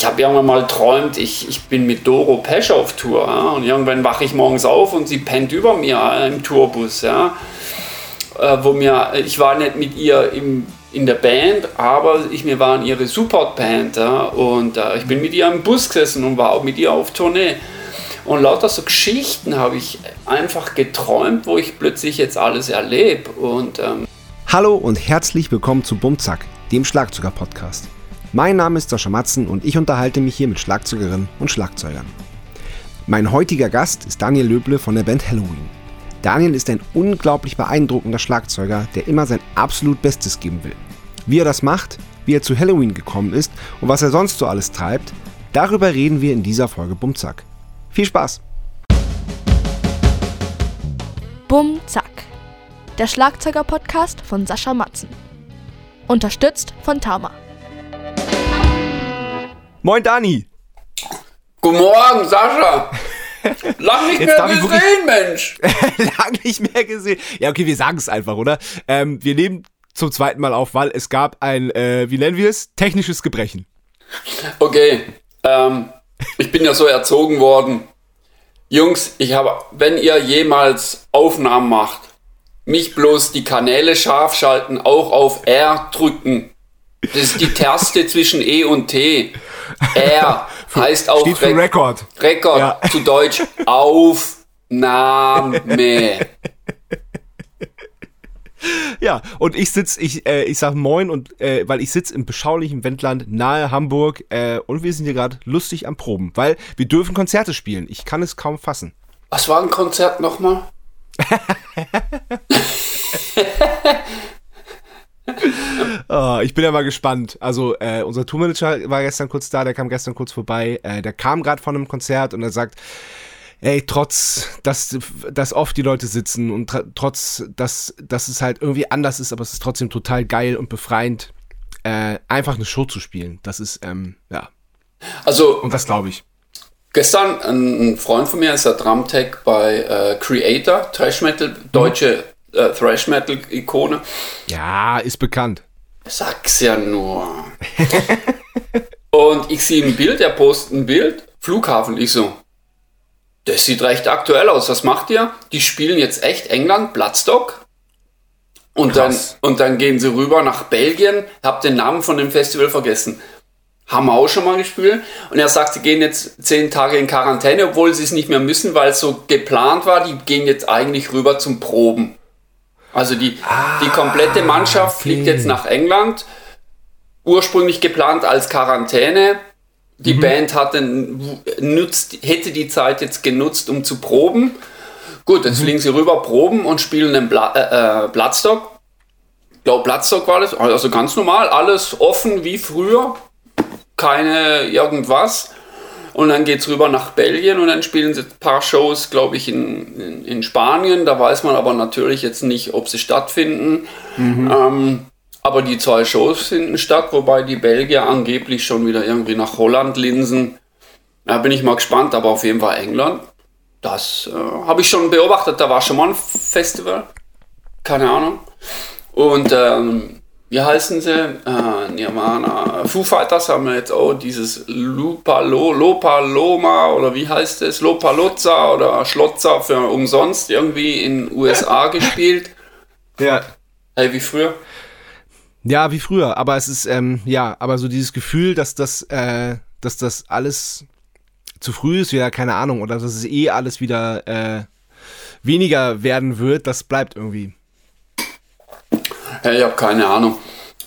ich habe irgendwann mal träumt, ich, ich bin mit Doro Pesch auf Tour. Ja? Und irgendwann wache ich morgens auf und sie pennt über mir im Tourbus. Ja? Äh, wo mir, ich war nicht mit ihr im, in der Band, aber ich, wir waren ihre Supportband. Ja? Und äh, ich bin mit ihr im Bus gesessen und war auch mit ihr auf Tournee. Und lauter so Geschichten habe ich einfach geträumt, wo ich plötzlich jetzt alles erlebe. Ähm Hallo und herzlich willkommen zu Bumzack, dem Schlagzeuger-Podcast. Mein Name ist Sascha Matzen und ich unterhalte mich hier mit Schlagzeugerinnen und Schlagzeugern. Mein heutiger Gast ist Daniel Löble von der Band Halloween. Daniel ist ein unglaublich beeindruckender Schlagzeuger, der immer sein absolut Bestes geben will. Wie er das macht, wie er zu Halloween gekommen ist und was er sonst so alles treibt, darüber reden wir in dieser Folge Bumzack. Viel Spaß! Bumzack, der Schlagzeuger-Podcast von Sascha Matzen. Unterstützt von Tama. Moin Dani! Guten Morgen, Sascha! Lang nicht Jetzt mehr gesehen, Mensch! Lang nicht mehr gesehen. Ja, okay, wir sagen es einfach, oder? Ähm, wir nehmen zum zweiten Mal auf, weil es gab ein, äh, wie nennen wir es? Technisches Gebrechen. Okay, ähm, ich bin ja so erzogen worden. Jungs, ich habe, wenn ihr jemals Aufnahmen macht, mich bloß die Kanäle scharf schalten, auch auf R drücken. Das ist die Taste zwischen E und T. R heißt auch Steht für Re Rekord. Rekord, ja. zu Deutsch Aufnahme. Ja, und ich sitz, ich, äh, ich sag Moin und äh, weil ich sitze im beschaulichen Wendland nahe Hamburg äh, und wir sind hier gerade lustig am Proben, weil wir dürfen Konzerte spielen. Ich kann es kaum fassen. Was war ein Konzert nochmal? oh, ich bin ja mal gespannt. Also, äh, unser Tourmanager war gestern kurz da, der kam gestern kurz vorbei. Äh, der kam gerade von einem Konzert und er sagt, ey, trotz, dass, dass oft die Leute sitzen und trotz, dass, dass es halt irgendwie anders ist, aber es ist trotzdem total geil und befreiend, äh, einfach eine Show zu spielen. Das ist, ähm, ja. Also. Und das glaube ich. Gestern ein Freund von mir ist der Drumtech bei äh, Creator, Trash Metal, deutsche äh, Thrash Metal Ikone. Ja, ist bekannt. Sag's ja nur. und ich sehe ein Bild, er postet ein Bild, Flughafen, ich so. Das sieht recht aktuell aus. Was macht ihr? Die spielen jetzt echt England, Bloodstock. Und dann, und dann gehen sie rüber nach Belgien. Hab den Namen von dem Festival vergessen. Haben wir auch schon mal gespielt. Und er sagt, sie gehen jetzt zehn Tage in Quarantäne, obwohl sie es nicht mehr müssen, weil es so geplant war. Die gehen jetzt eigentlich rüber zum Proben. Also die, ah, die komplette Mannschaft okay. fliegt jetzt nach England. Ursprünglich geplant als Quarantäne. Die mhm. Band hatte, nutzt, hätte die Zeit jetzt genutzt, um zu proben. Gut, jetzt mhm. fliegen sie rüber, proben und spielen einen Bla äh, äh Bloodstock. Ich glaube, Bloodstock war das. Also ganz normal, alles offen wie früher. Keine irgendwas. Und dann geht es rüber nach Belgien und dann spielen sie ein paar Shows, glaube ich, in, in, in, Spanien. Da weiß man aber natürlich jetzt nicht, ob sie stattfinden. Mhm. Ähm, aber die zwei Shows finden statt, wobei die Belgier angeblich schon wieder irgendwie nach Holland linsen. Da bin ich mal gespannt, aber auf jeden Fall England. Das äh, habe ich schon beobachtet. Da war schon mal ein Festival. Keine Ahnung. Und ähm, wie heißen sie? Äh, Nirvana. Foo Fighters haben wir jetzt auch dieses Lupalo, Lopaloma oder wie heißt es? Lopalozza oder Schlotzer für umsonst irgendwie in USA gespielt. Ja. Hey, wie früher? Ja, wie früher, aber es ist, ähm, ja, aber so dieses Gefühl, dass das, äh, dass das alles zu früh ist, wieder, keine Ahnung, oder dass es eh alles wieder äh, weniger werden wird, das bleibt irgendwie. Ja, ich habe keine Ahnung.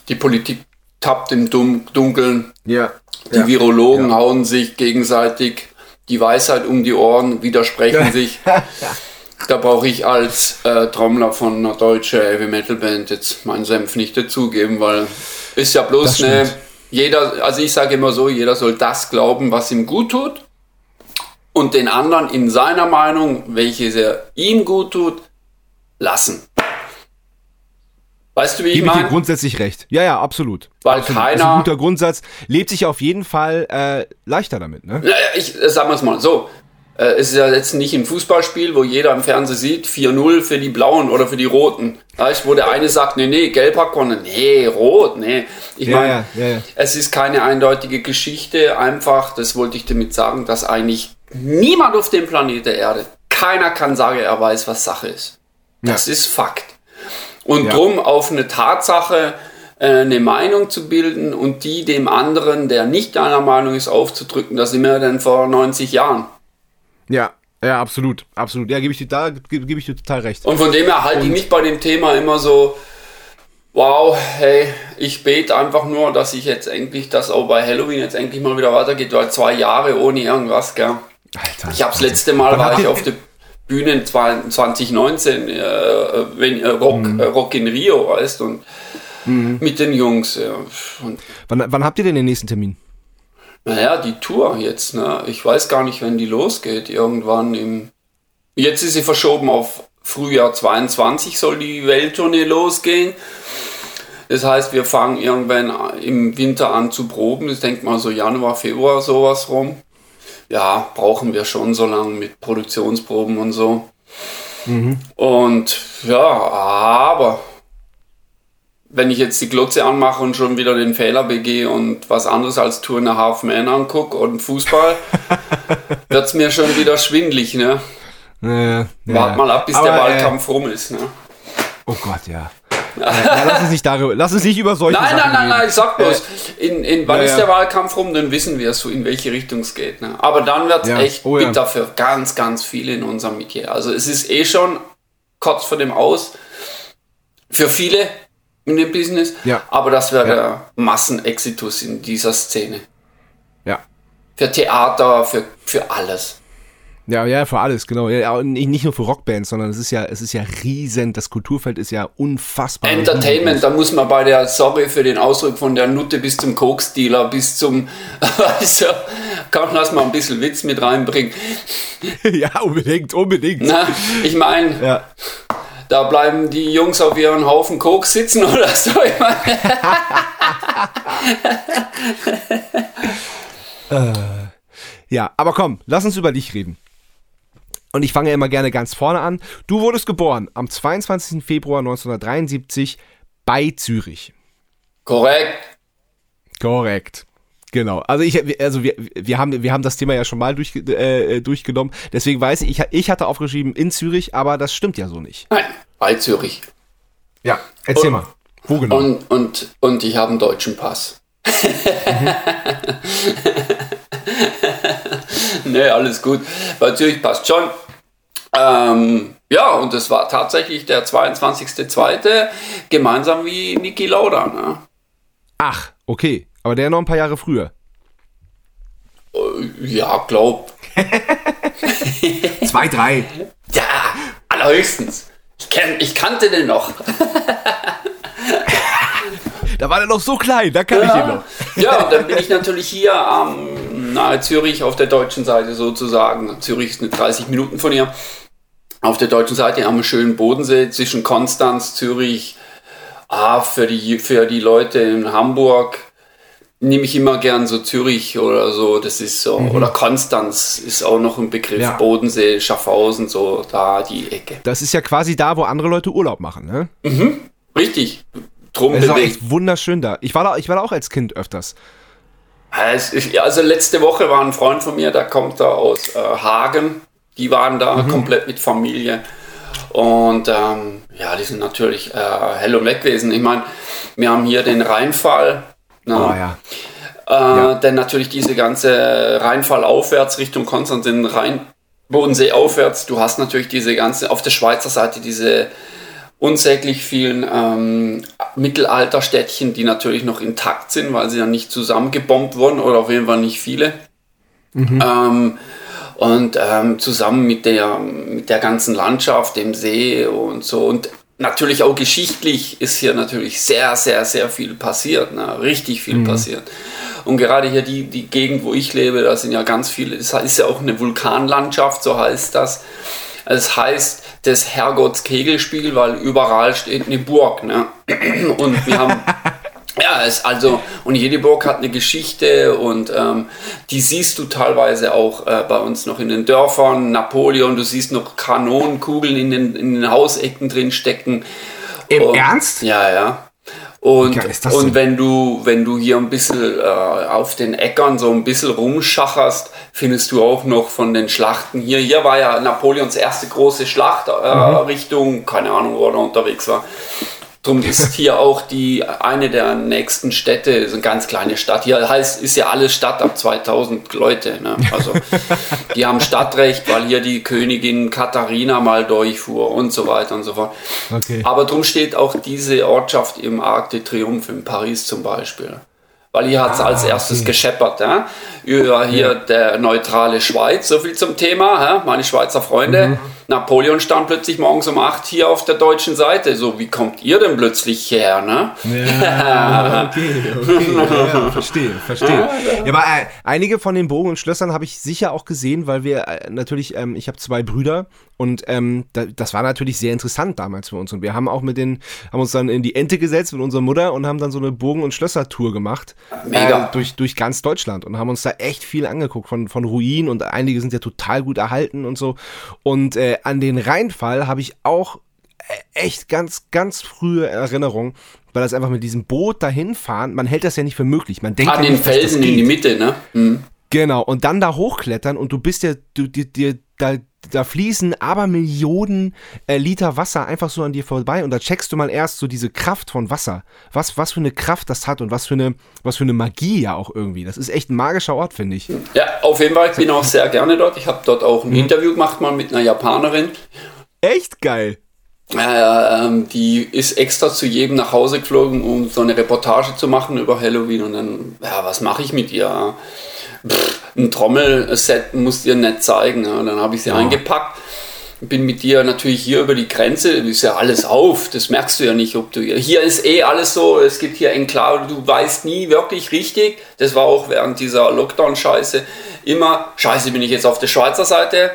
Die Politik tappt im Dunkeln. Ja. Die ja. Virologen ja. hauen sich gegenseitig die Weisheit um die Ohren, widersprechen sich. Da brauche ich als äh, Trommler von einer deutschen Heavy Metal Band jetzt meinen Senf nicht dazugeben, weil ist ja bloß eine. Jeder, also ich sage immer so, jeder soll das glauben, was ihm gut tut und den anderen in seiner Meinung, welches er ihm gut tut, lassen. Weißt du, wie ich meine? Ich dir grundsätzlich recht. Ja, ja, absolut. Weil absolut. keiner. Das ist ein guter Grundsatz. Lebt sich auf jeden Fall äh, leichter damit, ne? Naja, ich äh, sag mal's mal so. Äh, es ist ja jetzt nicht ein Fußballspiel, wo jeder im Fernsehen sieht, 4-0 für die Blauen oder für die Roten. Weißt, wo der eine sagt, nee, nee, gelb hat gewonnen, nee, rot, nee. Ich Ja, meine, ja, ja, ja. es ist keine eindeutige Geschichte, einfach, das wollte ich damit sagen, dass eigentlich niemand auf dem Planeten Erde, keiner kann sagen, er weiß, was Sache ist. Das ist Fakt. Und Ja. drum auf eine Tatsache äh, eine Meinung zu bilden und die dem anderen, der nicht deiner Meinung ist, aufzudrücken, das sind wir dann vor 90 Jahren. Ja, ja, absolut, absolut. Ja, gebe ich dir, da gebe gebe ich dir total recht. Und von dem her halte ich mich bei dem Thema immer so, wow, hey, ich bete einfach nur, dass ich jetzt endlich, dass auch bei Halloween jetzt endlich mal wieder weitergeht, weil zwei Jahre ohne irgendwas, gell. Alter. Ich habe das letzte Mal war ich auf der Bühne 2019, äh, wenn, äh, Rock, Mhm. äh, Rock in Rio, weißt und mit den Jungs. Ja. Und Wann, wann habt ihr denn den nächsten Termin? naja, die Tour jetzt, ne? Ich weiß gar nicht, wenn die losgeht. Irgendwann im. Jetzt ist sie verschoben auf Frühjahr 22 soll die Welttournee losgehen. Das heißt, wir fangen irgendwann im Winter an zu proben. Ich denke mal so Januar, Februar sowas rum. Ja, brauchen wir schon so lange mit Produktionsproben und so. Und ja, aber wenn ich jetzt die Glotze anmache und schon wieder den Fehler begehe und was anderes als Tour in a Half Man angucke und Fußball, wird es mir schon wieder schwindlig. Ne? Äh, Wart mal ab, bis Aber, der äh, Wahlkampf rum ist. Ne? Oh Gott, ja. Ja, lass uns nicht darüber, lass uns nicht über solche Nein, Sachen nein, nein, reden. nein, ich sag bloß, in, in, wann ja, ist der Wahlkampf rum, dann wissen wir so, in welche Richtung es geht. Ne? Aber dann wird es echt oh bitter für ganz, ganz viele in unserem Metier. Also es ist eh schon kurz vor dem Aus für viele in dem Business, Ja. aber das wäre Ja. der Massenexitus in dieser Szene. Ja. Für Theater, für, für alles. Ja, ja, für alles, genau. Ja, nicht nur für Rockbands, sondern es ist ja, es ist ja riesen, das Kulturfeld ist ja unfassbar. Entertainment, da muss man bei der, sorry für den Ausdruck, von der Nutte bis zum Koks-Dealer, bis zum, du, kann lass mal ein bisschen Witz mit reinbringen. ja, unbedingt, unbedingt. Na, ich meine, Ja. da bleiben die Jungs auf ihren Haufen Koks sitzen oder so. Ich mein, Ja, aber komm, lass uns über dich reden. Und ich fange immer gerne ganz vorne an. Du wurdest geboren am 22. Februar 1973 bei Zürich. korrekt. Korrekt. Genau. Also ich, also wir, wir haben, wir haben das Thema ja schon mal durch, äh, durchgenommen. Deswegen weiß ich, ich, ich hatte aufgeschrieben in Zürich, aber das stimmt ja so nicht. Nein, bei Zürich. Ja, erzähl Und- mal. Wo genau? Und, und, und ich habe einen deutschen Pass. nee, alles gut. Bei Zürich passt schon. Ähm, ja, und es war tatsächlich der 22.02. gemeinsam wie Niki Lauda. Ne? Ach, okay. Aber der noch ein paar Jahre früher. Ja, glaub. Zwei, drei. Ja, allerhöchstens. Ich, kenn, ich kannte den noch. Da war der noch so klein, da kann ich ihn noch. Ja, und dann bin ich natürlich hier am nahe Zürich auf der deutschen Seite sozusagen. Zürich ist eine 30 Minuten von hier. Auf der deutschen Seite am schönen Bodensee zwischen Konstanz, Zürich. Ah, für die, für die Leute in Hamburg nehme ich immer gern so Zürich oder so. Das ist so. Oder Konstanz ist auch noch ein Begriff. Ja. Bodensee, Schaffhausen, so da die Ecke. Das ist ja quasi da, wo andere Leute Urlaub machen, ne? Richtig. Drum Es ist auch echt wunderschön da. Ich war da, ich war da auch als Kind öfters. Es ist- Also letzte Woche war ein Freund von mir, der kommt da aus äh, Hagen. Die waren da komplett mit Familie. Und ähm, ja, die sind natürlich äh, hell und weg gewesen. Ich meine, wir haben hier den Rheinfall. Ne? Oh ja. Äh, Denn natürlich diese ganze Rheinfall aufwärts Richtung Konstanz, den Rhein, Bodensee aufwärts. Du hast natürlich diese ganze, auf der Schweizer Seite diese unsäglich vielen ähm, Mittelalterstädtchen, die natürlich noch intakt sind, weil sie ja nicht zusammengebombt wurden oder auf jeden Fall nicht viele. Ähm, und ähm, zusammen mit der, mit der ganzen Landschaft, dem See und so. Und natürlich auch geschichtlich ist hier natürlich sehr, sehr, sehr viel passiert. Ne? Richtig viel passiert. Und gerade hier die, die Gegend, wo ich lebe, da sind ja ganz viele, es ist ja auch eine Vulkanlandschaft, so heißt das. Es heißt des Herrgotts Kegelspiegel, weil überall steht eine Burg. Ne? Und wir haben Ja, es also, und jede Burg hat eine Geschichte und ähm, die siehst du teilweise auch äh, bei uns noch in den Dörfern. Napoleon, du siehst noch Kanonenkugeln in den, in den Hausecken drin stecken. Im und, Ernst? Ja, ja. Und, und wenn du, wenn du hier ein bisschen äh, auf den Äckern so ein bisschen rumschacherst, findest du auch noch von den Schlachten hier. Hier war ja Napoleons erste große Schlacht äh, mhm. Richtung, keine Ahnung, wo er unterwegs war. Drum ist hier auch die eine der nächsten Städte, ist eine ganz kleine Stadt. Hier heißt, ist ja alles Stadt ab 2000 Leute. Ne? Also die haben Stadtrecht, weil hier die Königin Katharina mal durchfuhr und so weiter und so fort. Okay. Aber drum steht auch diese Ortschaft im Arc de Triomphe in Paris zum Beispiel weil hier hat es ah, als erstes okay. gescheppert. Ja? Über hier ja. der neutrale Schweiz, so viel zum Thema, ja? meine Schweizer Freunde. Mhm. Napoleon stand plötzlich morgens um 8 hier auf der deutschen Seite. So, wie kommt ihr denn plötzlich her? Ne? Ja, okay, okay. Ja, verstehe, verstehe. Ja, aber äh, einige von den Bogen und Schlössern habe ich sicher auch gesehen, weil wir äh, natürlich, ähm, ich habe zwei Brüder und ähm, da, das war natürlich sehr interessant damals für uns. Und wir haben auch mit den, haben uns dann in die Ente gesetzt mit unserer Mutter und haben dann so eine Bogen- und Schlösser-Tour gemacht. Mega. Äh, durch, durch ganz Deutschland und haben uns da echt viel angeguckt von, von Ruinen und einige sind ja total gut erhalten und so. Und äh, an den Rheinfall habe ich auch äh, echt ganz, ganz frühe Erinnerungen, weil das einfach mit diesem Boot dahin fahren, man hält das ja nicht für möglich. Man denkt an ja den Felsen in die Mitte, ne? Mhm. Genau, und dann da hochklettern und du bist ja, du, dir, dir, da, da fließen aber Millionen äh, Liter Wasser einfach so an dir vorbei und da checkst du mal erst so diese Kraft von Wasser. Was, was für eine Kraft das hat und was für eine, was für eine Magie ja auch irgendwie. Das ist echt ein magischer Ort, finde ich. Ja, auf jeden Fall. Ich bin auch sehr gerne dort. Ich habe dort auch ein mhm. Interview gemacht mal mit einer Japanerin. Echt geil. Äh, ähm, die ist extra zu jedem nach Hause geflogen, um so eine Reportage zu machen über Halloween. Und dann, ja, was mache ich mit ihr? Pff, ein Trommelset musst ihr nicht zeigen. Ja. Dann habe ich sie ja. eingepackt. Bin mit dir natürlich hier über die Grenze, ist ja alles auf, das merkst du ja nicht, ob du hier. Hier ist eh alles so, es gibt hier Enklave, du weißt nie wirklich richtig. Das war auch während dieser Lockdown-Scheiße immer, scheiße, bin ich jetzt auf der Schweizer Seite,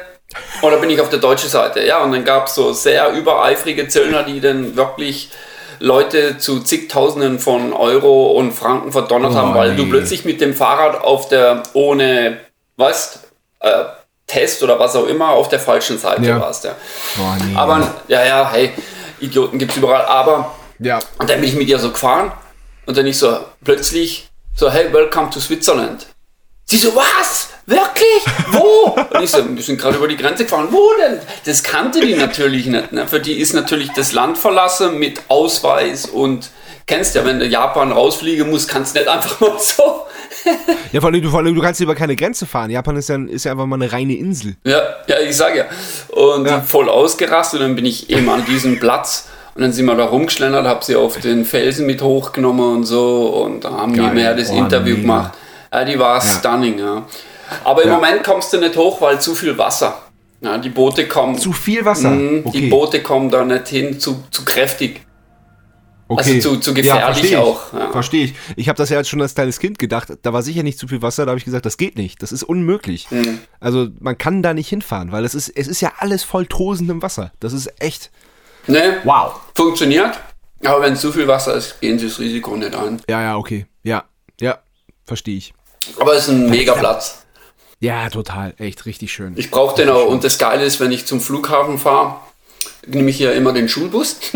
oder bin ich auf der deutschen Seite? Ja, und dann gab es so sehr übereifrige Zöllner, die dann wirklich Leute zu zigtausenden von Euro und Franken verdonnert oh, haben, weil nee. du plötzlich mit dem Fahrrad auf der ohne, was, äh, Test oder was auch immer auf der falschen Seite ja. warst. Ja. Oh, nee. Aber ja, ja, hey, Idioten gibt es überall. Aber ja. und dann bin ich mit ihr so gefahren und dann ich so plötzlich so, hey, welcome to Switzerland. Sie so, was? Wirklich? Wo? Und ich so, wir sind gerade über die Grenze gefahren. Wo denn? Das kannte die natürlich nicht. Ne? Für die ist natürlich das Land verlassen mit Ausweis und kennst ja, wenn du Japan rausfliegen musst, kannst du nicht einfach mal so. ja, vor allem, du, vor allem, du kannst über keine Grenze fahren. Japan ist ja, ist ja einfach mal eine reine Insel. Ja, ja, ich sag ja. Und ja. voll ausgerastet und dann bin ich eben an diesem Platz. Und dann sind wir da rumgeschlendert, hab sie auf den Felsen mit hochgenommen und so und haben mehr das oh, Interview mega. gemacht. Ja, die war ja. stunning, ja. Aber im ja. Moment kommst du nicht hoch, weil zu viel Wasser. Ja, die Boote kommen. Zu viel Wasser? Mh, okay. Die Boote kommen da nicht hin, zu, zu kräftig. Okay. Also zu, zu gefährlich ja, auch. Ja. Verstehe ich. Ich habe das ja jetzt schon als kleines Kind gedacht. Da war sicher nicht zu viel Wasser. Da habe ich gesagt, das geht nicht. Das ist unmöglich. Mhm. Also man kann da nicht hinfahren, weil es ist, es ist ja alles voll tosendem Wasser. Das ist echt. Ne? Wow. Funktioniert. Aber wenn zu viel Wasser ist, gehen sie das Risiko nicht ein. Ja, ja, okay. Ja, ja, verstehe ich. Aber es ist ein mega Platz. Ja, total. Echt richtig schön. Ich brauche den auch. Und das Geile ist, wenn ich zum Flughafen fahre, nehme ich hier immer den Schulbus.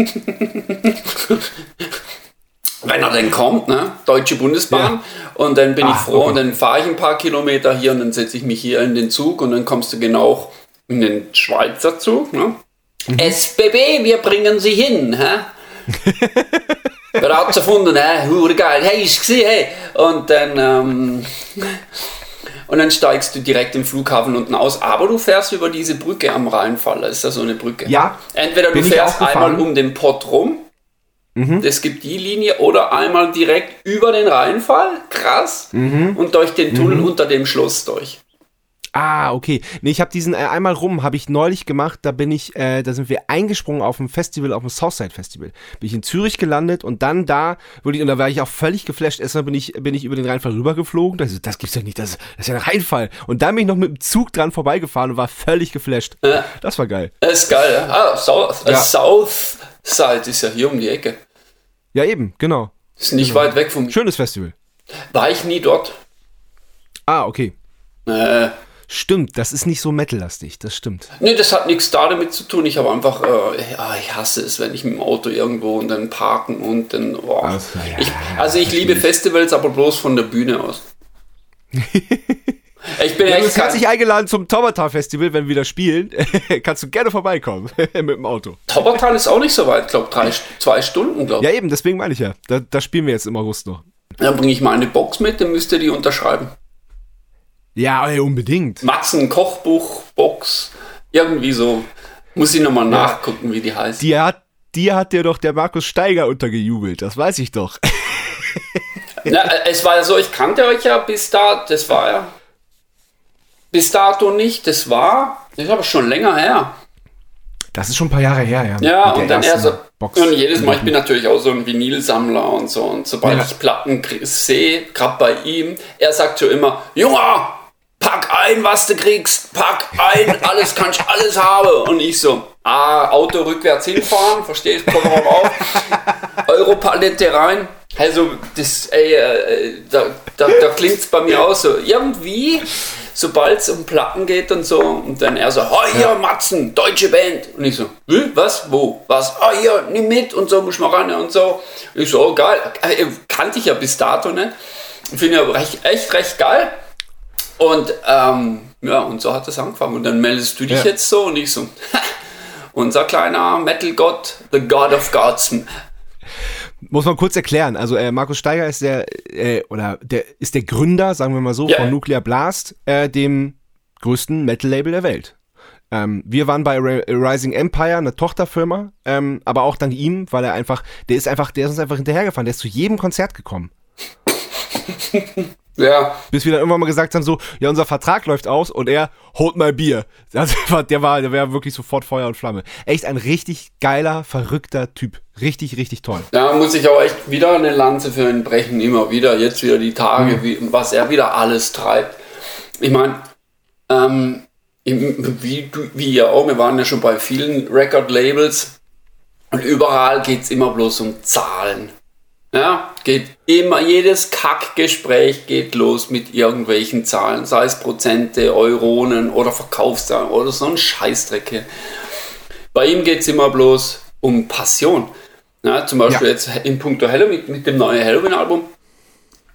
wenn er denn kommt, ne? Deutsche Bundesbahn. Ja. Und dann bin ah, ich froh okay. und dann fahre ich ein paar Kilometer hier und dann setze ich mich hier in den Zug und dann kommst du genau in den Schweizer Zug. Ne? Mhm. SBB, wir bringen sie hin. Hä? Wer hat es erfunden? Hä? Hure geil. Hey, ist gesehen, hey. Und dann, ähm, und dann steigst du direkt im Flughafen unten aus. Aber du fährst über diese Brücke am Rheinfall. Ist da so eine Brücke? Ja. Entweder du fährst einmal um den Pott rum. Mhm. Es gibt die Linie oder einmal direkt über den Rheinfall, krass, mhm. und durch den Tunnel mhm. unter dem Schloss durch. Ah, okay. Nee, ich habe diesen äh, einmal rum, habe ich neulich gemacht. Da bin ich, äh, da sind wir eingesprungen auf dem Festival, auf dem Southside Festival. Bin ich in Zürich gelandet und dann da, wurde ich, und da war ich auch völlig geflasht. Erstmal bin ich, bin ich über den Rheinfall rübergeflogen. Das, das gibt's ja nicht, das, das ist ja ein Rheinfall. Und dann bin ich noch mit dem Zug dran vorbeigefahren und war völlig geflasht. Ja. Das war geil. Das ist geil, ja. Ah, South, ja. Southside ist ja hier um die Ecke. Ja, eben, genau. Ist nicht weit weg vom. Schönes Festival. War ich nie dort. Ah, okay. Äh, Stimmt, das ist nicht so metallastig, das stimmt. nee, das hat nichts da damit zu tun. Ich habe einfach, äh, ja, ich hasse es, wenn ich mit dem Auto irgendwo und dann parken und dann. Oh. Also, ja, ich, also ich liebe Festivals, aber bloß von der Bühne aus. ich bin Ja, du echt bist herzlich kein, eingeladen zum Tobata Festival, wenn wir wieder spielen. Kannst du gerne vorbeikommen mit dem Auto. Toppertal ist auch nicht so weit, glaube drei, zwei Stunden, glaube Ja, eben, deswegen meine ich ja. Da, da spielen wir jetzt im August noch. Dann bringe ich mal eine Box mit, dann müsst ihr die unterschreiben. Ja, ey, unbedingt. Matzen, Kochbuch, Box, irgendwie so. Muss ich nochmal nachgucken, wie die heißt. Die hat, die hat dir doch der Markus Steiger untergejubelt, das weiß ich doch. Na, äh, es war ja so, ich kannte euch ja bis da, das war ja bis dato nicht, das war, das ist aber schon länger her. Das ist schon ein paar Jahre her, ja. Ja, und dann er ersten so, Box. und jedes Mal, ich bin natürlich auch so ein Vinylsammler und so, und sobald Ja. ich Platten sehe, gerade bei ihm, er sagt schon immer, Junge, pack ein, was du kriegst, pack ein, alles kannst du alles haben. Und ich so, ah, Auto rückwärts hinfahren, verstehst, Kofferraum auf, Europalette rein. Also, das, ey, äh, da, da, da klingt es bei mir aus so, irgendwie, sobald es um Platten geht und so, und dann er so, oh hier, Matzen, deutsche Band. Und ich so, wie, was, wo, was, oh hier, nimm mit und so, muss mal ran und so. Ich so, oh geil, Äh, kannte ich ja bis dato nicht. Finde ich aber recht, echt recht geil. Und ähm, ja, und so hat es angefangen. Und dann meldest du dich Ja. jetzt so und ich so, unser kleiner Metal-Gott, the God of Gods. Muss man kurz erklären. Also äh, Markus Steiger ist der äh, oder der ist der Gründer, sagen wir mal so, Ja. von Nuclear Blast, äh, dem größten Metal-Label der Welt. Ähm, wir waren bei Rising Empire, eine Tochterfirma, ähm, aber auch dank ihm, weil er einfach, der ist einfach, der ist uns einfach hinterhergefahren, der ist zu jedem Konzert gekommen. Ja, Bis wir dann irgendwann mal gesagt haben, so, ja, unser Vertrag läuft aus und er holt mal Bier. Das war, der war, der war wirklich sofort Feuer und Flamme. Echt ein richtig geiler, verrückter Typ. Richtig, richtig toll. da muss ich auch echt wieder eine Lanze für ihn brechen. Immer wieder, jetzt wieder die Tage, wie, was er wieder alles treibt. Ich meine, ähm, wie, du- wie ihr auch, wir waren ja schon bei vielen Record-Labels und überall geht es immer bloß um Zahlen. Ja, geht immer, jedes Kackgespräch geht los mit irgendwelchen Zahlen, sei es Prozente, Euronen oder Verkaufszahlen oder so ein Scheißdrecke. Bei ihm geht es immer bloß um Passion. Ja, zum Beispiel Ja. jetzt in puncto Halloween mit, mit dem neuen Halloween-Album.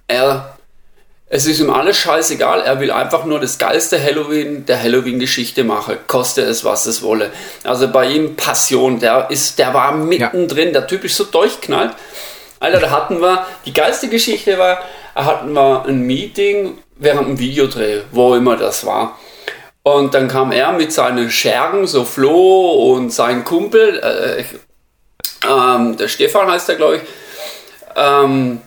Er, es ist ihm alles scheißegal, er will einfach nur das geilste Halloween der Halloween-Geschichte machen, koste es, was es wolle. Also bei ihm Passion, der, ist, der war mittendrin, der Typ ist so durchknallt. Alter, da hatten wir, die geilste Geschichte war, da hatten wir ein Meeting während einem Videodreh, wo immer das war. Und dann kam er mit seinen Schergen, so Flo und sein Kumpel, äh, ähm, der Stefan heißt er, glaube ich. Ähm,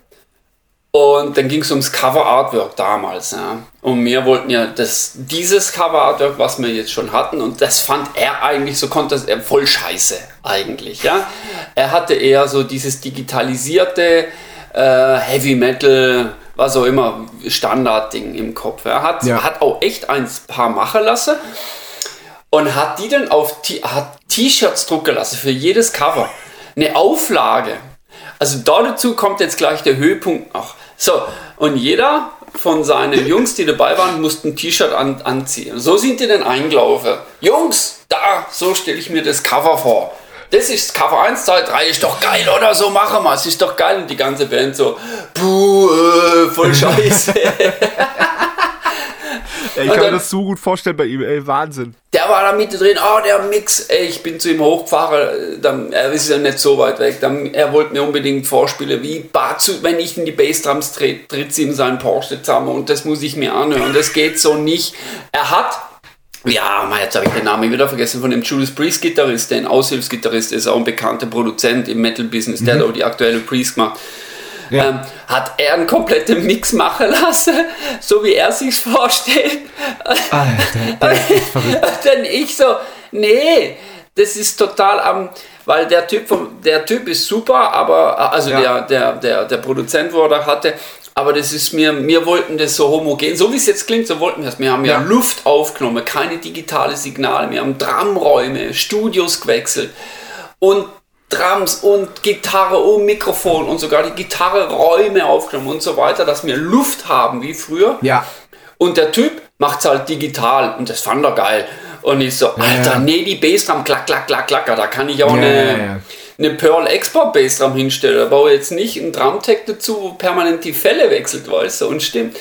und dann ging es ums Cover Artwork damals. Ja. Und wir wollten ja das, dieses Cover Artwork, was wir jetzt schon hatten, und das fand er eigentlich, so konnte er voll scheiße eigentlich. Ja. Er hatte eher so dieses digitalisierte äh, Heavy Metal, was auch immer, Standardding im Kopf. Er hat, Ja. hat auch echt ein paar machen lassen und hat die dann auf T-Shirts drucken lassen für jedes Cover. Eine Auflage. Also da dazu kommt jetzt gleich der Höhepunkt noch. So, und jeder von seinen Jungs, die dabei waren, musste ein T-Shirt an, anziehen. So sind die dann eingelaufen. Jungs, da, so stelle ich mir das Cover vor. Das ist Cover 1, 2, 3, ist doch geil, oder? So machen wir es, ist doch geil. Und die ganze Band so, puh, äh, voll scheiße. Ey, ich kann mir das so gut vorstellen bei ihm, ey, Wahnsinn. Der war da mit drin, oh, der Mix, ey, ich bin zu ihm hochgefahren, äh, dann, er ist ja nicht so weit weg, dann, er wollte mir unbedingt vorspielen, wie Bazu, wenn ich in die Bassdrums trete, tritt sie in seinen Porsche zusammen. Und das muss ich mir anhören, das geht so nicht. Er hat, ja, Mann, jetzt habe ich den Namen wieder vergessen, von dem Judas Priest Gitarrist, der ein Aushilfsgitarrist ist, auch ein bekannter Produzent im Metal-Business, der hat auch die aktuelle Priest gemacht. Ja. Ähm, hat er einen kompletten Mix machen lassen, so wie er sich's vorstellt. Alter. Denn ich so, nee, das ist total am, weil der Typ, vom, der Typ ist super, aber, also Ja. der, der, der, der Produzent, wo er da hatte, aber das ist mir, wir wollten das so homogen, so wie es jetzt klingt, so wollten wir das. Wir haben ja, Ja. Luft aufgenommen, keine digitale Signale, wir haben Drumräume, Studios gewechselt und Drums und Gitarre und Mikrofon und sogar die Gitarre-Räume aufgenommen und so weiter, dass wir Luft haben wie früher. Ja. Und der Typ macht es halt digital und das fand er geil. Und ich so, Alter, ja. nee, die Bassdrum, klack, klack, klack, klack, da kann ich auch Ja, eine, ja, ja. eine Pearl Export Bassdrum hinstellen. Da baue ich jetzt nicht einen Drumtech dazu, wo permanent die Fälle wechselt, weißt du, und stimmt.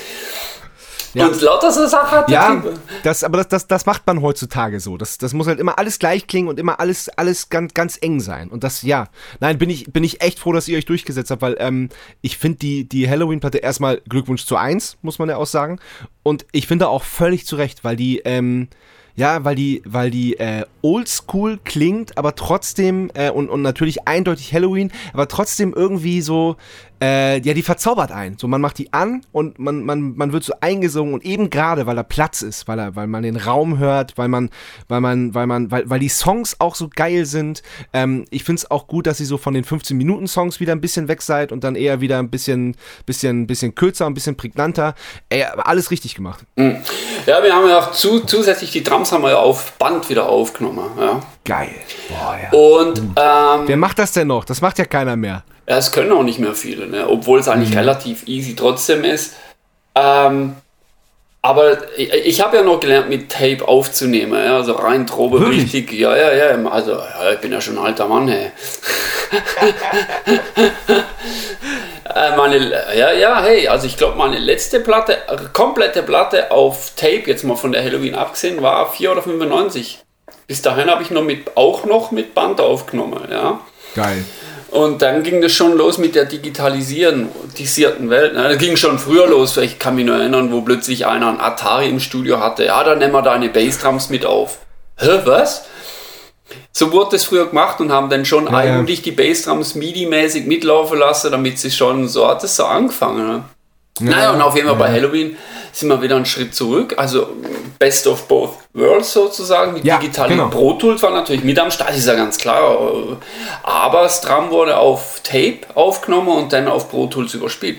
Ja. Und lauter so Sachen hat Ja, das, aber das, das, das macht man heutzutage so. Das, das muss halt immer alles gleich klingen und immer alles, alles ganz, ganz eng sein. Und das, ja. Nein, bin ich, bin ich echt froh, dass ihr euch durchgesetzt habt, weil ähm, ich finde die, die Halloween-Platte erstmal Glückwunsch zu eins, muss man ja auch sagen. Und ich finde auch völlig zu Recht, weil die, ähm, ja, weil die, weil die äh, oldschool klingt, aber trotzdem, äh, und, und natürlich eindeutig Halloween, aber trotzdem irgendwie so, äh, ja, die verzaubert ein. So, man macht die an und man, man, man wird so eingesungen und eben gerade, weil da Platz ist, weil, er, weil man den Raum hört, weil man, weil man, weil man, weil, weil die Songs auch so geil sind. Ähm, ich finde es auch gut, dass sie so von den 15-Minuten-Songs wieder ein bisschen weg seid und dann eher wieder ein bisschen, bisschen, bisschen kürzer, ein bisschen prägnanter. Ey, alles richtig gemacht. Ja, wir haben ja auch zu, zusätzlich die Drums haben wir ja auf Band wieder aufgenommen. Ja. Geil. Boah, ja. Und ähm, Wer macht das denn noch? Das macht ja keiner mehr. Ja, es können auch nicht mehr viele, ne? obwohl es eigentlich relativ easy trotzdem ist. Ähm, aber ich, ich habe ja noch gelernt, mit Tape aufzunehmen, ja? also rein Probe richtig. Ja, ja, ja, also ja, ich bin ja schon ein alter Mann, hey. Äh, meine, ja, ja, hey, also ich glaube, meine letzte Platte, äh, komplette Platte auf Tape, jetzt mal von der Halloween abgesehen, war 4 oder 95. Bis dahin habe ich noch mit, auch noch mit Band aufgenommen, ja. Geil. Und dann ging das schon los mit der digitalisierten Welt. Ne? Das ging schon früher los. Ich kann mich nur erinnern, wo plötzlich einer ein Atari im Studio hatte. Ja, dann nehmen wir deine Bassdrums mit auf. Hä, was? So wurde das früher gemacht und haben dann schon Ja, ja. eigentlich die Bassdrums MIDI-mäßig mitlaufen lassen, damit sie schon, so hat es so angefangen. Ne? naja, und auf jeden Fall bei Halloween sind wir wieder einen Schritt zurück. Also Best of Both Worlds sozusagen. Die Ja, digitale genau. Pro Tools war natürlich mit am Start, ist ja ganz klar. Aber Drum wurde auf Tape aufgenommen und dann auf Pro Tools überspielt.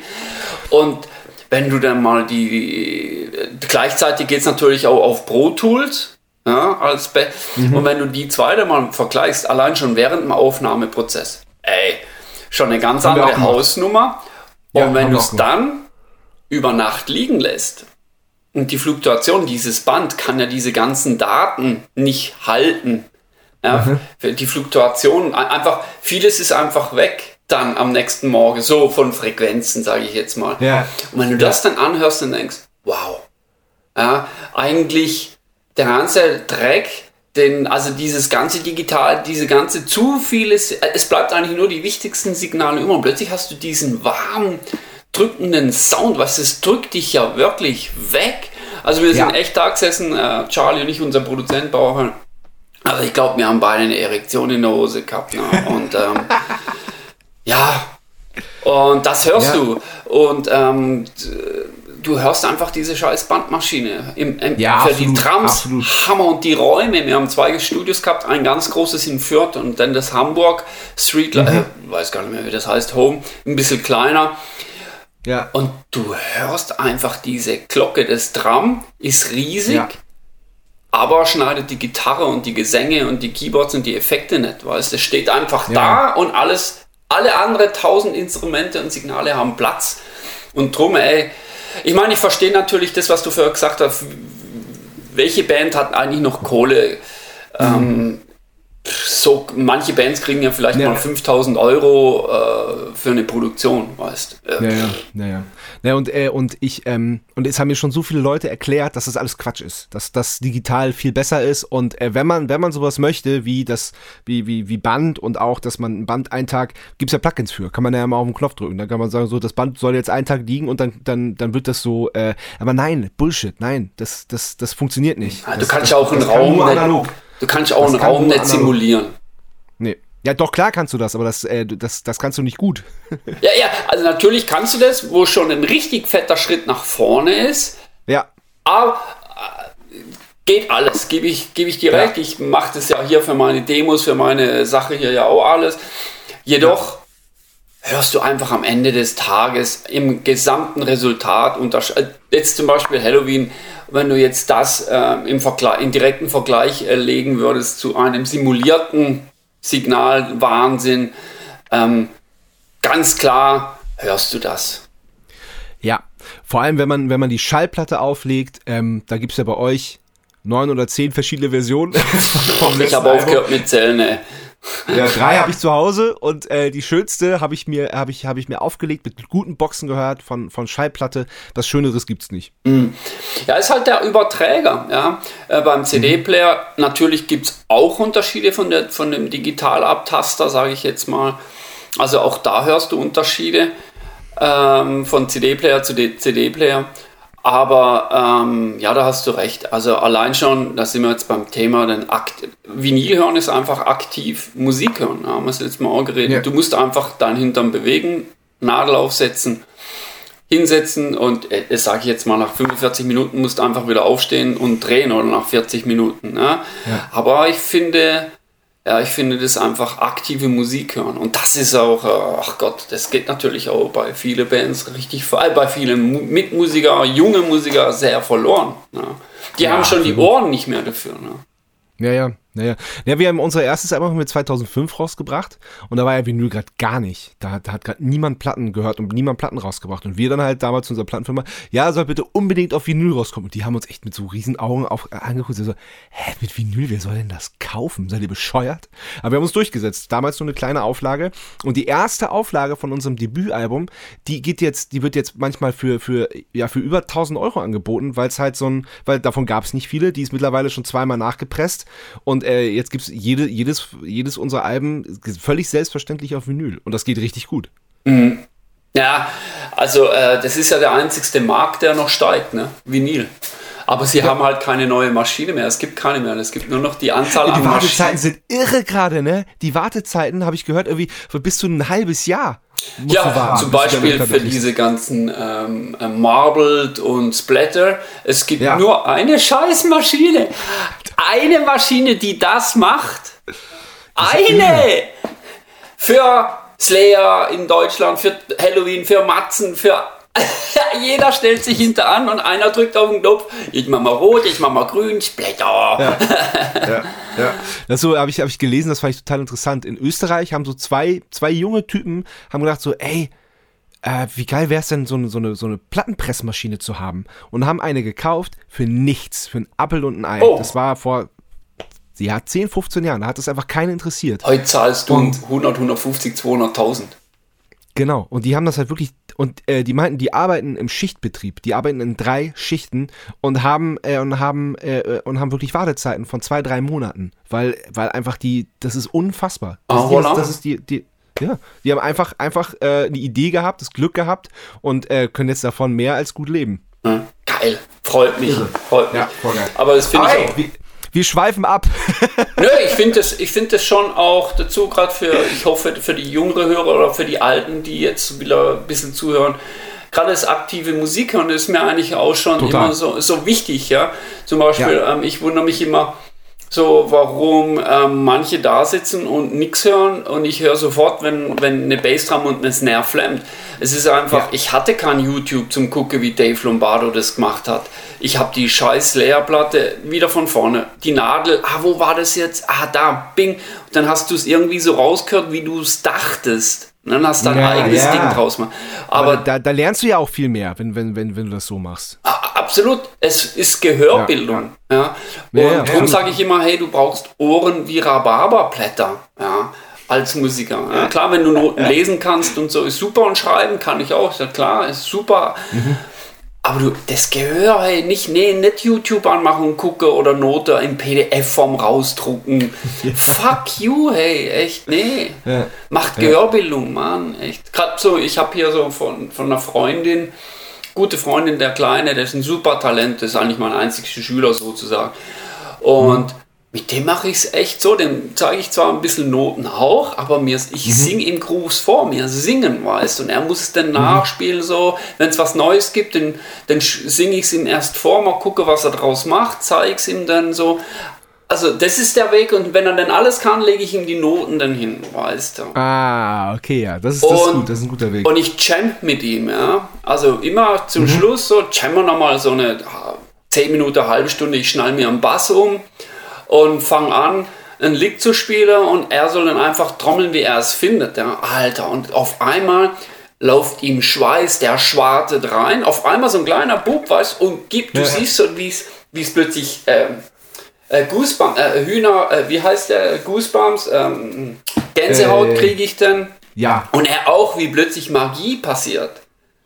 Und wenn du dann mal die. Gleichzeitig geht es natürlich auch auf Pro Tools. Ja, als Be Mhm. Und wenn du die zweite mal vergleichst, allein schon während dem Aufnahmeprozess, ey, schon eine ganz andere. Hausnummer. Ja, und wenn haben du es dann über Nacht liegen lässt und die Fluktuation, dieses Band kann ja diese ganzen Daten nicht halten. Ja, Mhm. Die Fluktuation, ein- einfach, vieles ist einfach weg dann am nächsten Morgen, so von Frequenzen, sage ich jetzt mal. Ja. Und wenn du das dann anhörst und denkst, wow, ja, eigentlich der ganze Dreck, den, also dieses ganze Digital, diese ganze zu vieles, es bleibt eigentlich nur die wichtigsten Signale über und plötzlich hast du diesen warmen, drückenden Sound, was es drückt dich ja wirklich weg. Also wir sind Ja. echt da gesessen, äh, Charlie und ich, unser Produzent, Bauer, also ich glaube, wir haben beide eine Erektion in der Hose gehabt. Ne? Und ähm, ja, und das hörst Ja. du. Und ähm, du hörst einfach diese scheiß Bandmaschine. Im, im, Ja, für absolut, die Drums, absolut. Hammer und die Räume. Wir haben zwei Studios gehabt, ein ganz großes in Fürth und dann das Hamburg Street, Mhm. äh, weiß gar nicht mehr, wie das heißt, Home, ein bisschen kleiner. Ja. Und du hörst einfach diese Glocke. Das Drum ist riesig, Ja. aber schneidet die Gitarre und die Gesänge und die Keyboards und die Effekte nicht, weißt Es steht einfach Ja. da und alles, alle andere tausend Instrumente und Signale haben Platz. Und drum, ey, ich meine, ich verstehe natürlich das, was du vorher gesagt hast. Welche Band hat eigentlich noch Kohle? Ähm, so, manche Bands kriegen ja vielleicht Ja. mal 5000 Euro äh, für eine Produktion, weißt äh, Ja, ja, ja, ja. und, äh, und ich, ähm, und es haben mir schon so viele Leute erklärt, dass das alles Quatsch ist, dass das digital viel besser ist und äh, wenn man, wenn man sowas möchte, wie das, wie, wie, wie Band und auch, dass man ein Band einen Tag, gibt's ja Plugins für, kann man ja mal auf den Knopf drücken, dann kann man sagen, so, das Band soll jetzt einen Tag liegen und dann, dann, dann wird das so, äh, aber nein, Bullshit, nein, das, das, das funktioniert nicht. Ja, du das, kannst ja auch einen kann Raum analog. Du kannst auch Das einen Raum nicht simulieren. Nee. Ja, doch, klar kannst du das, aber das, äh, das, das kannst du nicht gut. Ja, ja, also natürlich kannst du das, wo schon ein richtig fetter Schritt nach vorne ist, ja. aber äh, geht alles, gebe ich, gebe ich dir Ja. recht. Ich mache das ja hier für meine Demos, für meine Sache hier ja auch alles. Jedoch hörst du einfach am Ende des Tages im gesamten Resultat äh, jetzt zum Beispiel Halloween, wenn du jetzt das äh, im, Vergleich, im direkten Vergleich äh, legen würdest zu einem simulierten Signal, Wahnsinn. Ähm, ganz klar hörst du das. Ja, vor allem wenn man, wenn man die Schallplatte auflegt, ähm, da gibt es ja bei euch neun oder zehn verschiedene Versionen. ich habe aufgehört mit Zellen, ey. Ja, drei habe ich zu Hause und äh, die schönste habe ich mir habe ich habe ich mir aufgelegt mit guten Boxen gehört von von Schallplatte. Das Schöneres gibt's nicht. Mhm. Ja, ist halt der Überträger. Ja, äh, beim CD-Player mhm. natürlich gibt's auch Unterschiede von der von dem Digitalabtaster, sage ich jetzt mal. Also auch da hörst du Unterschiede ähm, von CD-Player zu CD-Player. Aber ähm, ja, da hast du recht. Also allein schon, da sind wir jetzt beim Thema, denn Akt Vinyl hören ist einfach aktiv Musik hören. Ja, haben wir es letztes Mal auch geredet. Ja. Du musst einfach deinen Hintern bewegen, Nadel aufsetzen, hinsetzen und äh, das sage ich jetzt mal, nach 45 Minuten musst du einfach wieder aufstehen und drehen oder nach 40 Minuten. Ja? ja. Aber ich finde, ja, ich finde das einfach aktive Musik hören. Und das ist auch, äh, ach Gott, das geht natürlich auch bei vielen Bands richtig, vor allem bei vielen Mitmusiker, junge Musiker sehr verloren. Ne? Die ja, haben schon die Ohren nicht mehr dafür. Ne? Ja, ja. Naja, ja, wir haben unser erstes Album mit 2005 rausgebracht und da war ja Vinyl gerade gar nicht. Da, da hat gerade niemand Platten gehört und niemand Platten rausgebracht. Und wir dann halt damals zu unserer Plattenfirma, ja, soll bitte unbedingt auf Vinyl rauskommen. Und die haben uns echt mit so riesen Augen auf, äh, angeguckt. So, hä, mit Vinyl, wer soll denn das kaufen? Seid ihr bescheuert? Aber wir haben uns durchgesetzt. Damals so eine kleine Auflage. Und die erste Auflage von unserem Debütalbum, die geht jetzt, die wird jetzt manchmal für, für, ja, für über 1000 Euro angeboten, weil es halt so ein, weil davon gab es nicht viele. Die ist mittlerweile schon zweimal nachgepresst. Und und äh, jetzt gibt es jede, jedes, jedes unserer Alben völlig selbstverständlich auf Vinyl. Und das geht richtig gut. Mhm. Ja, also äh, das ist ja der einzigste Markt, der noch steigt, ne? Vinyl. Aber sie ja. haben halt keine neue Maschine mehr. Es gibt keine mehr. Es gibt nur noch die Anzahl die an Wartezeiten Maschinen. sind irre gerade, ne? Die Wartezeiten, habe ich gehört, irgendwie für bis zu ein halbes Jahr. Ja, warten, zum Beispiel für diese ganzen ähm, äh, Marbled und Splatter. Es gibt ja. nur eine Scheißmaschine eine Maschine, die das macht. Eine! Für Slayer in Deutschland, für Halloween, für Matzen, für jeder stellt sich hinter an und einer drückt auf den Knopf. Ich mach mal rot, ich mach mal grün, Splatter. Ja, ja, ja. Das so habe ich, hab ich gelesen, das fand ich total interessant. In Österreich haben so zwei, zwei junge Typen haben gedacht so, ey, äh, wie geil wäre es denn, so eine, so, eine, so eine Plattenpressmaschine zu haben? Und haben eine gekauft für nichts, für ein Appel und ein Ei. Oh. Das war vor ja, 10, 15 Jahren. Da hat es einfach keinen interessiert. Heute zahlst du und, 100, 150, 200.000. Genau. Und die haben das halt wirklich und äh, die meinten, die arbeiten im Schichtbetrieb, die arbeiten in drei Schichten und haben äh, und haben äh, und haben wirklich Wartezeiten von zwei, drei Monaten, weil weil einfach die, das ist unfassbar. Das, oh, das, das ist die, die ja, die haben einfach, einfach äh, eine Idee gehabt, das Glück gehabt und äh, können jetzt davon mehr als gut leben. Mhm. Geil, freut mich. Freut mich. Ja, voll geil. Aber das finde ich auch. Wir, wir schweifen ab. Nö, ich finde das, find das schon auch dazu, gerade für, ich hoffe, für die jüngere Hörer oder für die Alten, die jetzt wieder ein bisschen zuhören. Gerade das aktive Musik hören ist mir eigentlich auch schon Total. immer so, so wichtig. Ja? Zum Beispiel, ja. ähm, ich wundere mich immer, so warum ähm, manche da sitzen und nichts hören und ich höre sofort, wenn, wenn eine Bassdrum und eine Snare flammt. Es ist einfach, ja. ich hatte kein YouTube zum gucken, wie Dave Lombardo das gemacht hat. Ich habe die scheiß Leerplatte wieder von vorne. Die Nadel, ah, wo war das jetzt? Ah, da, bing. Und dann hast du es irgendwie so rausgehört, wie du es dachtest. Und dann hast du dein ja, eigenes ja. Ding draus gemacht. Aber, Aber da, da, lernst du ja auch viel mehr, wenn, wenn, wenn, wenn du das so machst. Absolut, es ist Gehörbildung. Ja. ja. Und darum sage ich immer, hey, du brauchst Ohren wie Rhabarberblätter. Ja als Musiker. Ja, klar, wenn du Noten lesen kannst und so, ist super und schreiben kann ich auch, ist ja klar, ist super. Mhm. Aber du, das Gehör, hey, nicht, nee, nicht YouTube anmachen und gucke oder Note in PDF-Form rausdrucken. Fuck you, hey, echt, nee. Ja. Macht Gehörbildung, Mann, echt. Gerade so, ich habe hier so von, von einer Freundin, gute Freundin, der Kleine, der ist ein super Talent, das ist eigentlich mein einzigster Schüler sozusagen. Und mit dem mache ich es echt so, dem zeige ich zwar ein bisschen Noten auch, aber mir, ich mhm. singe ihm Grooves vor, mir singen, weißt du, und er muss es dann mhm. nachspielen so, wenn es was Neues gibt, dann, dann singe ich es ihm erst vor, mal gucke, was er draus macht, zeige es ihm dann so, also das ist der Weg und wenn er dann alles kann, lege ich ihm die Noten dann hin, weißt du. Ah, okay, ja, das ist, das ist gut, das ist ein guter Weg. Und ich champ mit ihm, ja. Also immer zum mhm. Schluss so, jammer nochmal so eine 10 Minuten, halbe Stunde, ich schnall mir am Bass um und fange an, ein Lied zu spielen und er soll dann einfach trommeln, wie er es findet. Ja, Alter, und auf einmal läuft ihm Schweiß, der schwartet rein. Auf einmal so ein kleiner Bub, weißt und gibt, du Ja. siehst so, wie es plötzlich ähm, äh, Goosebumps, äh, Hühner, äh, wie heißt der, Goosebumps, ähm, Gänsehaut Äh. kriege ich dann. Ja, Und er auch, wie plötzlich Magie passiert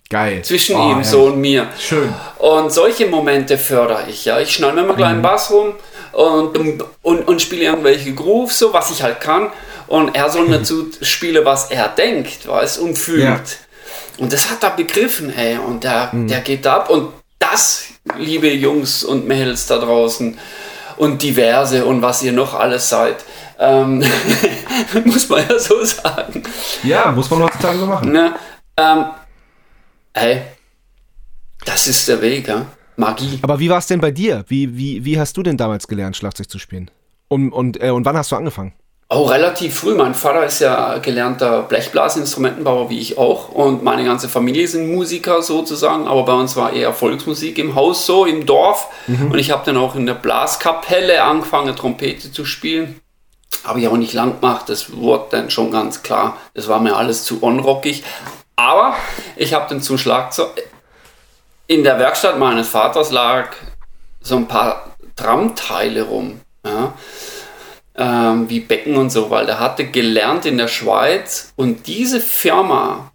geil. zwischen Oh, ihm, herrlich. so und mir. Schön. Und solche Momente fördere ich. Ja, ich schneide mir mal einen kleinen Bass rum und, und, und spiele irgendwelche Grooves, so was ich halt kann. Und er soll dazu spielen, was er denkt, weiß und fühlt. Ja. Und das hat er begriffen, ey. Und der, der geht ab. Und das, liebe Jungs und Mädels da draußen und diverse und was ihr noch alles seid, ähm, muss man ja so sagen. Ja, muss man heutzutage so machen. Ne? Ähm, hey, das ist der Weg, ja? Magie. Aber wie war es denn bei dir? Wie, wie, wie hast du denn damals gelernt, Schlagzeug zu spielen? Und, und, äh, und wann hast du angefangen? Oh, relativ früh. Mein Vater ist ja gelernter Blechblasinstrumentenbauer, wie ich auch. Und meine ganze Familie sind Musiker sozusagen. Aber bei uns war eher Volksmusik im Haus so, im Dorf. Und ich habe dann auch in der Blaskapelle angefangen, Trompete zu spielen. Habe ich auch nicht lang gemacht. Das wurde dann schon ganz klar. Das war mir alles zu unrockig. Aber ich habe dann zum Schlagzeug. In der Werkstatt meines Vaters lag so ein paar Tramteile rum. Ja ähm, wie Becken und so, weil der hatte gelernt in der Schweiz und diese Firma,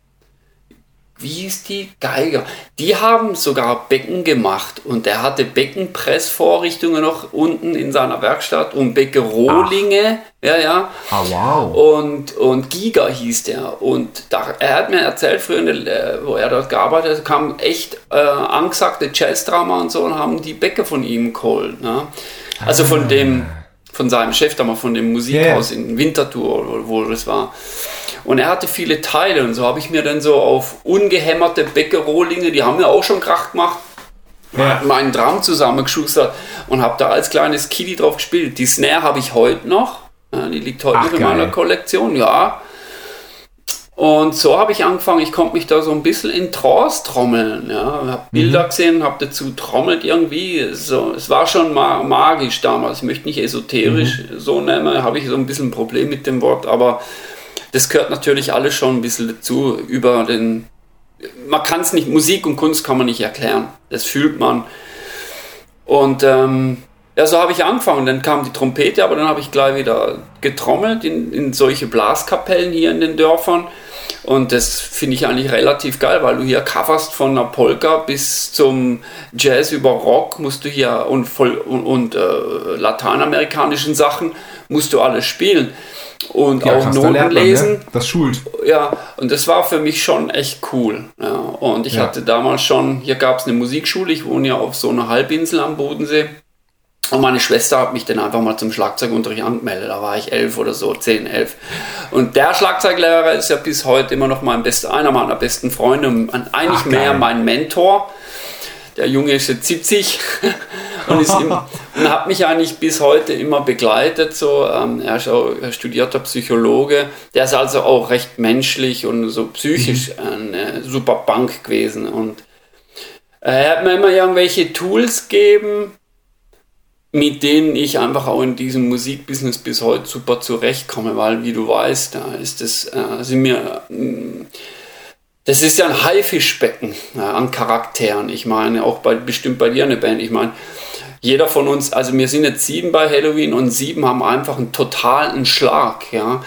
wie hieß die? Geiger, die haben sogar Becken gemacht und der hatte Beckenpressvorrichtungen noch unten in seiner Werkstatt und Beckerohlinge, ja, ja. Ah, wow. Und, und Giga hieß der. Und da, er hat mir erzählt, früher, der, wo er dort gearbeitet hat, kamen echt äh, angesagte Jazz-Drama und so und haben die Bäcke von ihm geholt. Ne? Also von dem, von seinem Chef, da mal von dem Musikhaus in Winterthur, wo das war. Und er hatte viele Teile und so habe ich mir dann so auf ungehämmerte Bäckerohlinge, die haben mir auch schon Krach gemacht, Ja. meinen Drum zusammengeschustert und habe da als kleines Kitty drauf gespielt. Die Snare habe ich heute noch. Die liegt heute Ach, noch in geil. meiner Kollektion, ja. Und so habe ich angefangen, ich konnte mich da so ein bisschen in Trance trommeln. Ja. Habe Mhm. Bilder gesehen, habe dazu trommelt irgendwie. So, es war schon ma magisch damals. Ich möchte nicht esoterisch Mhm. so nennen, habe ich so ein bisschen ein Problem mit dem Wort, aber das gehört natürlich alles schon ein bisschen dazu. Über den, man kann es nicht, Musik und Kunst kann man nicht erklären. Das fühlt man. Und ähm, ja, so habe ich angefangen. Dann kam die Trompete, aber dann habe ich gleich wieder getrommelt in, in solche Blaskapellen hier in den Dörfern. Und das finde ich eigentlich relativ geil, weil du hier coverst von einer Polka bis zum Jazz über Rock musst du hier und, voll, und, und äh, lateinamerikanischen Sachen musst du alles spielen. Und auch krass, Noten man, lesen. Ne? Das schult. Ja, und das war für mich schon echt cool. Ja, und ich Ja. hatte damals schon, hier gab es eine Musikschule, ich wohne ja auf so einer Halbinsel am Bodensee. Und meine Schwester hat mich dann einfach mal zum Schlagzeugunterricht angemeldet. Da war ich elf oder so, zehn, elf. Und der Schlagzeuglehrer ist ja bis heute immer noch mein bester, einer meiner besten Freunde und eigentlich Ach, mehr mein Mentor. Der Junge ist jetzt 70 und, ist im, und hat mich eigentlich bis heute immer begleitet. So. Ähm, er ist auch er studierter Psychologe. Der ist also auch recht menschlich und so psychisch eine super Bank gewesen. Und er hat mir immer irgendwelche Tools gegeben, mit denen ich einfach auch in diesem Musikbusiness bis heute super zurechtkomme, weil wie du weißt, da ist es, äh, sind mir, mh, das ist ja ein Haifischbecken ja, an Charakteren. Ich meine, auch bei, bestimmt bei dir eine Band. Ich meine, jeder von uns, also wir sind jetzt sieben bei Halloween und sieben haben einfach einen totalen Schlag, ja.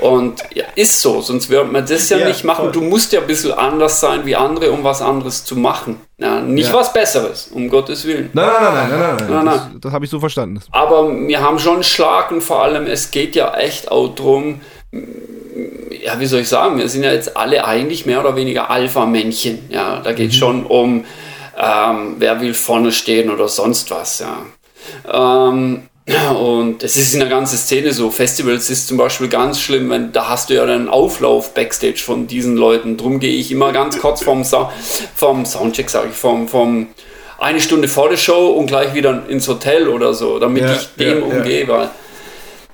Und ja, ist so, sonst würde man das ja, Ja, nicht machen. voll. Du musst ja ein bisschen anders sein wie andere, um was anderes zu machen. Ja, nicht was Besseres, um Gottes Willen. Nein, nein, nein, nein, nein, nein. Nein, Das, das habe ich so verstanden. Aber wir haben schon einen Schlag und vor allem, es geht ja echt auch drum, ja, wie soll ich sagen, wir sind ja jetzt alle eigentlich mehr oder weniger Alpha-Männchen. Ja, da geht es schon um, ähm, wer will vorne stehen oder sonst was. Ja. Ähm, und es ist in der ganzen Szene so. Festivals ist zum Beispiel ganz schlimm, wenn da hast du ja einen Auflauf Backstage von diesen Leuten. Drum gehe ich immer ganz kurz vom, Sa vom Soundcheck, sage ich, vom, vom eine Stunde vor der Show und gleich wieder ins Hotel oder so, damit Ja, ich dem ja, ja. umgehe. Weil,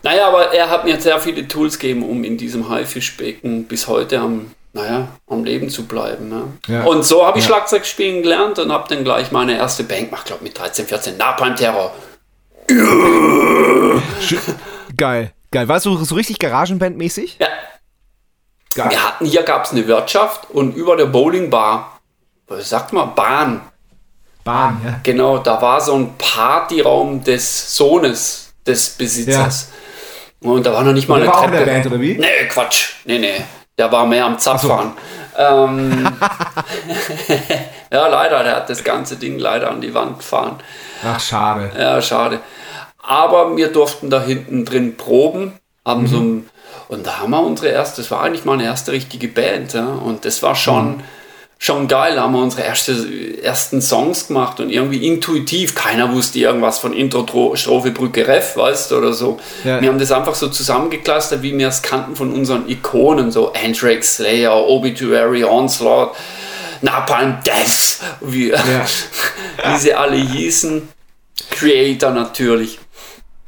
naja, aber er hat mir sehr viele Tools gegeben, um in diesem Haifischbecken bis heute am, naja, am Leben zu bleiben. Ne? Und so habe ich. Schlagzeug spielen gelernt und habe dann gleich meine erste Band gemacht, glaube mit 13, 14, Napalm Terror. Geil, geil. Warst du so richtig Garagenband-mäßig? Ja. Geil. Wir hatten, hier gab es eine Wirtschaft und über der Bowlingbar, was sagt man, Bahn. Bahn, ja. Genau, da war so ein Partyraum des Sohnes des Besitzers. Ja. Und da war noch nicht mal eine war Treppe. Auch in der Band, oder wie? Nee, Quatsch. Nee, nee. Der war mehr am Zapfahren. So. Ähm, ja, leider, der hat das ganze Ding leider an die Wand gefahren. Ach, schade. Ja, schade. Aber wir durften da hinten drin proben, haben mhm. so ein, und da haben wir unsere erste, das war eigentlich mal eine erste richtige Band, ja, und das war schon, mhm. schon geil, da haben wir unsere erste, ersten Songs gemacht und irgendwie intuitiv, keiner wusste irgendwas von Intro, Strophe, Brücke, Ref, weißt du, oder so. Ja. Wir haben das einfach so zusammengeklustert, wie wir es kannten von unseren Ikonen, so Anthrax, Slayer, Obituary, Onslaught, Napalm Death, wie, ja. wie sie alle hießen. Creator natürlich.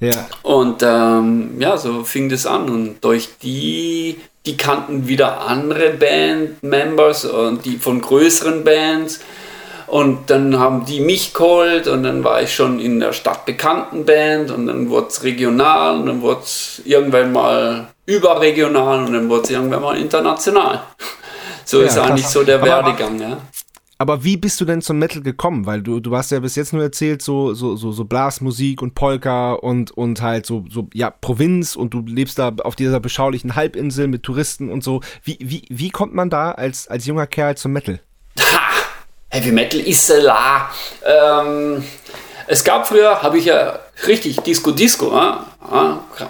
Ja. Und ähm, ja, so fing das an. Und durch die, die kannten wieder andere Band-Members und die von größeren Bands. Und dann haben die mich geholt und dann war ich schon in der stadtbekannten Band und dann wurde es regional und dann wurde es irgendwann mal überregional und dann wurde es irgendwann mal international. So ja, ist eigentlich so der Werdegang. Ja. Aber wie bist du denn zum Metal gekommen? Weil du, du hast ja bis jetzt nur erzählt, so, so, so, so Blasmusik und Polka und, und halt so, so, ja, Provinz und du lebst da auf dieser beschaulichen Halbinsel mit Touristen und so. Wie, wie, wie kommt man da als, als junger Kerl zum Metal? Ha! Heavy Metal ist la. Ähm, es gab früher, habe ich ja richtig Disco Disco, ja?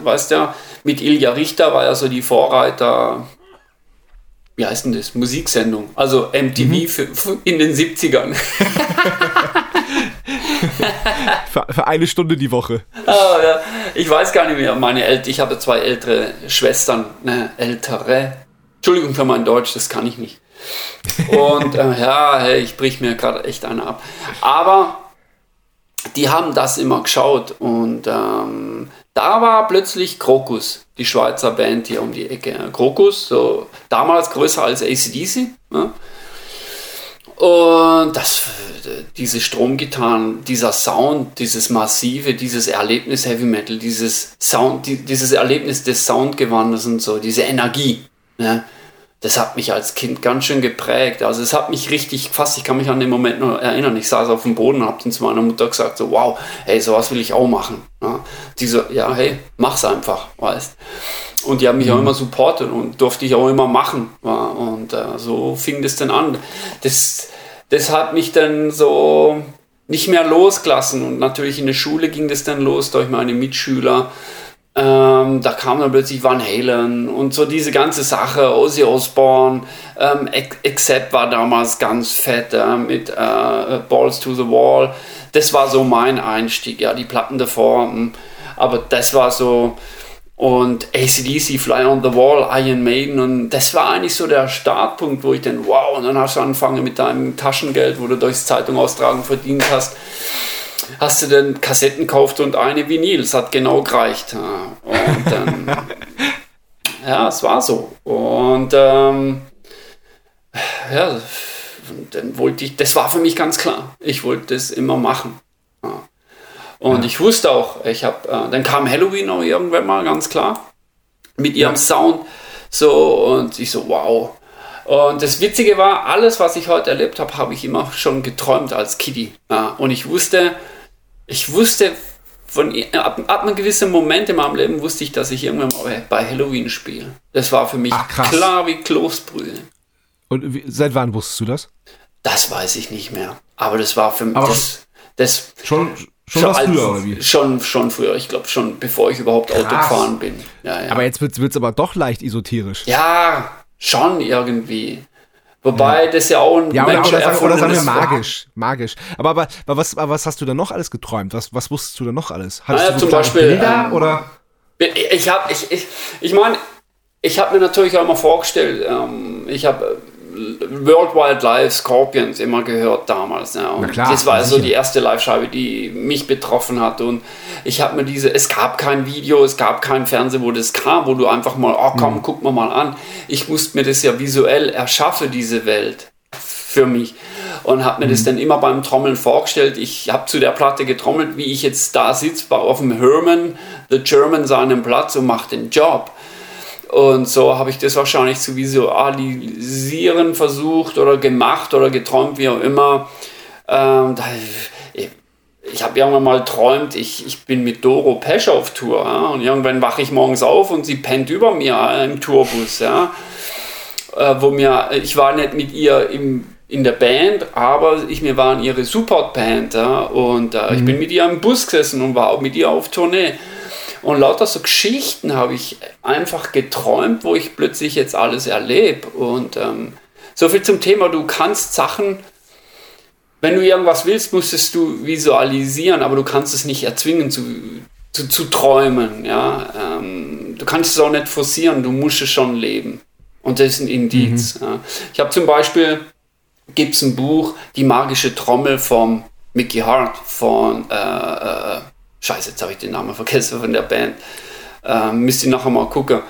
weißt ja, mit Ilja Richter war ja so die Vorreiter wie heißt denn das? Musiksendung. Also MTV mhm. für, für in den 70ern. für, für, eine Stunde die Woche. Oh, ja. Ich weiß gar nicht mehr. Meine El ich habe zwei ältere Schwestern, ne, ältere. Entschuldigung für mein Deutsch, das kann ich nicht. Und äh, ja, hey, ich brich mir gerade echt eine ab. Aber die haben das immer geschaut und ähm, da war plötzlich Krokus, die Schweizer Band hier um die Ecke. Krokus, so damals größer als ACDC. Ja. Und das, diese Stromgitarren, dieser Sound, dieses massive, dieses Erlebnis Heavy Metal, dieses Sound, die, dieses Erlebnis des Soundgewanders und so, diese Energie. Ja das hat mich als Kind ganz schön geprägt. Also es hat mich richtig fast, ich kann mich an den Moment noch erinnern, ich saß auf dem Boden und habe dann zu meiner Mutter gesagt, so wow, hey, sowas will ich auch machen. Ja, die so, ja, hey, mach's einfach, weißt. Und die haben mich mhm. auch immer supportet und durfte ich auch immer machen. Ja, und äh, so fing das dann an. Das, das hat mich dann so nicht mehr losgelassen und natürlich in der Schule ging das dann los durch meine Mitschüler ähm, da kam dann plötzlich Van Halen und so diese ganze Sache, Ozzy Osbourne, ähm, Accept war damals ganz fett äh, mit äh, Balls to the Wall. Das war so mein Einstieg, ja, die Platten davor. Hm. Aber das war so, und ACDC, Fly on the Wall, Iron Maiden und das war eigentlich so der Startpunkt, wo ich dann, wow, und dann hast du angefangen mit deinem Taschengeld, wo du durchs Zeitung austragen verdient hast hast du dann Kassetten gekauft und eine Vinyl. Es hat genau gereicht. Und dann, ja, es war so. Und ähm, ja, dann wollte ich, das war für mich ganz klar. Ich wollte das immer machen. Ja. Und ja. ich wusste auch, ich habe, äh, dann kam Halloween auch irgendwann mal, ganz klar, mit ihrem ja. Sound. So, und ich so, wow. Und das Witzige war, alles, was ich heute erlebt habe, habe ich immer schon geträumt als Kitty. Ja, und ich wusste, ich wusste von ab, ab einem gewissen Moment in meinem Leben wusste ich, dass ich irgendwann mal bei Halloween spiele. Das war für mich Ach, klar wie Kloßbrühe. Und wie, seit wann wusstest du das? Das weiß ich nicht mehr. Aber das war für mich das, das schon schon, schon als, früher oder wie? Schon schon früher. Ich glaube schon, bevor ich überhaupt Krass. Auto gefahren bin. Ja, ja. Aber jetzt wird es aber doch leicht esoterisch. Ja, schon irgendwie. Wobei ja. das ja auch ein ja, Mensch oder, oder, oder sagen wir magisch, magisch. Aber, aber, aber, was, aber was hast du da noch alles geträumt? Was, was wusstest du da noch alles? Hattest naja, du so zum Beispiel Bilder, ähm, oder? Ich habe, ich, ich, ich meine, ich habe mir natürlich auch mal vorgestellt, ähm, ich habe World Wildlife Scorpions immer gehört damals. Ja. Und klar, das war so die erste Live-Scheibe, die mich betroffen hat. Und ich habe mir diese, es gab kein Video, es gab kein Fernsehen, wo das kam, wo du einfach mal, oh komm, mhm. guck mal mal an. Ich musste mir das ja visuell erschaffen, diese Welt für mich. und habe mir mhm. das dann immer beim Trommeln vorgestellt. Ich habe zu der Platte getrommelt, wie ich jetzt da sitze auf dem Herman, The German, seinem Platz und mache den Job. Und so habe ich das wahrscheinlich zu visualisieren versucht oder gemacht oder geträumt, wie auch immer. Ähm, ich habe irgendwann mal träumt, ich, ich bin mit Doro Pesch auf Tour. Ja? Und irgendwann wache ich morgens auf und sie pennt über mir im Tourbus. Ja? Äh, wo mir, ich war nicht mit ihr im, in der Band, aber ich, wir waren ihre Supportband. Ja? Und äh, mhm. ich bin mit ihr im Bus gesessen und war auch mit ihr auf Tournee. Und lauter so Geschichten habe ich einfach geträumt, wo ich plötzlich jetzt alles erlebe. Und ähm, so viel zum Thema, du kannst Sachen wenn du irgendwas willst, musstest du visualisieren, aber du kannst es nicht erzwingen zu, zu, zu träumen. Ja? Ähm, du kannst es auch nicht forcieren, du musst es schon leben. Und das ist ein Indiz. Mhm. Ja. Ich habe zum Beispiel, gibt es ein Buch, Die magische Trommel von Mickey Hart, von, äh, äh, scheiße, jetzt habe ich den Namen vergessen von der Band. Äh, müsst ihr nachher mal gucken.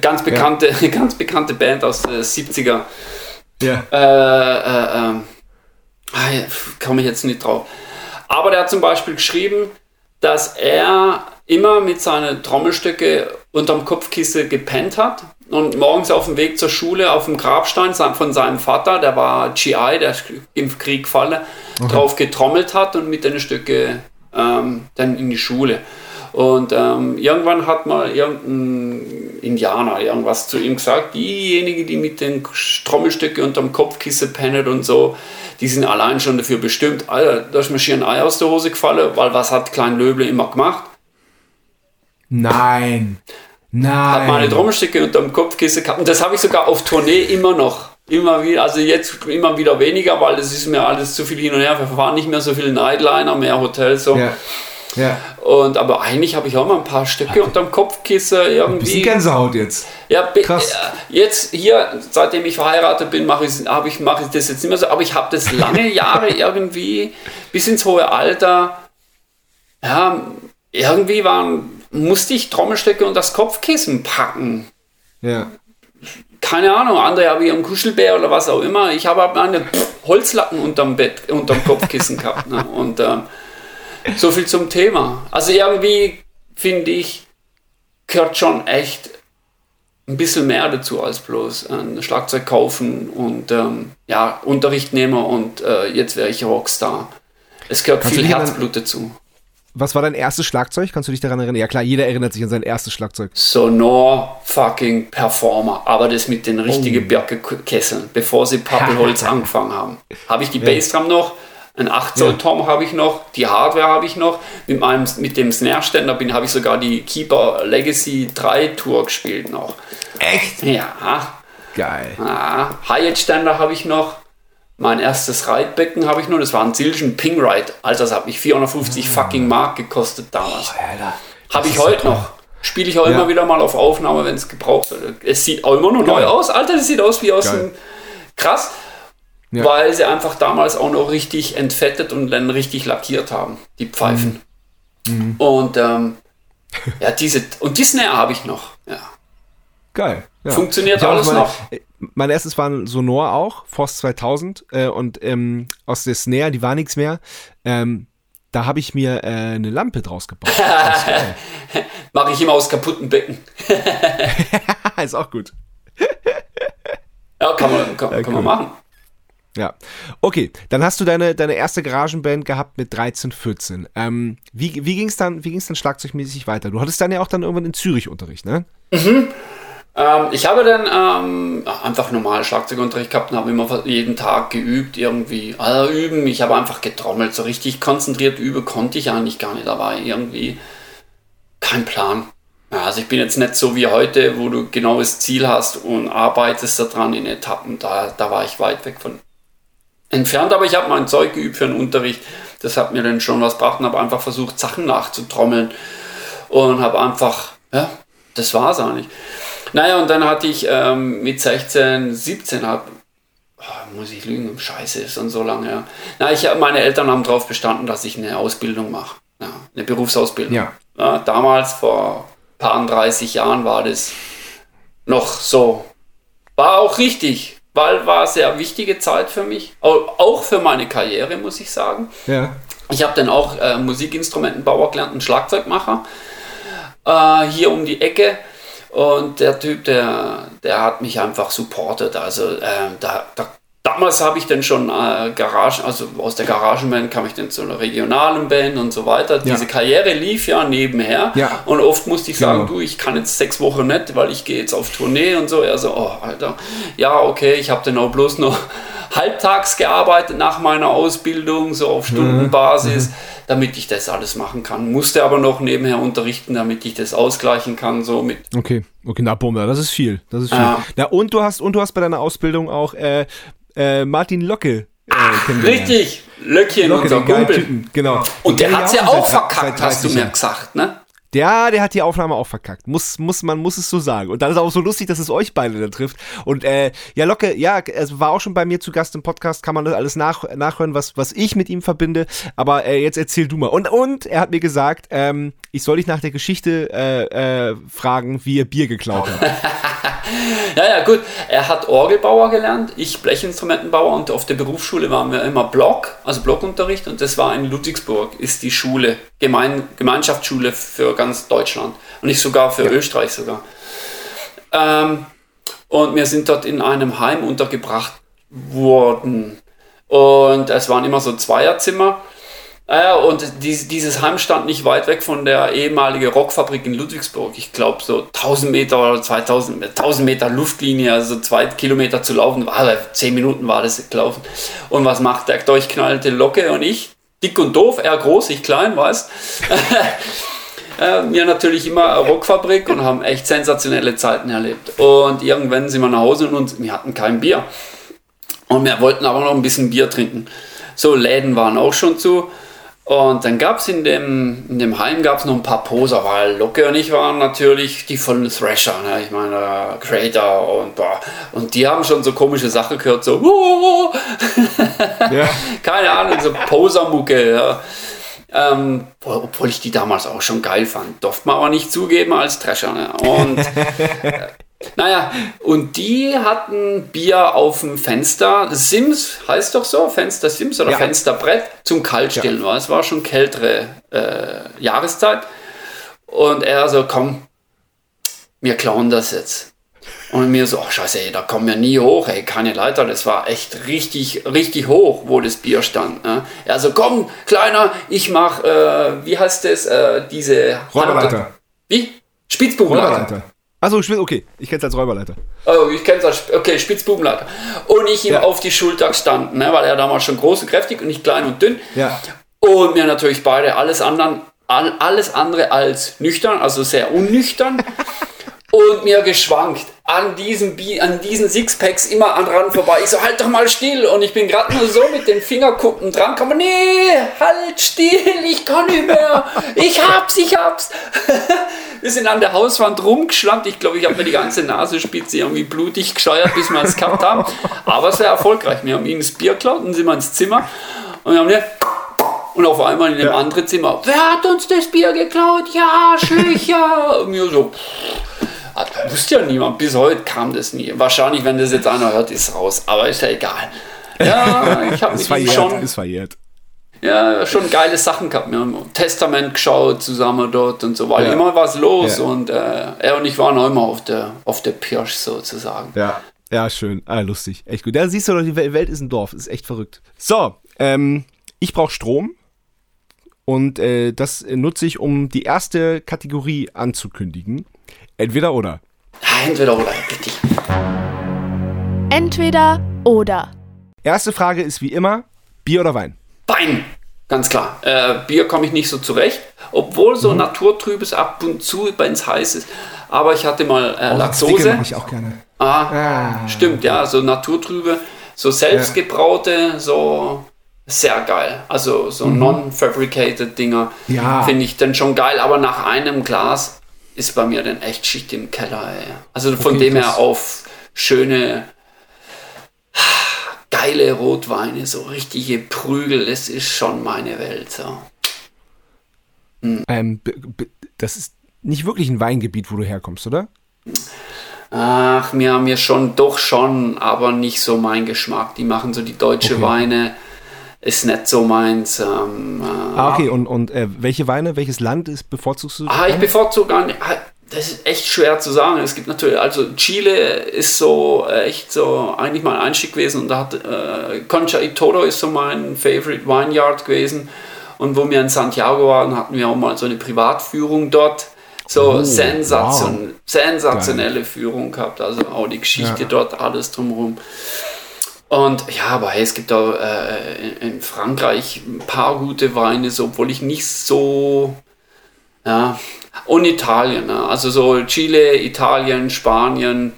Ganz bekannte, ja. ganz bekannte Band aus den 70er. Ja. Äh, äh, ähm, Ah, komme ich jetzt nicht drauf. Aber der hat zum Beispiel geschrieben, dass er immer mit seinen Trommelstücke unterm Kopfkissen gepennt hat und morgens auf dem Weg zur Schule auf dem Grabstein von seinem Vater, der war GI, der im Krieg gefallen, okay. drauf getrommelt hat und mit den Stücke ähm, dann in die Schule. Und ähm, irgendwann hat mal irgendein Indianer irgendwas zu ihm gesagt, diejenigen, die mit den Trommelstücken unterm Kopfkissen pennen und so, die sind allein schon dafür bestimmt, Alter, da ist mir schier ein Ei aus der Hose gefallen, weil was hat Klein Löble immer gemacht? Nein. Nein. Hat meine Trommelstücke unterm Kopfkissen gehabt. Und das habe ich sogar auf Tournee immer noch. Immer wieder, also jetzt immer wieder weniger, weil es ist mir alles zu viel hin und her. Wir fahren nicht mehr so viel Nightliner, mehr Hotels so. Ja. Ja. Und aber eigentlich habe ich auch mal ein paar Stücke unterm Kopfkissen irgendwie. Ein bisschen Gänsehaut jetzt. Ja, Krass. jetzt hier, seitdem ich verheiratet bin, mache ich, ich, mach ich das jetzt nicht mehr so, aber ich habe das lange Jahre irgendwie bis ins hohe Alter. Ja, irgendwie waren, musste ich Trommelstöcke und das Kopfkissen packen. Ja. Keine Ahnung, andere habe ich einen Kuschelbär oder was auch immer. Ich habe eine Holzlatten unterm Bett, unterm Kopfkissen gehabt. Ne? Und ähm, so viel zum Thema. Also irgendwie finde ich, gehört schon echt ein bisschen mehr dazu als bloß ein Schlagzeug kaufen und ähm, ja, Unterricht nehmen und äh, jetzt wäre ich Rockstar. Es gehört Kannst viel Herzblut dazu. Was war dein erstes Schlagzeug? Kannst du dich daran erinnern? Ja klar, jeder erinnert sich an sein erstes Schlagzeug. Sonor fucking Performer, aber das mit den richtigen oh. Bergkesseln, bevor sie Pappelholz angefangen haben. Habe ich die ja. Bassdrum noch, ein 8 Zoll Tom habe ich noch, die Hardware habe ich noch. Mit, meinem, mit dem Snare-Ständer habe ich sogar die Keeper Legacy 3 Tour gespielt noch. Echt? Ja. Geil. Ja. Hyatt-Ständer habe ich noch. Mein erstes Reitbecken habe ich nur, das war ein Zilchen Ping Ride. Alter, das hat mich 450 oh. fucking Mark gekostet damals. Oh, habe ich heute noch. Spiele ich auch ja. immer wieder mal auf Aufnahme, wenn es gebraucht wird. Es sieht auch immer noch Geil. neu aus. Alter, das sieht aus wie aus Geil. dem. Krass. Ja. Weil sie einfach damals auch noch richtig entfettet und dann richtig lackiert haben, die Pfeifen. Mhm. mhm. Und ähm, ja, diese, und die Snare habe ich noch. Ja. Geil. Ja. Funktioniert alles meine, noch. Mein erstes war ein Sonor auch, Force 2000. Äh, und ähm, aus der Snare, die war nichts mehr. Ähm, da habe ich mir äh, eine Lampe draus gebaut. Mache ich immer aus kaputten Becken. ist auch gut. ja, kann man, kann, ja, kann man machen. Ja. Okay, dann hast du deine, deine erste Garagenband gehabt mit 13, 14. Ähm, wie wie ging es dann, dann schlagzeugmäßig weiter? Du hattest dann ja auch dann irgendwann in Zürich Unterricht, ne? Mhm. Ähm, ich habe dann ähm, einfach normal Schlagzeugunterricht gehabt und habe immer jeden Tag geübt, irgendwie. Also üben, ich habe einfach getrommelt. So richtig konzentriert üben konnte ich eigentlich gar nicht dabei. Irgendwie kein Plan. Also ich bin jetzt nicht so wie heute, wo du genaues Ziel hast und arbeitest daran in Etappen. Da, da war ich weit weg von entfernt, aber ich habe mein Zeug geübt für den Unterricht. Das hat mir dann schon was gebracht und habe einfach versucht, Sachen nachzutrommeln und habe einfach, ja, das war es eigentlich. Naja, und dann hatte ich ähm, mit 16, 17, hab, oh, muss ich lügen, scheiße, ist dann so lange her. Na, ich, meine Eltern haben darauf bestanden, dass ich eine Ausbildung mache, ja, eine Berufsausbildung. Ja. ja. damals, vor paar 30 Jahren, war das noch so. War auch richtig, weil war sehr wichtige Zeit für mich, auch für meine Karriere, muss ich sagen. Ja. Ich habe dann auch äh, Musikinstrumentenbauer gelernt, einen Schlagzeugmacher, äh, hier um die Ecke. Und der Typ, der, der hat mich einfach supportet. Also äh, da, da damals habe ich dann schon äh, Garagen, also aus der Garagenband kam ich dann zu einer regionalen Band und so weiter. Ja. Diese Karriere lief ja nebenher. Ja. Und oft musste ich sagen, genau. du, ich kann jetzt sechs Wochen nicht, weil ich gehe jetzt auf Tournee und so. Er so, oh, Alter, ja, okay, ich habe dann auch bloß noch halbtags gearbeitet nach meiner Ausbildung, so auf mhm. Stundenbasis, mhm. Damit ich das alles machen kann. Musste aber noch nebenher unterrichten, damit ich das ausgleichen kann, so mit. Okay, okay, na Bumm, das ist viel, das ist viel. Ja. Na, und du hast, und du hast bei deiner Ausbildung auch äh, äh, Martin Locke äh, Richtig, Löckchen, Locke, unser Kumpel. Genau. Und der, der hat ja auch verkackt, hast du mir gesagt, ne? Der, der hat die Aufnahme auch verkackt. Muss, muss, man muss es so sagen. Und dann ist auch so lustig, dass es euch beide da trifft. Und äh, ja, Locke, ja, es war auch schon bei mir zu Gast im Podcast, kann man das alles nach, nachhören, was, was ich mit ihm verbinde. Aber äh, jetzt erzähl du mal. Und, und er hat mir gesagt, ähm, ich soll dich nach der Geschichte äh, äh, fragen, wie er Bier geklaut hat. ja, ja, gut. Er hat Orgelbauer gelernt, ich Blechinstrumentenbauer und auf der Berufsschule waren wir immer Block, also Blockunterricht und das war in Ludwigsburg, ist die Schule, Gemein, Gemeinschaftsschule für ganz Deutschland und nicht sogar für ja. Österreich sogar. Ähm, und wir sind dort in einem Heim untergebracht worden und es waren immer so Zweierzimmer äh, und dies, dieses Heim stand nicht weit weg von der ehemaligen Rockfabrik in Ludwigsburg. Ich glaube, so 1000 Meter oder 2000 1000 Meter Luftlinie, also zwei Kilometer zu laufen, war, zehn Minuten war das gelaufen. Und was macht der durchknallte Locke und ich? Dick und doof, er groß, ich klein, weißt äh, wir natürlich immer Rockfabrik und haben echt sensationelle Zeiten erlebt. Und irgendwann sind wir nach Hause und wir hatten kein Bier. Und wir wollten aber noch ein bisschen Bier trinken. So, Läden waren auch schon zu. Und dann gab es in dem, in dem Heim gab's noch ein paar Poser, weil Locke und ich waren natürlich die von Thrasher, ne? ich meine Creator und boah. und die haben schon so komische Sachen gehört, so ja. keine Ahnung, so Posermucke. Ja. Ähm, obwohl ich die damals auch schon geil fand. Durfte man aber nicht zugeben als Thrasher. Ne? Und äh, naja, und die hatten Bier auf dem Fenster, Sims heißt doch so, Fenster Sims oder ja. Fensterbrett zum Kaltstillen, ja. es war schon kältere äh, Jahreszeit. Und er so, komm, wir klauen das jetzt. Und mir so, ach scheiße, ey, da kommen wir nie hoch, ey, keine Leiter, das war echt richtig, richtig hoch, wo das Bier stand. Ne? Er so, komm, Kleiner, ich mach, äh, wie heißt das, äh, diese... Räuberleiter. Wie? Spitzbubenleiter. Achso, okay, ich kenne es als Räuberleiter. Oh, ich kenne es als, okay, Spitzbubenleiter. Und ich ihm ja. auf die Schulter gestanden, ne, weil er damals schon groß und kräftig und nicht klein und dünn. Ja. Und mir natürlich beide alles anderen, alles andere als nüchtern, also sehr unnüchtern. und mir geschwankt an diesen, an diesen Sixpacks immer an dran vorbei. Ich so, halt doch mal still. Und ich bin gerade nur so mit den Fingerkuppen dran. Komm, nee, halt still, ich kann nicht mehr. Ich hab's, ich hab's. Wir sind an der Hauswand rumgeschlammt. Ich glaube, ich habe mir die ganze Nasenspitze irgendwie blutig gescheuert, bis wir es gehabt haben. Aber es war erfolgreich. Wir haben ihnen das Bier geklaut und sind wir ins Zimmer. Und wir haben hier und auf einmal in dem ja. anderen Zimmer, wer hat uns das Bier geklaut? Ja, Schlücher. und mir so, das wusste ja niemand. Bis heute kam das nie. Wahrscheinlich, wenn das jetzt einer hört, ist raus. Aber ist ja egal. Ja, ich habe mich schon. Ist verjährt. Ja, schon geile Sachen gehabt. Wir haben Testament geschaut zusammen dort und so, weil ja. immer was los ja. und äh, er und ich waren auch immer auf der, auf der Pirsch sozusagen. Ja, ja, schön. Ah, lustig. Echt gut. Da siehst du doch, die Welt ist ein Dorf. Ist echt verrückt. So, ähm, ich brauche Strom und äh, das nutze ich, um die erste Kategorie anzukündigen. Entweder oder. Entweder oder, richtig. Entweder oder. Erste Frage ist wie immer: Bier oder Wein? Wein, ganz klar. Äh, Bier komme ich nicht so zurecht, obwohl so mhm. naturtrübes ab und zu, wenn es heiß ist. Aber ich hatte mal äh, oh, Laktose. Ich auch gerne. Ah, ah, stimmt, ja, so naturtrübe, so selbstgebraute, ja. so sehr geil. Also so mhm. non-fabricated Dinger ja. finde ich dann schon geil, aber nach einem Glas ist bei mir dann echt Schicht im Keller. Ey. Also von okay, dem her auf schöne, geile Rotweine, so richtige Prügel, das ist schon meine Welt. So. Hm. Ähm, das ist nicht wirklich ein Weingebiet, wo du herkommst, oder? Ach, mir, mir schon, doch schon, aber nicht so mein Geschmack. Die machen so die deutsche okay. Weine, ist nicht so meins. Ähm, äh, ah, okay, und, und äh, welche Weine, welches Land ist, bevorzugst du? Ah, ich bevorzuge nicht. Ah, das ist echt schwer zu sagen. Es gibt natürlich, also Chile ist so äh, echt so eigentlich mein Einstieg gewesen und da hat äh, Concha y Toro ist so mein Favorite Vineyard gewesen. Und wo wir in Santiago waren, hatten wir auch mal so eine Privatführung dort so oh, sensation, wow. sensationelle Geil. Führung gehabt, also auch die Geschichte ja. dort, alles drumherum. Und ja, aber hey, es gibt auch äh, in Frankreich ein paar gute Weine, so, obwohl ich nicht so, ja, und Italien, ne? also so Chile, Italien, Spanien,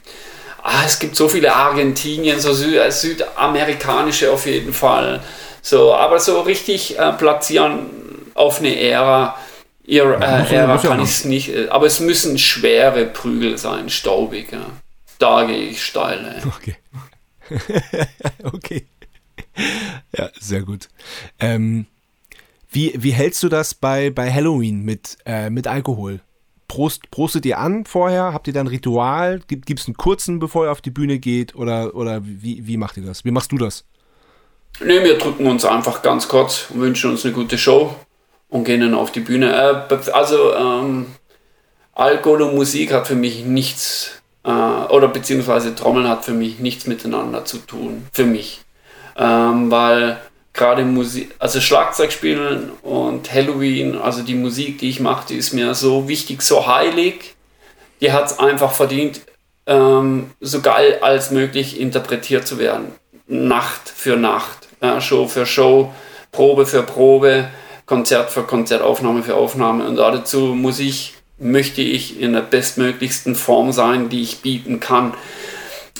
ah, es gibt so viele Argentinien, so Sü äh, südamerikanische auf jeden Fall, so, aber so richtig äh, platzieren auf eine Ära, Ihr, äh, Ära kann ich es nicht, äh, aber es müssen schwere Prügel sein, staubig. Ja. Da gehe ich steil. Ey. Okay. okay. Ja, sehr gut. Ähm, wie, wie hältst du das bei, bei Halloween mit, äh, mit Alkohol? Prost, prostet ihr an vorher? Habt ihr dann Ritual? Gibt es einen kurzen, bevor ihr auf die Bühne geht? Oder, oder wie, wie macht ihr das? Wie machst du das? Ne, wir drücken uns einfach ganz kurz und wünschen uns eine gute Show und gehen dann auf die Bühne. Äh, also ähm, Alkohol und Musik hat für mich nichts, äh, oder beziehungsweise Trommeln hat für mich nichts miteinander zu tun, für mich. Ähm, weil gerade Musik, also Schlagzeug spielen und Halloween, also die Musik, die ich mache, die ist mir so wichtig, so heilig, die hat es einfach verdient, ähm, so geil als möglich interpretiert zu werden. Nacht für Nacht, ja, Show für Show, Probe für Probe Konzert für Konzert, Aufnahme für Aufnahme. Und dazu muss ich, möchte ich in der bestmöglichsten Form sein, die ich bieten kann.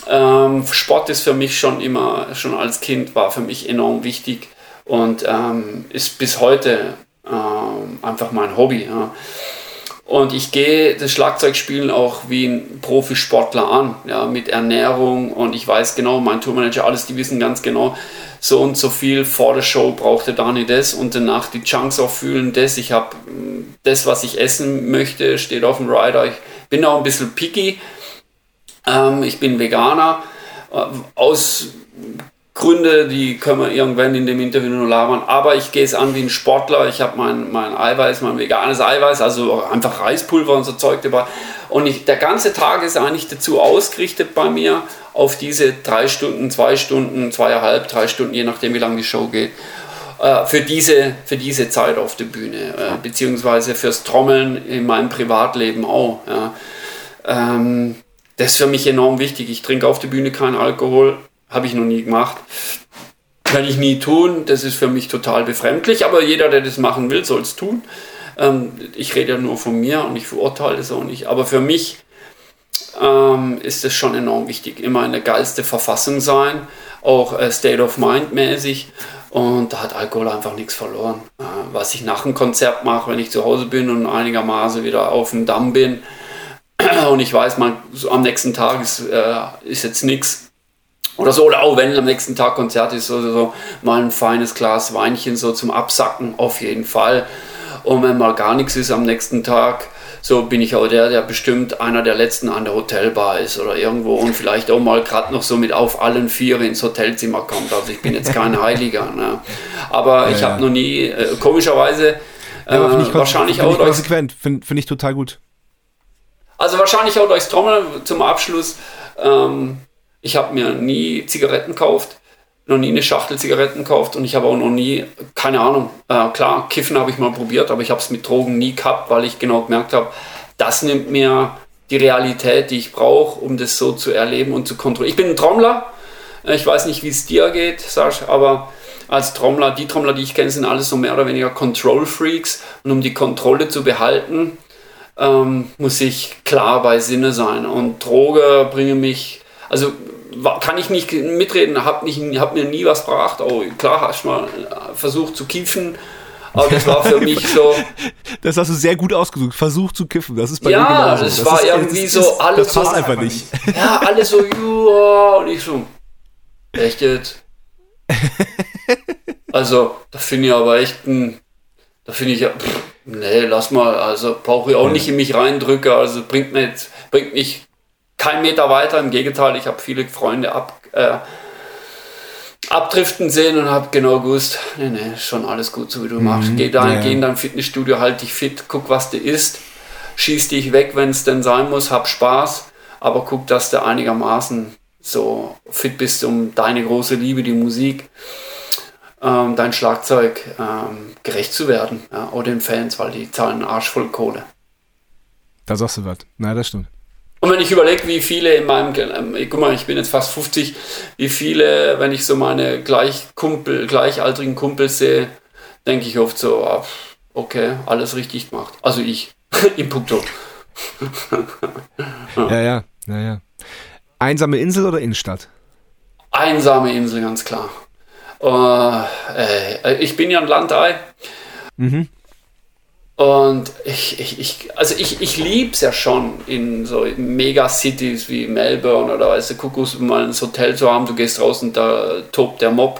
Ähm, Sport ist für mich schon immer, schon als Kind war für mich enorm wichtig und ähm, ist bis heute ähm, einfach mein Hobby. Ja. Und ich gehe das Schlagzeugspielen auch wie ein Profisportler an, ja, mit Ernährung und ich weiß genau, mein Tourmanager, alles, die wissen ganz genau, so und so viel vor der Show brauchte Dani das und danach die Chunks auch fühlen das. Ich habe mm, das, was ich essen möchte, steht auf dem Rider. Ich bin auch ein bisschen picky. Ähm, ich bin Veganer. Äh, aus Gründe, die können wir irgendwann in dem Interview nur labern. Aber ich gehe es an wie ein Sportler. Ich habe mein, mein Eiweiß, mein veganes Eiweiß, also einfach Reispulver und so Zeug dabei. Und ich, der ganze Tag ist eigentlich dazu ausgerichtet bei mir, auf diese drei Stunden, zwei Stunden, zweieinhalb, drei Stunden, je nachdem, wie lange die Show geht, äh, für, diese, für diese Zeit auf der Bühne, äh, beziehungsweise fürs Trommeln in meinem Privatleben auch. Ja. Ähm, das ist für mich enorm wichtig. Ich trinke auf der Bühne keinen Alkohol, habe ich noch nie gemacht. Kann ich nie tun, das ist für mich total befremdlich, aber jeder, der das machen will, soll es tun. Ähm, ich rede ja nur von mir und ich verurteile das auch nicht, aber für mich ähm, ist es schon enorm wichtig, immer in der geilste Verfassung sein, auch äh, State of Mind mäßig. Und da hat Alkohol einfach nichts verloren. Äh, was ich nach dem Konzert mache, wenn ich zu Hause bin und einigermaßen wieder auf dem Damm bin und ich weiß, man, so am nächsten Tag ist, äh, ist jetzt nichts, oder so, oder auch wenn am nächsten Tag Konzert ist, oder so mal ein feines Glas Weinchen so zum Absacken, auf jeden Fall. Und wenn mal gar nichts ist am nächsten Tag, so bin ich auch der, der bestimmt einer der letzten an der Hotelbar ist oder irgendwo und vielleicht auch mal gerade noch so mit auf allen vier ins Hotelzimmer kommt. Also ich bin jetzt kein Heiliger. Ne? Aber ja, ich habe ja. noch nie, äh, komischerweise, äh, ja, ich wahrscheinlich auch. Konsequent, finde find ich total gut. Also wahrscheinlich auch durchs Trommel zum Abschluss. Ähm, ich habe mir nie Zigaretten gekauft, noch nie eine Schachtel Zigaretten gekauft und ich habe auch noch nie, keine Ahnung, äh, klar, Kiffen habe ich mal probiert, aber ich habe es mit Drogen nie gehabt, weil ich genau gemerkt habe, das nimmt mir die Realität, die ich brauche, um das so zu erleben und zu kontrollieren. Ich bin ein Trommler, ich weiß nicht, wie es dir geht, Sasch, aber als Trommler, die Trommler, die ich kenne, sind alles so mehr oder weniger Control Freaks und um die Kontrolle zu behalten, ähm, muss ich klar bei Sinne sein. Und Droge bringe mich, also kann ich nicht mitreden, habe hab mir nie was gebracht. Oh, klar, hast mal äh, versucht zu kiffen, aber das war für mich so. Das hast du sehr gut ausgesucht. Versucht zu kiffen, das ist bei ja, mir genauso. Das, das war ist, irgendwie das so alles. Das passt so, einfach nicht. Ja, alles so, ja, und ich so, echt jetzt? also, da finde ich aber echt ein, da finde ich ja, pff, nee, lass mal, also brauche ich auch nicht in mich reindrücken, also bringt mir jetzt, bringt mich kein Meter weiter. Im Gegenteil, ich habe viele Freunde ab, äh, abdriften sehen und habe genau gewusst, nee, nee, schon alles gut, so wie du mhm, machst. Geh, da, ja. geh in dein Fitnessstudio, halt dich fit, guck, was du isst, schieß dich weg, wenn es denn sein muss, hab Spaß, aber guck, dass du einigermaßen so fit bist, um deine große Liebe, die Musik, ähm, dein Schlagzeug ähm, gerecht zu werden. Ja, oder den Fans, weil die zahlen einen Arsch voll Kohle. Da sagst du was. Na, das stimmt. Und wenn ich überlege, wie viele in meinem, äh, guck mal, ich bin jetzt fast 50, wie viele, wenn ich so meine gleich Kumpel, gleichaltrigen Kumpels sehe, denke ich oft so, ah, okay, alles richtig gemacht. Also ich, im Punkto. ja, ja, ja, ja. Einsame Insel oder Innenstadt? Einsame Insel, ganz klar. Äh, äh, ich bin ja ein Landei. Mhm. Und ich, ich, ich, also ich, ich liebe es ja schon in so Megacities wie Melbourne oder weißt du, Kuckucks mal ein Hotel zu haben, du gehst raus und da tobt der Mob.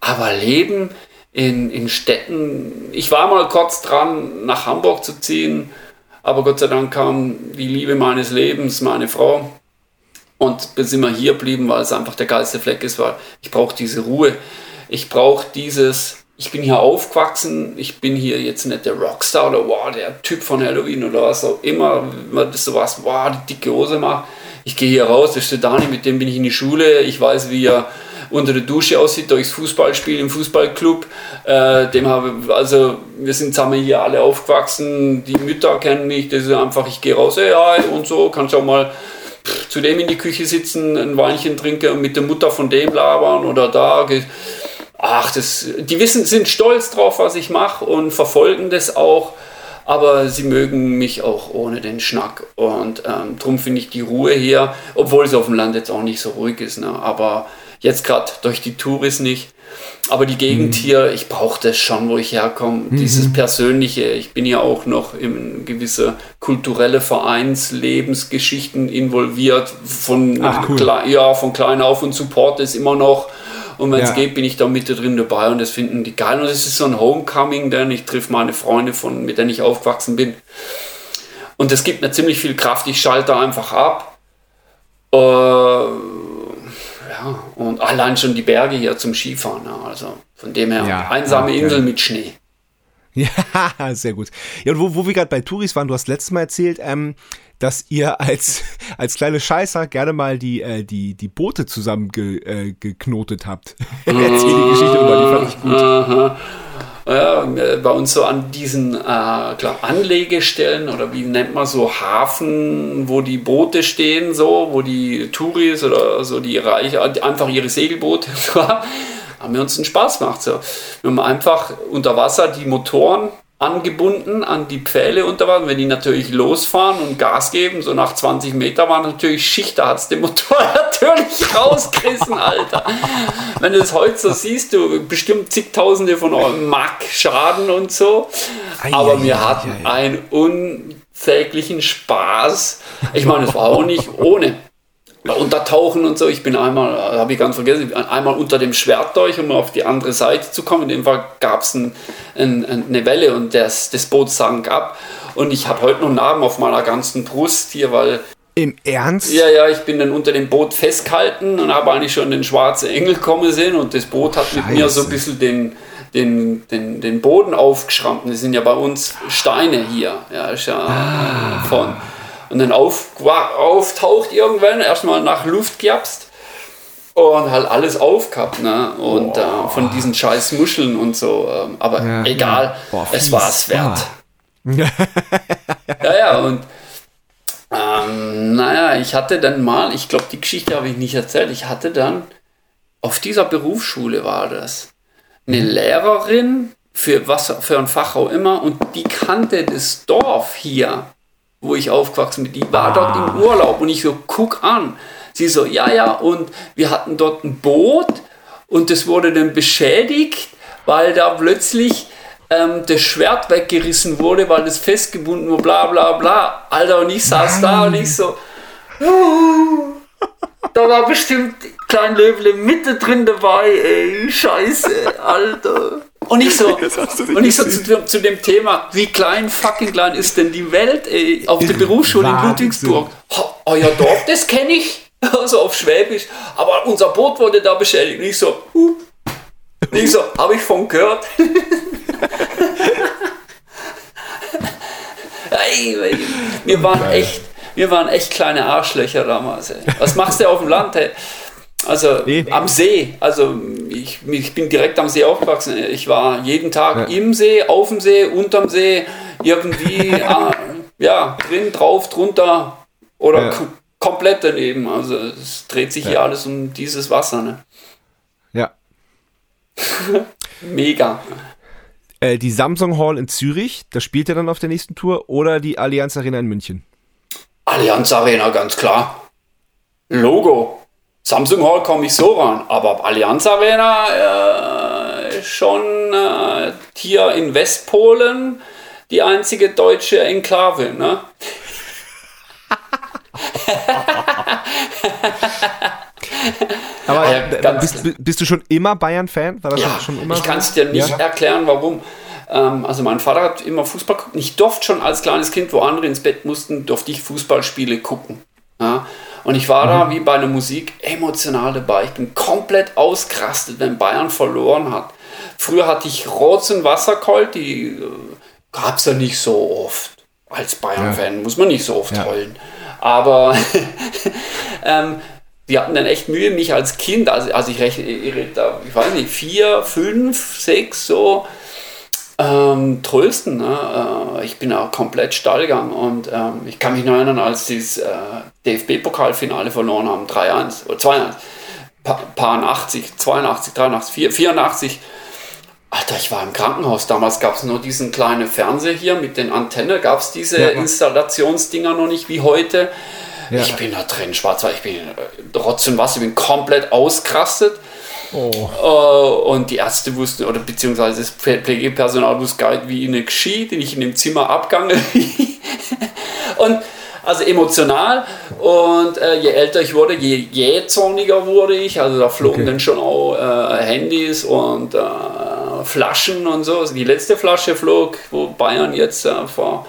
Aber Leben in, in Städten, ich war mal kurz dran, nach Hamburg zu ziehen, aber Gott sei Dank kam die Liebe meines Lebens, meine Frau. Und sind wir hier geblieben, weil es einfach der geilste Fleck ist, weil ich brauche diese Ruhe. Ich brauche dieses, ich bin hier aufgewachsen, ich bin hier jetzt nicht der Rockstar oder wow, der Typ von Halloween oder was auch immer, man das sowas, wow, die dicke Hose macht. Ich gehe hier raus, das ist der Dani, mit dem bin ich in die Schule, ich weiß, wie er unter der Dusche aussieht, durchs Fußballspiel im Fußballclub. Äh, dem habe also wir sind zusammen hier alle aufgewachsen, die Mütter kennen mich, das ist einfach, ich gehe raus, hey, und so, kannst auch mal zu dem in die Küche sitzen, ein Weinchen trinken und mit der Mutter von dem labern oder da ach, das, die wissen, sind stolz drauf, was ich mache und verfolgen das auch, aber sie mögen mich auch ohne den Schnack. Und ähm, darum finde ich die Ruhe hier, obwohl es auf dem Land jetzt auch nicht so ruhig ist, ne? aber jetzt gerade durch die Touris nicht. Aber die Gegend mhm. hier, ich brauche das schon, wo ich herkomme. Mhm. Dieses Persönliche. Ich bin ja auch noch in gewisse kulturelle Vereinslebensgeschichten involviert. Von, Ach, cool. ja, von klein auf und Support ist immer noch und wenn es ja. geht, bin ich da mit drin dabei und das finden die geil. Und es ist so ein Homecoming, denn ich treffe meine Freunde, von, mit denen ich aufgewachsen bin. Und es gibt mir ziemlich viel Kraft. Ich schalte einfach ab. Äh, ja, und allein schon die Berge hier zum Skifahren. Ja, also von dem her, ja, einsame ja, Insel mit Schnee. Ja, sehr gut. Ja, und wo, wo wir gerade bei Touris waren, du hast letztes Mal erzählt, ähm, dass ihr als, als kleine Scheißer gerne mal die, äh, die, die Boote zusammen ge, äh, habt. Erzähl die Geschichte über, die fand ich gut. Ja, bei uns so an diesen äh, klar, Anlegestellen oder wie nennt man so Hafen, wo die Boote stehen, so, wo die Touris oder so die Reiche einfach ihre Segelboote haben wir uns einen Spaß gemacht. So. Wir haben einfach unter Wasser die Motoren angebunden an die Pfähle unter Wasser. Wenn die natürlich losfahren und Gas geben, so nach 20 Meter war natürlich Schicht, da hat es den Motor natürlich rausgerissen, Alter. Wenn du es heute so siehst, du bestimmt zigtausende von Mark Schaden und so. Aber wir hatten einen unsäglichen Spaß. Ich meine, es war auch nicht ohne untertauchen und so. Ich bin einmal, habe ich ganz vergessen, einmal unter dem Schwert durch, um auf die andere Seite zu kommen. In dem Fall gab es ein, ein, eine Welle und das, das Boot sank ab. Und ich habe heute noch Narben auf meiner ganzen Brust hier, weil. Im Ernst? Ja, ja, ich bin dann unter dem Boot festgehalten und habe eigentlich schon den schwarzen Engel kommen sehen und das Boot hat Scheiße. mit mir so ein bisschen den, den, den, den Boden aufgeschrammt. Das sind ja bei uns Steine hier. Ja, ist ja ah. von und dann auf, auftaucht irgendwann, erstmal nach Luft gejapst und halt alles aufgehabt, ne? Und äh, von diesen scheiß Muscheln und so. Ähm, aber ja, egal, ja. Boah, es war es wert. ja, ja, und ähm, naja, ich hatte dann mal, ich glaube, die Geschichte habe ich nicht erzählt, ich hatte dann, auf dieser Berufsschule war das, eine Lehrerin für was für ein Fach auch immer und die kannte das Dorf hier wo ich aufgewachsen bin, die war ah. dort im Urlaub und ich so, guck an. Sie so, ja, ja, und wir hatten dort ein Boot und das wurde dann beschädigt, weil da plötzlich ähm, das Schwert weggerissen wurde, weil das festgebunden war, bla bla bla. Alter, und ich saß Nein. da und ich so, da war bestimmt Klein Löwle Mitte drin dabei, ey, scheiße, Alter. Und ich so, und ich so zu, zu, dem Thema, wie klein, fucking klein ist denn die Welt ey, auf der Berufsschule Wahnsinn. in Ludwigsburg? Euer Dorf, das kenne ich. Also auf Schwäbisch. Aber unser Boot wurde da beschädigt. Und ich so, huh. Ich so, habe ich von gehört. Ey, wir waren echt, wir waren echt kleine Arschlöcher damals. Ey. Was machst du auf dem Land? Ey? Also nee. am See. Also ich, ich, bin direkt am See aufgewachsen. Ich war jeden Tag ja. im See, auf dem See, unterm See, irgendwie ah, ja, drin, drauf, drunter oder ja. komplett daneben. Also es dreht sich ja. hier alles um dieses Wasser. Ne? Ja. Mega. Äh, die Samsung Hall in Zürich, da spielt er dann auf der nächsten Tour, oder die Allianz Arena in München? Allianz Arena, ganz klar. Logo. Samsung Hall komme ich so ran, aber Allianz Arena äh, schon äh, hier in Westpolen die einzige deutsche Enklave, ne? Aber ja, bist, bist, du schon immer Bayern-Fan? ja, schon immer ich kann es dir nicht ja? erklären, warum. Ähm, also mein Vater hat immer Fußball geguckt. Ich durfte schon als kleines Kind, wo andere ins Bett mussten, durfte ich Fußballspiele gucken. Ja? Und ich war mhm. da wie bei einer Musik emotional dabei. Ich bin komplett ausgerastet, wenn Bayern verloren hat. Früher hatte ich Rotz und Wasserkold, die äh, gab es ja nicht so oft. Als Bayern-Fan ja. muss man nicht so oft ja. heulen. Aber ähm, wir hatten dann echt Mühe, mich als Kind, also, also ich rechne, ich, ich weiß nicht, vier, fünf, sechs so, ähm, trösten. Ne? Äh, ich bin auch komplett steil gegangen und ähm, ich kann mich noch erinnern, als sie das äh, DFB-Pokalfinale verloren haben, 3-1 oder 2-1, pa 80, 82, 83, 4, 84. Alter, ich war im Krankenhaus. Damals gab es nur diesen kleinen Fernseher hier mit den Antennen, gab es diese ja. Installationsdinger noch nicht wie heute. Ja. Ich bin da drin, schwarz, ich bin äh, Rotz und Wasser, ich bin komplett ausgerastet. Oh. und die Ärzte wussten, oder beziehungsweise das Pflegepersonal wusste gar nicht, wie ihnen geschieht, ich in dem Zimmer abgange. und also emotional. Und äh, je älter ich wurde, je jähzorniger wurde ich. Also da flogen okay. dann schon auch äh, Handys und äh, Flaschen und so. Also die letzte Flasche flog, wo Bayern jetzt äh, vor,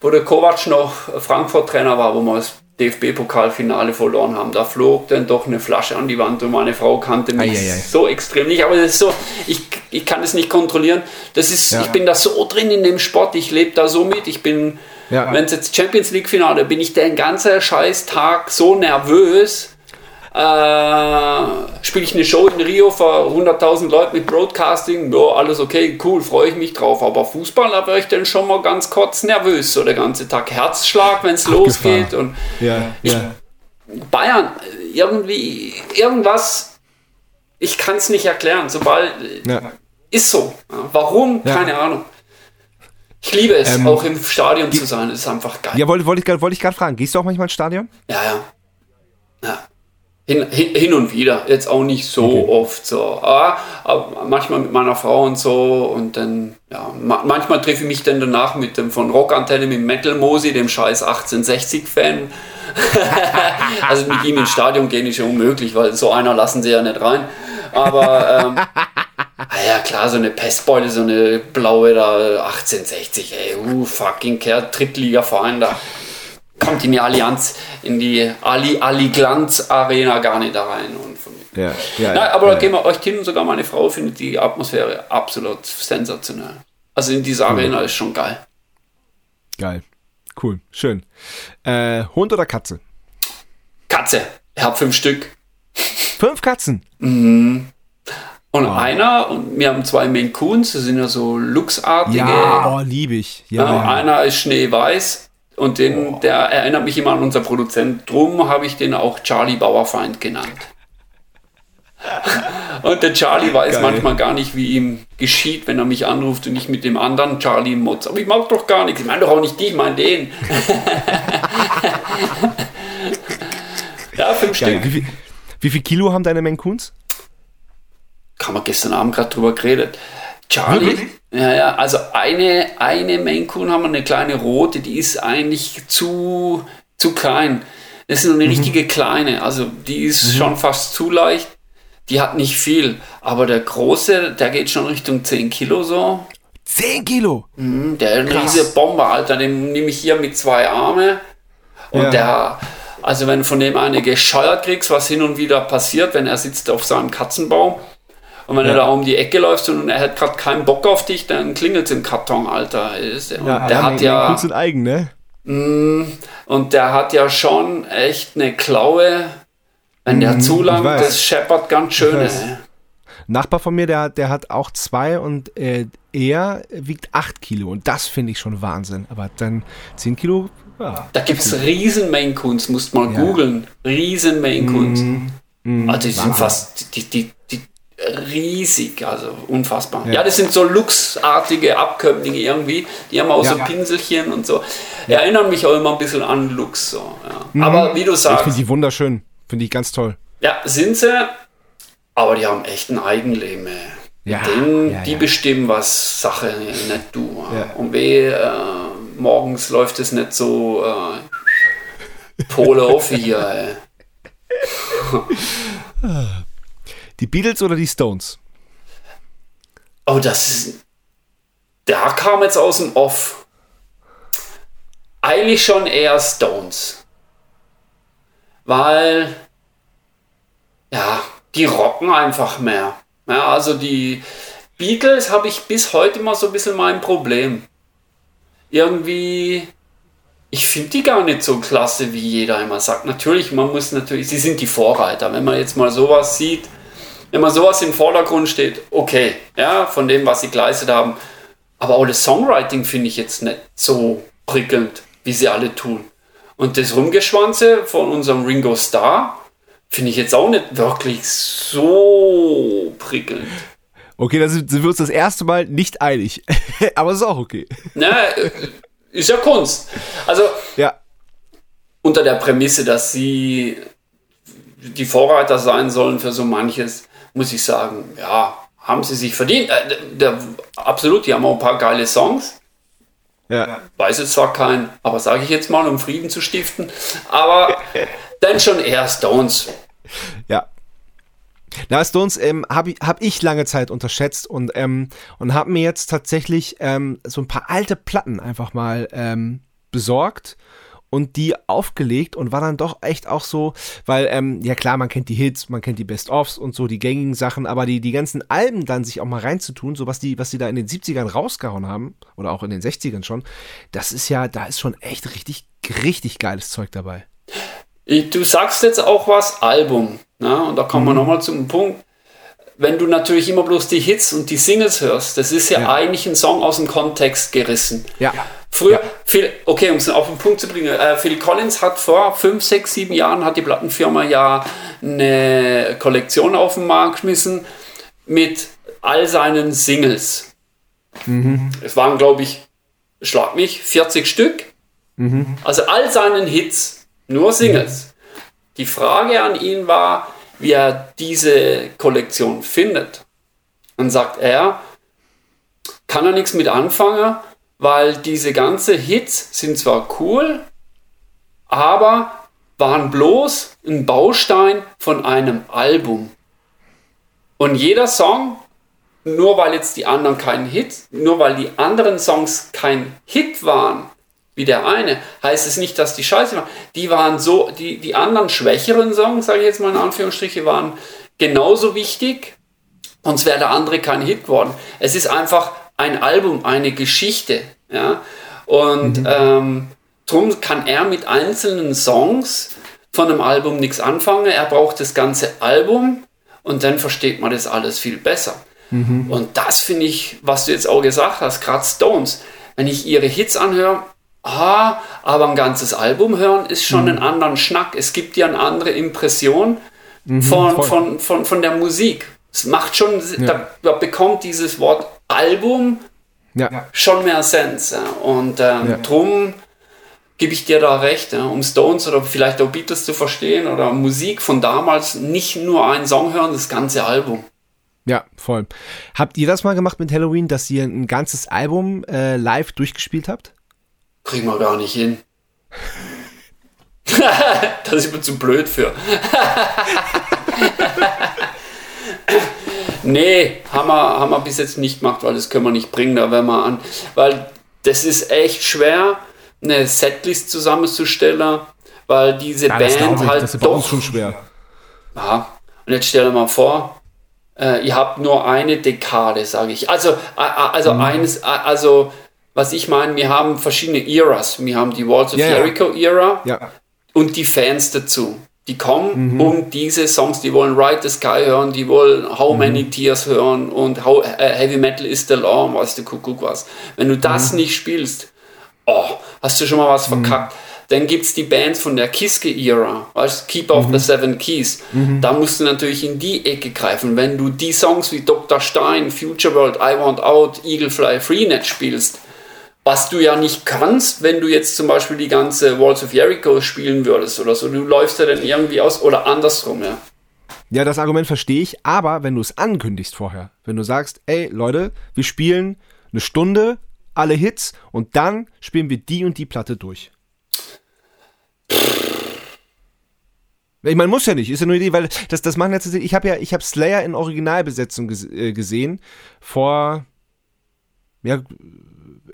wo der Kovac noch Frankfurt-Trainer war, wo man das DFB-Pokalfinale verloren haben. Da flog dann doch eine Flasche an die Wand und meine Frau kannte mich ei, ei, ei. so extrem nicht. Aber das ist so, ich, ich kann es nicht kontrollieren. Das ist, ja. ich bin da so drin in dem Sport, ich lebe da so mit. Ich bin, ja. wenn es jetzt Champions League-Finale, bin ich den ganzen scheiß Tag so nervös äh, spiele ich eine Show in Rio vor 100.000 Leuten mit Broadcasting, ja, alles okay, cool, freue ich mich drauf. Aber Fußball, da wäre ich dann schon mal ganz kurz nervös, so der ganze Tag. Herzschlag, wenn es losgeht. Und ja, ich, ja. Bayern, irgendwie, irgendwas, ich kann es nicht erklären. Sobald, ja. ist so. Warum? Keine Ahnung. Ich liebe es, ähm, auch im Stadion zu sein. Das ist einfach geil. Ja, wollte wollt ich, wollt ich gerade fragen. Gehst du auch manchmal ins Stadion? Ja, ja. Ja. Hin, hin, und wieder, jetzt auch nicht so okay. oft so. Aber, aber, manchmal mit meiner Frau und so und dann, ja, ma manchmal treffe ich mich dann danach mit dem von Rockantenne, mit Metal Mosi, dem scheiß 1860-Fan. also mit ihm ins Stadion gehen ist ja unmöglich, weil so einer lassen sie ja nicht rein. Aber ähm, ja klar, so eine Pestbeule, so eine blaue da 1860, ey, uh, fucking Kerl, Drittliga-Verein da kommt in die Allianz, in die Ali, Ali Glanz Arena gar nicht da rein. Und von ja, ja, Na, aber ja, da gehen wir euch hin, sogar meine Frau findet die Atmosphäre absolut sensationell. Also in dieser cool. Arena ist schon geil. Geil. Cool. Schön. Äh, Hund oder Katze? Katze. Ich habe fünf Stück. Fünf Katzen? Mhm. Und oh. einer, und wir haben zwei Maine Coons, das sind ja so luchsartige. Ja, oh, liebe ich. Ja, ja, Einer ist schneeweiß, und den, oh. der erinnert mich immer an unser Produzent. Drum habe ich den auch Charlie Bauerfeind genannt. Und der Charlie weiß Geil. manchmal gar nicht, wie ihm geschieht, wenn er mich anruft und ich mit dem anderen Charlie mutz. Aber ich mag doch gar nichts. Ich meine doch auch nicht dich, ich meine den. ja, fünf Geil. Stück. Wie viel, wie viel Kilo haben deine Menkuns? Kann man gestern Abend gerade drüber geredet. Charlie, Wirklich? Ja, ja, also eine, eine Maine Coon haben wir, eine kleine rote, die ist eigentlich zu, zu klein. Das ist eine mhm. richtige kleine, also die ist mhm. schon fast zu leicht. die hat nicht viel. Aber der große, der geht schon Richtung 10 Kilo so. 10 Kilo? Mhm, der ist eine riesige Bombe, Alter. Den nehme ich hier mit zwei Arme. Und Ja. der, also wenn du von dem eine gescheuert kriegst, was hin und wieder passiert, wenn er sitzt auf seinem Katzenbaum und wenn Ja. du da um die Ecke läufst und er hat gerade keinen Bock auf dich, dann klingelt es im Karton, Alter. Ist und der hat ja. Und eigen, ne? Und der hat ja schon echt eine Klaue. Wenn der zu lang, Mhm, weiß. das scheppert ganz schön. Nachbar von mir, der, der hat auch zwei und äh, er wiegt 8 Kilo und das finde ich schon Wahnsinn. Aber dann 10 Kilo, ja. Da gibt es riesen Maine Coons, musst mal Ja. Mhm. googeln. Riesen Maine Coons. Also die sind fast die, die, die riesig, also unfassbar. Ja. Ja. das sind so Lux-artige Abkömmlinge irgendwie. Die haben auch so Ja. Pinselchen und so. Erinnern mich auch immer ein bisschen an Lux. So, ja. Aber wie du Ich sagst, finde die wunderschön. Finde ich ganz toll. ja, sind sie, aber die haben echt ein Eigenleben. Ja, Den, ja, die ja. bestimmen, was Sache, nicht du. Ja. Und weh, äh, morgens läuft es nicht so äh, Pole auf hier. Die Beatles oder die Stones? Oh, das ist. Da kam jetzt aus dem Off. Eigentlich schon eher Stones. Weil. Ja, die rocken einfach mehr. Ja, also die Beatles habe ich bis heute mal so ein bisschen mein Problem. Irgendwie. Ich finde die gar nicht so klasse, wie jeder immer sagt. Natürlich, man muss natürlich, sie sind die Vorreiter. Wenn man jetzt mal sowas sieht, wenn man sowas im Vordergrund steht, okay, ja, von dem, was sie geleistet haben. Aber auch das Songwriting finde ich jetzt nicht so prickelnd, wie sie alle tun. Und das Rumgeschwanze von unserem Ringo Starr finde ich jetzt auch nicht wirklich so prickelnd. Okay, da sind, wir uns das erste Mal nicht einig. Aber es ist auch okay. Na, äh, ist ja Kunst. Also Ja. unter der Prämisse, dass sie die Vorreiter sein sollen für so manches, muss ich sagen, ja, haben sie sich verdient. Äh, der, absolut, die haben auch ein paar geile Songs. Ja. Weiß jetzt zwar kein, aber sage ich jetzt mal, um Frieden zu stiften. Aber dann schon eher Stones. Ja. Na, Stones ähm, habe ich, hab ich lange Zeit unterschätzt und, ähm, und habe mir jetzt tatsächlich ähm, so ein paar alte Platten einfach mal ähm, besorgt und die aufgelegt und war dann doch echt auch so, weil, ähm, ja klar, man kennt die Hits, man kennt die Best-ofs und so, die gängigen Sachen, aber die, die ganzen Alben dann sich auch mal reinzutun, so was die, was die da in den 70ern rausgehauen haben, oder auch in den 60ern schon, das ist ja, da ist schon echt richtig, richtig geiles Zeug dabei. Du sagst jetzt auch was, Album. Ne? Und da kommen wir nochmal zum Punkt. Wenn du natürlich immer bloß die Hits und die Singles hörst, das ist ja, Ja. eigentlich ein Song aus dem Kontext gerissen. Ja. Früher, Ja. Phil, okay, um es auf den Punkt zu bringen, äh, Phil Collins hat vor fünf, sechs, sieben Jahren hat die Plattenfirma ja eine Kollektion auf den Markt geschmissen mit all seinen Singles. Es waren, glaube ich, schlag mich, 40 Stück. Also all seinen Hits, nur Singles. Die Frage an ihn war, wie er diese Kollektion findet. Dann sagt er, kann er nichts mit anfangen, weil diese ganze Hits sind zwar cool, aber waren bloß ein Baustein von einem Album. Und jeder Song, nur weil jetzt die anderen kein Hit, nur weil die anderen Songs kein Hit waren, wie der eine, heißt es nicht, dass die scheiße waren. Die waren so, die, die anderen schwächeren Songs, sage ich jetzt mal in Anführungsstriche, waren genauso wichtig, sonst wäre der andere kein Hit geworden. Es ist einfach ein Album, eine Geschichte. Ja? Und ähm, drum kann er mit einzelnen Songs von einem Album nichts anfangen. Er braucht das ganze Album und dann versteht man das alles viel besser. Und das finde ich, was du jetzt auch gesagt hast, gerade Stones. Wenn ich ihre Hits anhöre, ah, aber ein ganzes Album hören ist schon ein anderen Schnack. Es gibt ja eine andere Impression von, voll. von, von, von der Musik. Es macht schon, da, da bekommt dieses Wort Album Ja. schon mehr Sens. Ja. Und ähm, Ja. drum gebe ich dir da recht, ja, um Stones oder vielleicht auch Beatles zu verstehen oder Musik von damals, nicht nur einen Song hören, das ganze Album. Ja, voll. Habt ihr das mal gemacht mit Halloween, dass ihr ein ganzes Album äh, live durchgespielt habt? Kriegen wir gar nicht hin. da ist mir zu blöd für. nee, haben wir, haben wir bis jetzt nicht gemacht, weil das können wir nicht bringen, da werden wir an. Weil das ist echt schwer, eine Setlist zusammenzustellen, weil diese Ja, das Band ich, halt das ist bei uns doch. schon schwer. Ja, und jetzt stell dir mal vor, äh, ihr habt nur eine Dekade, sage ich. Also, äh, äh, also Mhm. eines, äh, also was ich meine, wir haben verschiedene Eras. Wir haben die Walls of ja. Jericho Era Ja. und die Fans dazu. Die kommen Mhm. um diese Songs, die wollen Ride the Sky hören, die wollen How Mhm. Many Tears hören und How äh, Heavy Metal is the Law, weißt du, Kuckuck was. Wenn du das Mhm. nicht spielst, oh, hast du schon mal was verkackt. Dann gibt es die Bands von der Kiske-Ära, weißt Keep of Mhm. the Seven Keys. Da musst du natürlich in die Ecke greifen. Wenn du die Songs wie Dr. Stein, Future World, I Want Out, Eagle Fly, Freenet spielst, was du ja nicht kannst, wenn du jetzt zum Beispiel die ganze Walls of Jericho spielen würdest oder so. Du läufst ja dann irgendwie aus oder andersrum, ja. Ja, das Argument verstehe ich, aber wenn du es ankündigst vorher, wenn du sagst, ey Leute, wir spielen eine Stunde, alle Hits und dann spielen wir die und die Platte durch. Ich meine, muss ja nicht, ist ja nur die Idee, weil das, das machen jetzt, ich habe ja, ich habe Slayer in Originalbesetzung ges äh, gesehen vor, ja,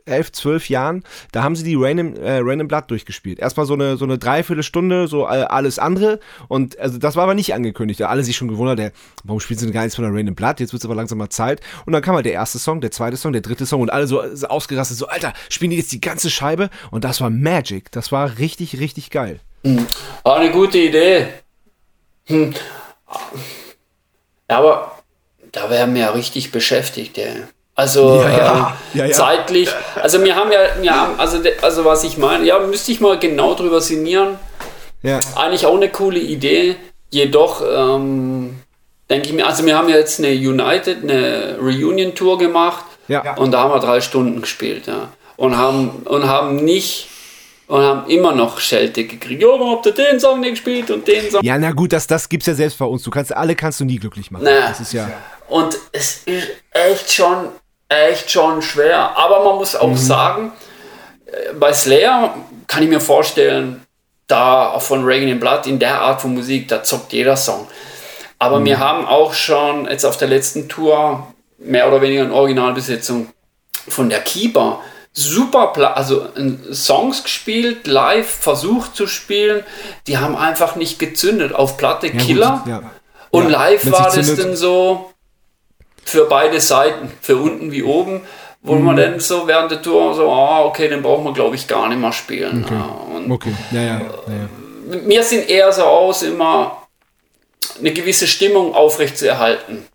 elf, zwölf Jahren, da haben sie die in, äh, in Blood durchgespielt. Erstmal so eine, so eine Dreiviertelstunde, so alles andere. Und also das war aber nicht angekündigt. Da alle sich schon gewundert, der, warum spielen sie denn gar nichts von der in Blood? Jetzt wird es aber langsam mal Zeit. Und dann kam halt der erste Song, der zweite Song, der dritte Song und alle so, so ausgerastet, so, Alter, spielen die jetzt die ganze Scheibe? Und das war Magic. Das war richtig, richtig geil. War eine gute Idee. Hm. Aber da wären wir ja richtig beschäftigt, ey. Also Ja, ja. äh, Ja, zeitlich. Also wir haben ja, wir haben, also, also was ich meine, ja, müsste ich mal genau drüber sinnieren. Ja. Eigentlich auch eine coole Idee. Jedoch ähm, denke ich mir, also wir haben ja jetzt eine United, eine Reunion-Tour gemacht Ja. und da haben wir drei Stunden gespielt, ja. Und haben, und haben nicht und haben immer noch Schelte gekriegt. Ja, warum habt ihr den Song nicht gespielt und den Song? Ja, na gut, das, das gibt's ja selbst bei uns. Du kannst, alle kannst du nie glücklich machen. Naja. Das ist ja. Und es ist echt schon, echt schon schwer. Aber man muss auch sagen, äh, bei Slayer kann ich mir vorstellen, da von Reagan in Blood in der Art von Musik, da zockt jeder Song. Aber wir haben auch schon jetzt auf der letzten Tour mehr oder weniger in Originalbesetzung von der Keeper super, also äh, Songs gespielt, live versucht zu spielen, die haben einfach nicht gezündet. Auf Platte Ja, gut, Killer. ja. Und Ja, live war das dann so für beide Seiten, für unten wie oben, wo Mhm. man dann so während der Tour so, ah, okay, den brauchen wir glaube ich gar nicht mehr spielen. Ja, und Okay. Ja, ja. ja, ja. mir sind eher so aus, immer eine gewisse Stimmung aufrecht zu erhalten.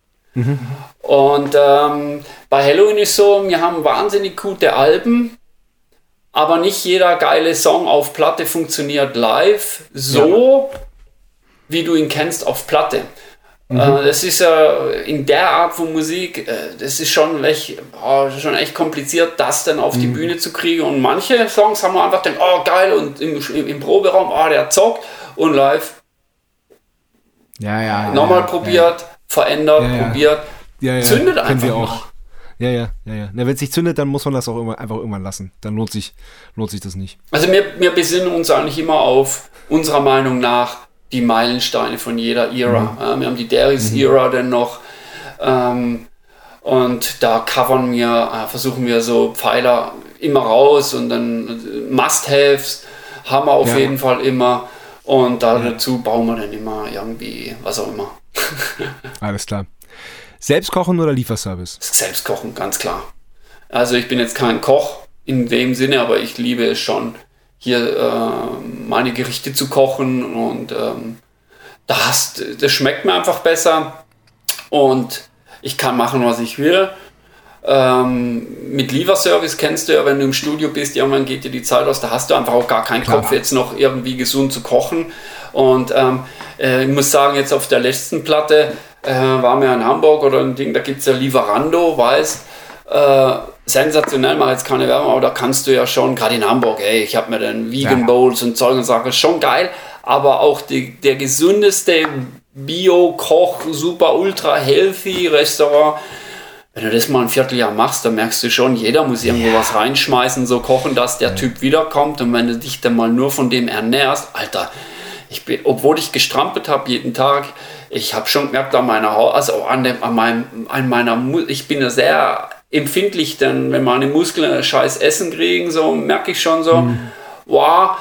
Und ähm, bei Halloween ist so, wir haben wahnsinnig gute Alben, aber nicht jeder geile Song auf Platte funktioniert live so, wie du ihn kennst auf Platte. Äh, das ist ja in der Art von Musik, äh, das ist schon echt, oh, schon echt kompliziert, das dann auf die Bühne zu kriegen. Und manche Songs haben wir einfach gedacht, oh geil, und im, im, Proberaum, oh der zockt und live Ja, ja, ja, nochmal ja, probiert, verändert, Ja, ja. probiert. Ja, ja, Zündet einfach auch. Ja, ja, ja, ja. Na, wenn es sich zündet, dann muss man das auch immer, einfach irgendwann lassen. Dann lohnt sich, lohnt sich das nicht. Also wir, wir besinnen uns eigentlich immer auf unserer Meinung nach die Meilensteine von jeder Ära. Ja, wir haben die Darius-Ära dann noch. Ähm, und da covern wir, äh, versuchen wir so Pfeiler immer raus und dann äh, Must-Haves haben wir auf Ja. jeden Fall immer. Und da dazu bauen wir dann immer irgendwie, was auch immer. Alles klar. Selbst kochen oder Lieferservice? Selbst kochen, ganz klar. Also ich bin jetzt kein Koch in dem Sinne, aber ich liebe es schon, hier äh, meine Gerichte zu kochen und ähm, das, das schmeckt mir einfach besser und ich kann machen, was ich will. Ähm, mit Lieferservice kennst du ja, wenn du im Studio bist, irgendwann geht dir die Zeit aus, da hast du einfach auch gar keinen Klar. Kopf, jetzt noch irgendwie gesund zu kochen. Und ähm, äh, ich muss sagen, jetzt auf der letzten Platte äh, waren wir in Hamburg oder ein Ding, da gibt es ja Lieferando, weiß. Äh, sensationell, mal jetzt keine Werbung, aber da kannst du ja schon, gerade in Hamburg, ey, ich habe mir dann Vegan Ja. Bowls und Zeug und Sachen, schon geil, aber auch die, der gesündeste Bio-Koch, super ultra healthy Restaurant. Wenn du das mal ein Vierteljahr machst, dann merkst du schon, jeder muss irgendwo was reinschmeißen, so kochen, dass der Typ wiederkommt. Und wenn du dich dann mal nur von dem ernährst, Alter, ich bin, obwohl ich gestrampelt habe jeden Tag, ich habe schon gemerkt an meiner Haut, also an, dem, an, meinem, an meiner, ich bin ja sehr empfindlich, denn wenn meine Muskeln scheiß Essen kriegen, so merke ich schon so, mhm. wow,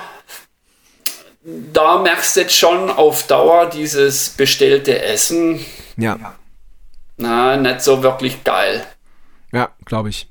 da merkst du jetzt schon auf Dauer dieses bestellte Essen. Ja. Na, nicht so wirklich geil. Ja, glaube ich.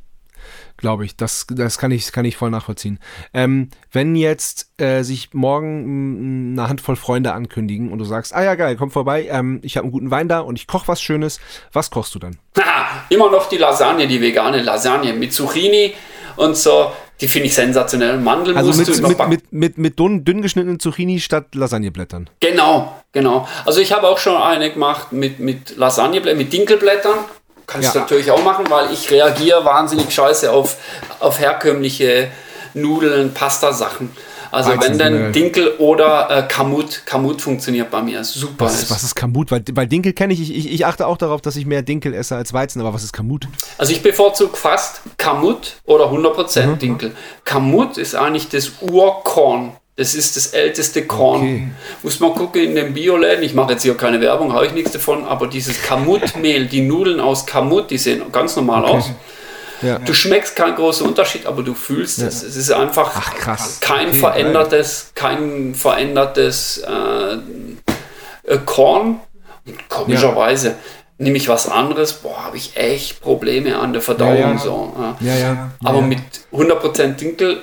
Glaube ich. Das, das kann ich, kann ich voll nachvollziehen. Ähm, wenn jetzt äh, sich morgen eine Handvoll Freunde ankündigen und du sagst, ah ja geil, komm vorbei, ähm, ich habe einen guten Wein da und ich koche was Schönes, was kochst du dann? Ha, immer noch die Lasagne, die vegane Lasagne mit Zucchini und so. Die finde ich sensationell. Mandelmus also mit, mit, mit, mit, mit dünn, dünn geschnittenen Zucchini statt Lasagneblättern. Genau, genau. Also ich habe auch schon eine gemacht mit, mit Lasagneblättern, mit Dinkelblättern. Kannst ja. du natürlich auch machen, weil ich reagiere wahnsinnig scheiße auf, auf herkömmliche Nudeln, Pasta-Sachen. Also wenn dann Dinkel oder äh, Kamut, Kamut funktioniert bei mir super. Was ist, was ist Kamut? Weil, weil Dinkel kenne ich, ich, ich achte auch darauf, dass ich mehr Dinkel esse als Weizen, aber was ist Kamut? Also ich bevorzuge fast Kamut oder 100% mhm. Dinkel. Kamut ist eigentlich das Urkorn. Das ist das älteste Korn. Okay. Muss man gucken in den Bioläden. Ich mache jetzt hier keine Werbung, habe ich nichts davon, aber dieses Kamutmehl, die Nudeln aus Kamut, die sehen ganz normal okay. aus. Ja. Du schmeckst keinen großen Unterschied, aber du fühlst ja. es. Es ist einfach Ach, kein okay, verändertes, kein verändertes äh, äh, Korn. komischerweise ja. nehme ich was anderes, boah, habe ich echt Probleme an der Verdauung. So, aber mit 100% Dinkel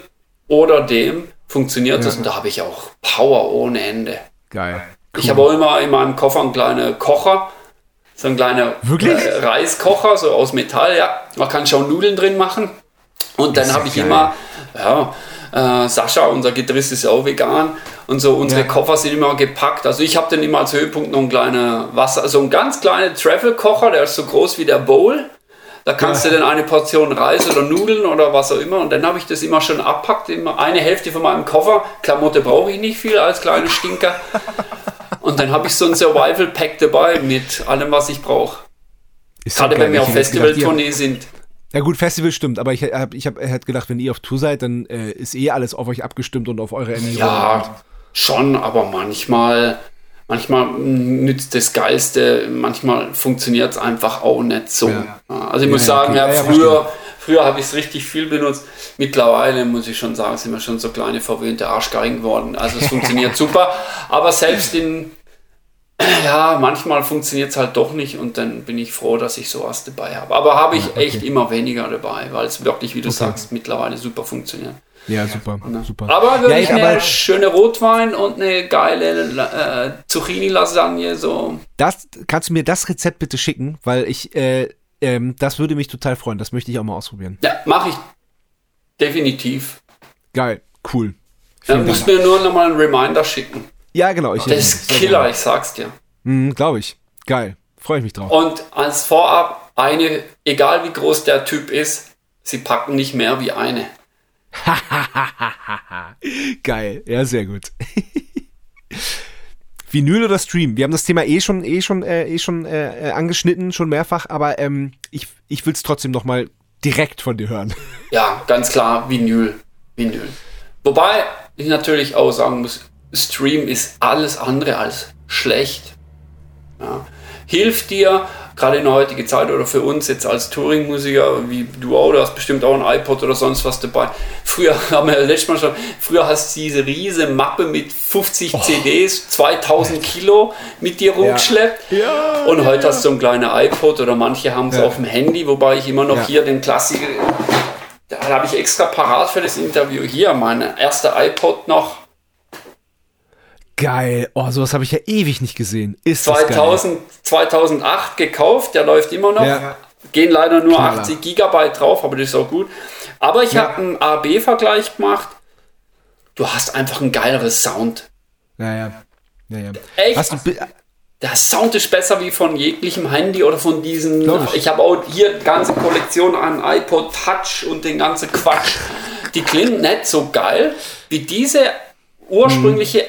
oder dem funktioniert das und da habe ich auch Power ohne Ende. Geil. Cool. Ich habe auch immer in meinem Koffer einen kleinen Kocher so ein kleiner äh, Reiskocher, so aus Metall, ja. Man kann schon Nudeln drin machen. Und dann habe ich geil. immer, ja, äh, Sascha, unser Gitarrist ist ja auch vegan und so, unsere ja. Koffer sind immer gepackt. Also ich habe dann immer als Höhepunkt noch ein kleiner Wasser, so ein ganz kleiner Travel-Kocher, der ist so groß wie der Bowl. Da kannst ja. du dann eine Portion Reis oder Nudeln oder was auch immer. Und dann habe ich das immer schon abpackt, immer eine Hälfte von meinem Koffer. Klamotte brauche ich nicht viel als kleine Stinker. Und dann habe ich so ein Survival Pack dabei mit allem, was ich brauche. Gerade wenn wir auf Festivaltournee sind. Ja gut, Festival stimmt, aber ich habe ich hab, hätte gedacht, wenn ihr auf Tour seid, dann äh, ist eh alles auf euch abgestimmt und auf eure Ernährung. Ja, schon, aber manchmal, manchmal nützt das Geilste, manchmal funktioniert es einfach auch nicht so. Ja. Also ich ja, muss sagen, okay. ja, früher, früher habe ich es richtig viel benutzt. Mittlerweile muss ich schon sagen, sind wir schon so kleine verwöhnte Arschgeigen geworden. Also es funktioniert super, aber selbst in ja, manchmal funktioniert es halt doch nicht und dann bin ich froh, dass ich sowas dabei habe. Aber habe ich okay. echt immer weniger dabei, weil es wirklich, wie du okay. sagst, mittlerweile super funktioniert. Ja, super, ja. super. Aber wirklich ja, eine schöne Rotwein und eine geile äh, Zucchini-Lasagne, so. Das, kannst du mir das Rezept bitte schicken, weil ich, äh, ähm, das würde mich total freuen. Das möchte ich auch mal ausprobieren. Ja, mache ich definitiv. Geil, cool. Dann musst du mir nur nochmal einen Reminder schicken. Ja, genau. Ich, das ist Killer, ich sag's dir. Mhm, Glaube ich. Geil. Freue ich mich drauf. Und als Vorab, eine, egal wie groß der Typ ist, sie packen nicht mehr wie eine. Geil. Ja, sehr gut. Vinyl oder Stream? Wir haben das Thema eh schon, eh schon, äh, eh schon äh, äh angeschnitten, schon mehrfach, aber ähm, ich, ich will es trotzdem noch mal direkt von dir hören. Ja, ganz klar, Vinyl. Vinyl. Wobei ich natürlich auch sagen muss, Stream ist alles andere als schlecht. Ja. Hilft dir, gerade in der heutigen Zeit oder für uns jetzt als Touring-Musiker, wie du auch, du hast bestimmt auch ein iPod oder sonst was dabei. Früher haben wir letztes Mal schon, früher hast du diese riesige Mappe mit 50 oh. CDs, 2000 Kilo mit dir rumgeschleppt. Ja. Ja, und heute ja. hast du ein kleiner iPod oder manche haben es auf dem Handy, wobei ich immer noch hier den Klassiker, da habe ich extra parat für das Interview hier, mein erster iPod noch Geil. Oh, sowas habe ich ja ewig nicht gesehen. Ist 2000, 2008 gekauft, der läuft immer noch. Ja. Gehen leider nur Knaller. 80 Gigabyte drauf, aber das ist auch gut. Aber ich ja. habe einen A-B-Vergleich gemacht. Du hast einfach ein geileres Sound. Ja, ja. ja, ja. Echt? Hast du, der Sound ist besser wie von jeglichem Handy oder von diesen. Ich, ich habe auch hier ganze Kollektion an iPod Touch und den ganzen Quatsch. Die klingen nicht so geil wie diese ursprüngliche hm.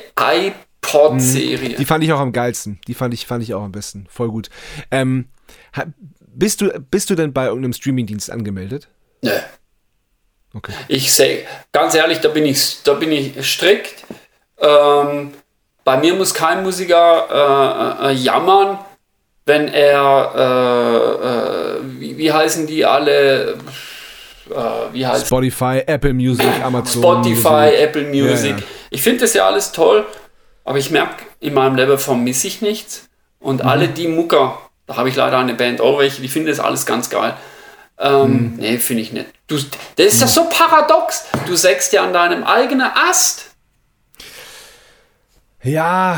iPod-Serie. Die fand ich auch am geilsten. Die fand ich, fand ich auch am besten. Voll gut. Ähm, bist, du, bist du denn bei irgendeinem Streamingdienst angemeldet? Nö. Okay. Ich sehe, ganz ehrlich, da bin ich, da bin ich strikt. Ähm, bei mir muss kein Musiker äh, äh, jammern, wenn er, äh, äh, wie, wie, heißen die alle? Äh, wie heißt Spotify, Apple Music, Amazon. Spotify, Music. Apple Music. Ja, ja. Ich finde das ja alles toll, aber ich merke, in meinem Leben vermisse ich nichts. Und mhm. alle die Mucker, da habe ich leider eine Band auch welche, die finden das alles ganz geil. Ähm, mhm. Nee, finde ich nicht. Du, das ist ja mhm. so paradox. Du sägst ja an deinem eigenen Ast. Ja.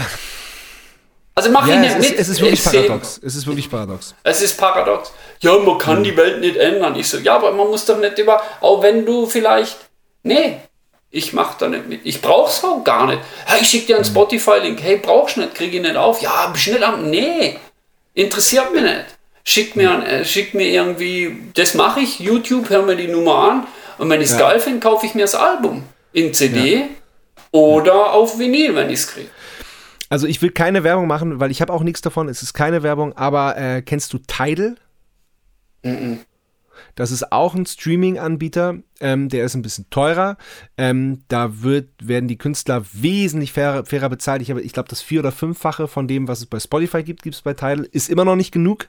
Also mach ja, ich nicht es mit. Ist, es ist wirklich paradox. Es ist wirklich paradox. Es ist paradox. Ja, man kann mhm. die Welt nicht ändern. Ich so, ja, aber man muss doch nicht über, auch wenn du vielleicht, nee, ich mach da nicht mit. Ich brauch's auch gar nicht. Hey, ich schick dir einen mhm. Spotify-Link. Hey, brauchst du nicht, krieg ich nicht auf. Ja, bist nicht am, nee, interessiert mich nicht. Schick mir, äh, schick mir irgendwie, das mache ich, YouTube, hör mir die Nummer an. Und wenn ich es ja. geil finde, kaufe ich mir das Album in CD ja. oder auf Vinyl, wenn ich es kriege. Also ich will keine Werbung machen, weil ich habe auch nichts davon. Es ist keine Werbung, aber äh, kennst du Tidal? Mhm. Das ist auch ein Streaming-Anbieter, ähm, der ist ein bisschen teurer. Ähm, da wird, werden die Künstler wesentlich fairer, fairer bezahlt. Ich, ich glaube, das vier- oder fünffache von dem, was es bei Spotify gibt, gibt es bei Tidal. Ist immer noch nicht genug.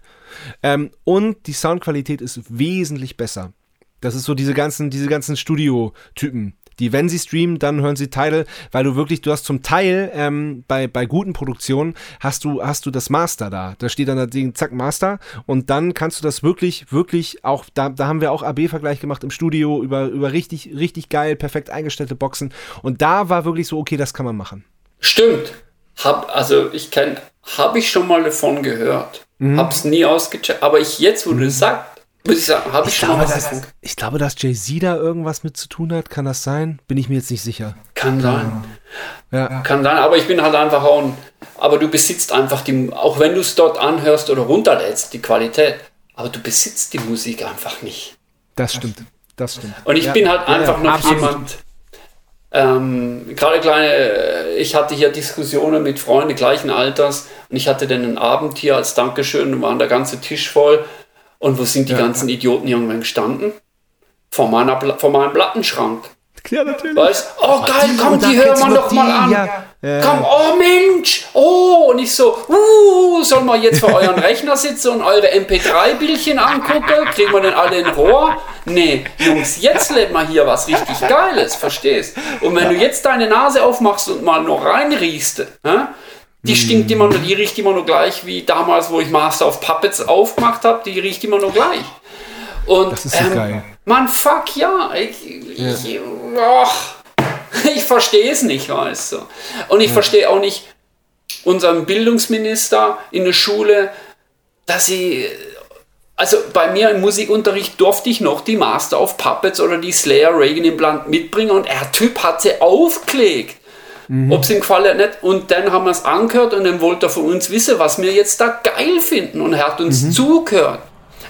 Ähm, und die Soundqualität ist wesentlich besser. Das ist so diese ganzen, diese ganzen Studio-Typen die, wenn sie streamen, dann hören sie Title, weil du wirklich, du hast zum Teil ähm, bei, bei guten Produktionen hast du, hast du das Master da. Da steht dann das Ding, zack, Master. Und dann kannst du das wirklich, wirklich auch, da, da haben wir auch AB-Vergleich gemacht im Studio über, über richtig, richtig geil, perfekt eingestellte Boxen. Und da war wirklich so, okay, das kann man machen. Stimmt. Hab, also ich kenne, habe ich schon mal davon gehört. Mhm. Hab's nie ausgecheckt. Aber ich jetzt, wo du das sagst, ich sagen, habe ich, ich, glaube, dass, ich glaube, dass Jay-Z da irgendwas mit zu tun hat. Kann das sein? Bin ich mir jetzt nicht sicher. Kann sein. Ja. Kann sein, aber ich bin halt einfach auch ein, aber du besitzt einfach die, auch wenn du es dort anhörst oder runterlädst, die Qualität, aber du besitzt die Musik einfach nicht. Das stimmt. Das stimmt. Und ich ja. bin halt einfach ja, noch absolut. jemand, ähm, gerade kleine, ich hatte hier Diskussionen mit Freunden gleichen Alters und ich hatte dann einen Abend hier als Dankeschön und waren der ganze Tisch voll und wo sind die ja. ganzen Idioten irgendwann gestanden? Vor, meiner, vor meinem Plattenschrank. Ja, natürlich. Weißt, oh geil, komm, die hören wir doch mal an. Ja. Ja. Komm, oh Mensch, oh, und ich so, uh, sollen wir jetzt vor euren Rechner sitzen und eure MP3-Bildchen angucken? Kriegen wir denn alle in Rohr? Nee, Jungs, jetzt lädt mal hier was richtig Geiles, verstehst? Und wenn du jetzt deine Nase aufmachst und mal noch reinriechst, äh, die stinkt immer nur, die riecht immer nur gleich wie damals, wo ich Master of Puppets aufgemacht habe. Die riecht immer nur gleich. Und, das ist so ähm, geil. Man, fuck ja. Ich, ja. ich, ich verstehe es nicht, weißt du. Und ich ja. verstehe auch nicht unseren Bildungsminister in der Schule, dass sie. Also bei mir im Musikunterricht durfte ich noch die Master of Puppets oder die Slayer Reagan Implant mitbringen und der Typ hat sie aufgelegt. Mhm. Ob es ihm gefallen hat nicht. Und dann haben wir es angehört und dann wollte er von uns wissen, was wir jetzt da geil finden. Und er hat uns mhm. zugehört.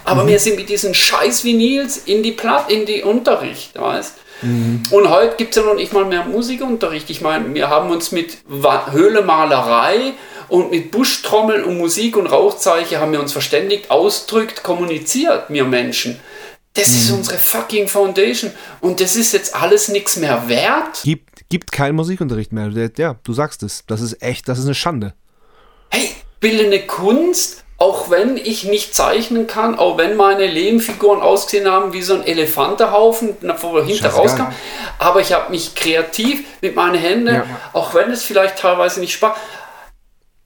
Aber mhm. wir sind mit diesen scheiß Vinyls in die Platt, in die Unterricht, weißt mhm. Und heute gibt es ja noch nicht mal mehr Musikunterricht. Ich meine, wir haben uns mit Höhlemalerei und mit Buschtrommeln und Musik und Rauchzeichen haben wir uns verständigt, ausdrückt, kommuniziert, wir Menschen. Das ist mhm. unsere fucking Foundation. Und das ist jetzt alles nichts mehr wert. Gibt gibt keinen Musikunterricht mehr. Ja, du sagst es. Das ist echt, das ist eine Schande. Hey, bildende Kunst, auch wenn ich nicht zeichnen kann, auch wenn meine Lehmfiguren ausgesehen haben wie so ein Elefantenhaufen, wo hinter rauskam. Aber ich habe mich kreativ mit meinen Händen, ja. auch wenn es vielleicht teilweise nicht Spaß.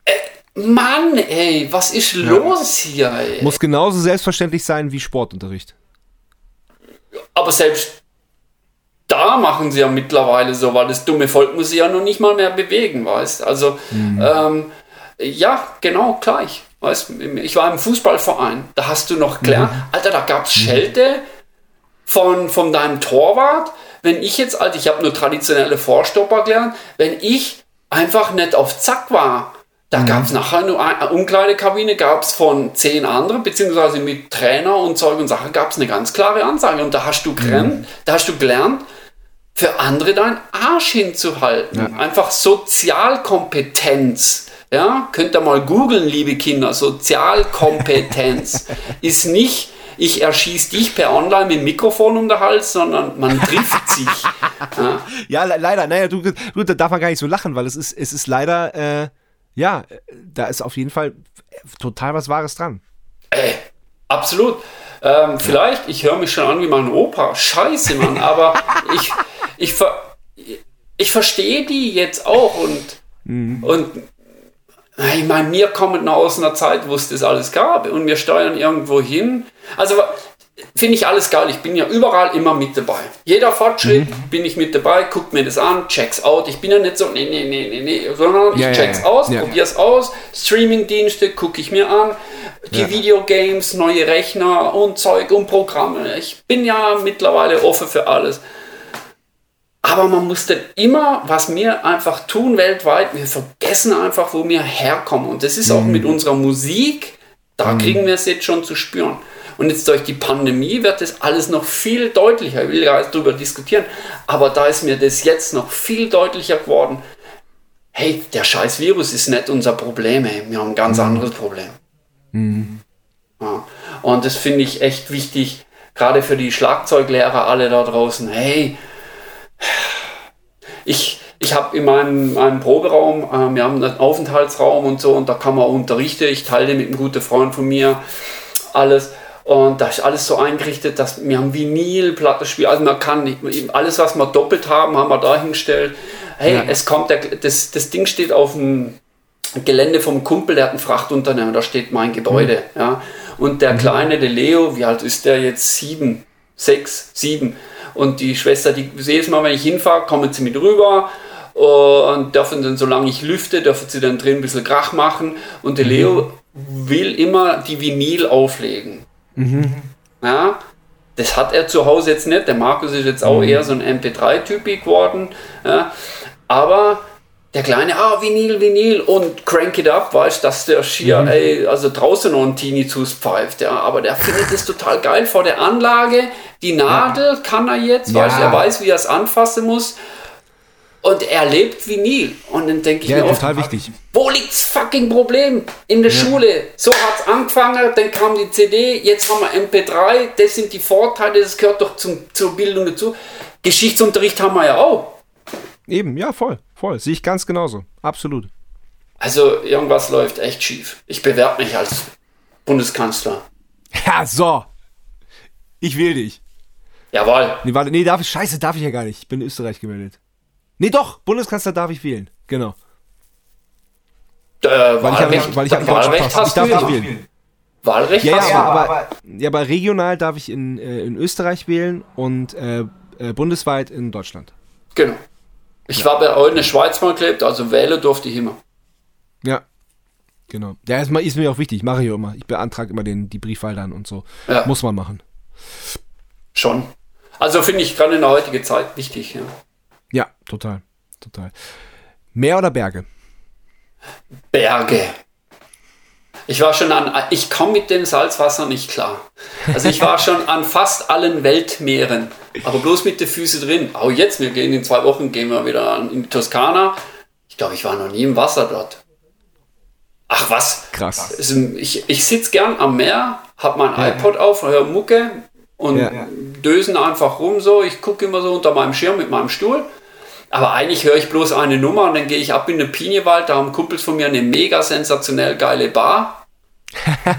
Äh, Mann, ey, was ist ja. los hier? Ey? Muss genauso selbstverständlich sein wie Sportunterricht. Aber selbst da machen sie ja mittlerweile so, weil das dumme Volk muss sich ja noch nicht mal mehr bewegen, weißt Also, mhm. ähm, ja, genau, gleich. Weißt, ich war im Fußballverein, da hast du noch gelernt, mhm. Alter, da gab es mhm. Schelte von, von deinem Torwart. Wenn ich jetzt, Alter, ich habe nur traditionelle Vorstopper gelernt, wenn ich einfach nicht auf Zack war, da mhm. gab es nachher nur eine Umkleidekabine, gab es von zehn anderen, beziehungsweise mit Trainer und Zeug und Sachen gab es eine ganz klare Ansage. Und da hast du gelernt, mhm. da hast du gelernt, für andere deinen Arsch hinzuhalten. Ja. Einfach Sozialkompetenz. Ja, könnt ihr mal googeln, liebe Kinder. Sozialkompetenz ist nicht ich erschieße dich per Online mit Mikrofon um den Hals, sondern man trifft sich. ja. ja, leider. Naja, du, du, da darf man gar nicht so lachen, weil es ist, es ist leider, äh, ja, da ist auf jeden Fall total was Wahres dran. Ey, absolut. Ähm, vielleicht, ich höre mich schon an wie mein Opa. Scheiße, Mann, aber ich, ich, ich verstehe die jetzt auch und, mhm. und ich meine, wir kommen noch aus einer Zeit, wo es das alles gab und wir steuern irgendwo hin. Also finde ich alles geil. Ich bin ja überall immer mit dabei. Jeder Fortschritt mhm. bin ich mit dabei, guck mir das an, check's out. Ich bin ja nicht so, nee, nee, nee, nee, nee, sondern ich ja, check's ja, aus, ja. probier's aus. Streaming-Dienste gucke ich mir an, die ja. Videogames, neue Rechner und Zeug und Programme. Ich bin ja mittlerweile offen für alles. Aber man muss dann immer, was wir einfach tun weltweit, wir vergessen einfach, wo wir herkommen. Und das ist auch mhm. mit unserer Musik, da mhm. kriegen wir es jetzt schon zu spüren. Und jetzt durch die Pandemie wird das alles noch viel deutlicher. Ich will ja darüber diskutieren, aber da ist mir das jetzt noch viel deutlicher geworden. Hey, der scheiß Virus ist nicht unser Problem, ey. wir haben ein ganz mhm. anderes Problem. Mhm. Ja. Und das finde ich echt wichtig, gerade für die Schlagzeuglehrer alle da draußen. Hey, ich, ich habe in meinem, meinem Proberaum, äh, wir haben einen Aufenthaltsraum und so, und da kann man unterrichten. Ich teile mit einem guten Freund von mir alles. Und da ist alles so eingerichtet, dass wir haben Vinyl, Plattenspiel, also man kann nicht, alles, was wir doppelt haben, haben wir dahingestellt. Hey, ja. es kommt, der, das, das Ding steht auf dem Gelände vom Kumpel, der hat ein Frachtunternehmen, da steht mein Gebäude. Mhm. Ja. Und der mhm. Kleine, der Leo, wie alt ist der jetzt? Sieben, sechs, sieben und die Schwester, die jedes Mal, wenn ich hinfahre, kommen sie mit rüber und dürfen dann, solange ich lüfte, dürfen sie dann drin ein bisschen Krach machen. Und der Leo mhm. will immer die Vinyl auflegen. Mhm. Ja, das hat er zu Hause jetzt nicht. Der Markus ist jetzt auch mhm. eher so ein MP3-Typ geworden. Ja, aber der kleine, ah, Vinyl, Vinyl und crank it up, weißt dass der schier, mhm. ey, also draußen noch ein Tinnitus pfeift, ja, aber der findet es total geil vor der Anlage, die Nadel ja. kann er jetzt, ja. weißt er weiß, wie er es anfassen muss und er lebt Vinyl und dann denke ich ja, mir total oft, wichtig. wo liegt's fucking Problem? In der ja. Schule, so hat's angefangen, dann kam die CD, jetzt haben wir MP3, das sind die Vorteile, das gehört doch zum, zur Bildung dazu. Geschichtsunterricht haben wir ja auch. Eben, ja, voll, voll. Sehe ich ganz genauso. Absolut. Also irgendwas läuft echt schief. Ich bewerbe mich als Bundeskanzler. Ja, so. Ich will dich. Jawohl. Nee, warte, nee, darf ich, scheiße, darf ich ja gar nicht. Ich bin in Österreich gemeldet. Nee, doch, Bundeskanzler darf ich wählen. Genau. Äh, weil Wahlrecht, ich, weil ich, weil ich Wahlrecht hast ich darf nicht wählen. Wahlrecht ja, ja, aber, aber, ja, aber regional darf ich in, äh, in Österreich wählen und äh, äh bundesweit in Deutschland. Genau. Ich ja. war bei euch in der Schweiz mal gelebt, also wählen durfte ich immer. Ja. Genau. Ja, erstmal ist mir auch wichtig, mache ich immer. Ich beantrage immer den, die Briefwahl dann und so. Ja. Muss man machen. Schon. Also finde ich gerade in der heutigen Zeit wichtig, ja. Ja, total. Total. Meer oder Berge? Berge. Ich war schon an, ich komme mit dem Salzwasser nicht klar. Also ich war schon an fast allen Weltmeeren, aber bloß mit den Füßen drin. Auch jetzt, wir gehen in zwei Wochen, gehen wir wieder in die Toskana. Ich glaube, ich war noch nie im Wasser dort. Ach was? Krass. Also ich, ich sitze gern am Meer, habe mein ja. iPod auf, höre Mucke und ja. dösen einfach rum so. Ich gucke immer so unter meinem Schirm mit meinem Stuhl. Aber eigentlich höre ich bloß eine Nummer und dann gehe ich ab in den Pinienwald. Da haben Kumpels von mir eine mega sensationell geile Bar.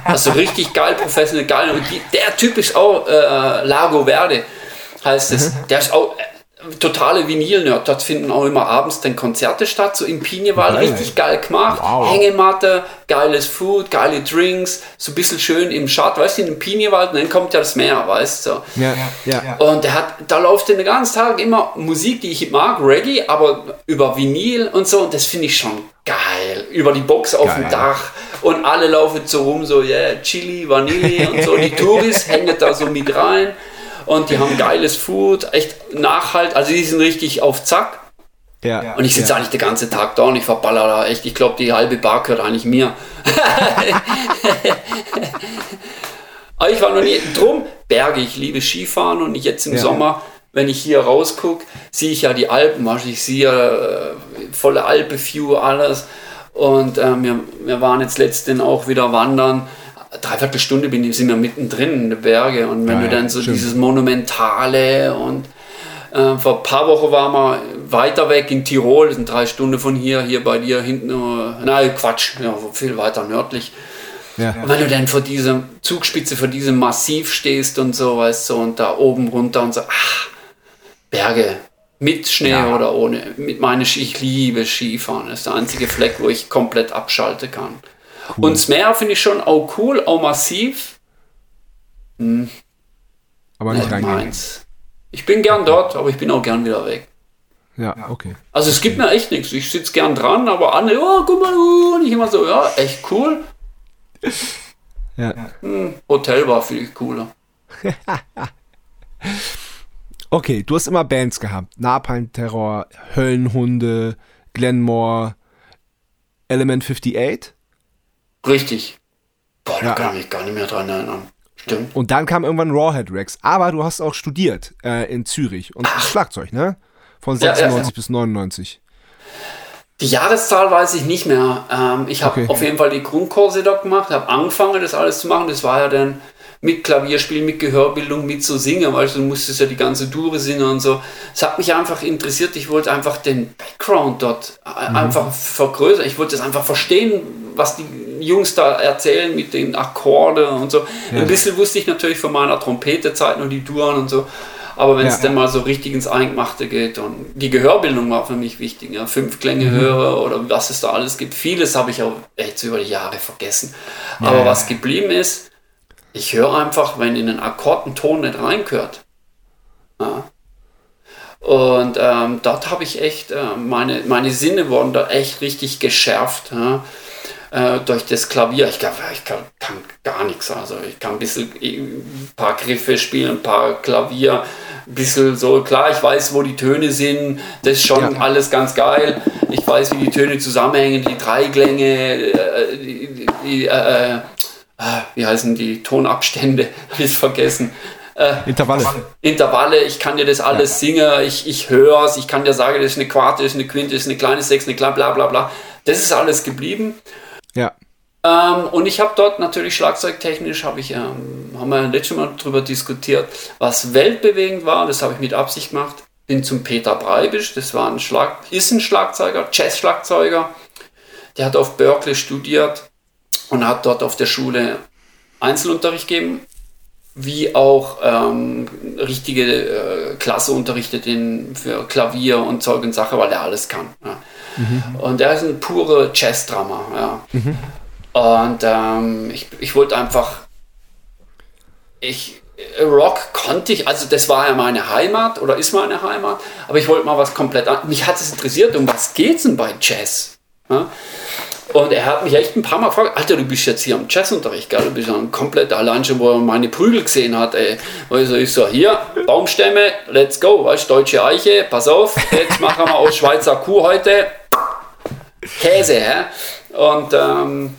Also richtig geil, professionell geil. Und die, der Typ ist auch äh, Lago Verde, heißt es. Mhm. Der ist auch äh, totale Vinyl-Nerd. Dort finden auch immer abends dann Konzerte statt, so im Pinienwald, richtig geil gemacht. Wow. Hängematte, geiles Food, geile Drinks, so ein bisschen schön im Schatten, weißt du, in und dann kommt ja das Meer, weißt du. So. Ja, ja. Und der hat, da läuft den ganzen Tag immer Musik, die ich mag, Reggae, aber über Vinyl und so, und das finde ich schon geil. Über die Box auf geil. dem Dach und alle laufen so rum, so, yeah, Chili, Vanille und so. Die Touris hängen da so mit rein und die haben geiles Food, echt nachhalt, also die sind richtig auf Zack. Ja, und ich sitze ja. eigentlich den ganzen Tag da und ich verballer da echt. Ich glaube, die halbe Bar gehört eigentlich mir. Aber ich war noch nie drum. Berge, ich liebe Skifahren und jetzt im ja. Sommer, wenn ich hier rausgucke, sehe ich ja die Alpen. Ich sehe äh, volle Alpe-View, alles. Und äh, wir, wir waren jetzt letztens auch wieder wandern. Dreiviertel Stunde bin, sind wir mittendrin in den Bergen und wenn Ja, du dann so stimmt. dieses Monumentale und äh, vor ein paar Wochen waren wir weiter weg in Tirol, das sind drei Stunden von hier, hier bei dir hinten, äh, nein, Quatsch, ja, viel weiter nördlich. Ja. Und wenn du dann vor dieser Zugspitze, vor diesem Massiv stehst und so, weißt du, und da oben runter und so, ach, Berge, mit Schnee Ja. oder ohne, mit meiner Ski, ich liebe Skifahren, das ist der einzige Fleck, wo ich komplett abschalten kann. Und das Meer finde ich schon auch cool, auch massiv, Aber nicht nicht reingehen. meins. Ich bin gern dort, aber ich bin auch gern wieder weg. Ja, okay. Also es gibt mir echt nichts. Ich sitze gern dran, aber andere, oh, guck mal, uh, und ich immer so, ja, echt cool. Ja. Hotel war viel cooler. Okay, du hast immer Bands gehabt. Napalm Terror, Höllenhunde, Glenmore, Element 58. Richtig. Boah, da Ja. kann ich mich gar nicht mehr dran erinnern. Stimmt. Und dann kam irgendwann Rawhead Rex. Aber du hast auch studiert äh, in Zürich und Schlagzeug, ne? Von Ja, ja, 96 ja. bis 99. Die Jahreszahl weiß ich nicht mehr. Ähm, ich habe Okay. auf jeden Fall die Grundkurse dort gemacht, habe angefangen, das alles zu machen. Das war ja dann mit Klavierspielen, mit Gehörbildung, mit so Singen, weil du musstest ja die ganze Dure singen und so. Es hat mich einfach interessiert. Ich wollte einfach den Background dort äh, Mhm. einfach vergrößern. Ich wollte es einfach verstehen, was die Jungs da erzählen mit den Akkorden und so. Ein bisschen wusste ich natürlich von meiner Trompetezeit und die Duren und so. Aber wenn es Ja. dann mal so richtig ins Eingemachte geht und die Gehörbildung war für mich wichtig, ja, fünf Klänge Mhm. höre oder was es da alles gibt. Vieles habe ich auch echt über die Jahre vergessen. Aber was geblieben ist, ich höre einfach, wenn in einen Akkord ein Ton nicht reingehört. Ja. Und ähm, dort habe ich echt, äh, meine, meine Sinne wurden da echt richtig geschärft. Ja. Äh, durch das Klavier. Ich, glaub, ich kann, kann gar nichts. Also ich kann ein bisschen ein paar Griffe spielen, ein paar Klavier, ein bisschen so. Klar, ich weiß, wo die Töne sind. Das ist schon Ja. alles ganz geil. Ich weiß, wie die Töne zusammenhängen, die Dreiklänge, äh, die, die, die äh, äh, wie heißen die Tonabstände? Habe ich vergessen. Intervalle. Intervalle, ich kann dir das alles singen, ich, ich höre es, ich kann dir sagen, das ist eine Quarte, das ist eine Quinte, das ist eine kleine Sechs, eine kleine bla bla bla. Das ist alles geblieben. Ja. Ähm, und ich habe dort natürlich schlagzeugtechnisch, habe ich, ähm, haben wir letztes Mal darüber diskutiert, was weltbewegend war, das habe ich mit Absicht gemacht. Bin zum Peter Breibisch, das war ein Schlag, ist ein Schlagzeuger, Jazz-Schlagzeuger. Der hat auf Berkeley studiert und hat dort auf der Schule Einzelunterricht gegeben, wie auch ähm, richtige äh, Klasse unterrichtet in, für Klavier und Zeug und Sache, weil er alles kann. Ja. Und er ist ein pure Jazz-Drummer. Ja. Und ähm, ich, ich wollte einfach, ich, äh, Rock konnte ich, also das war ja meine Heimat oder ist meine Heimat, aber ich wollte mal was komplett an. Mich hat es interessiert, um was geht's denn bei Jazz? Ja? Und er hat mich echt ein paar Mal gefragt, Alter, du bist jetzt hier am Jazzunterricht, gell? Du bist ja komplett allein schon, wo er meine Prügel gesehen hat, ey. Also ich so, hier, Baumstämme, let's go, weißt deutsche Eiche, pass auf, jetzt machen wir aus Schweizer Kuh heute Käse, hä? Und, ähm,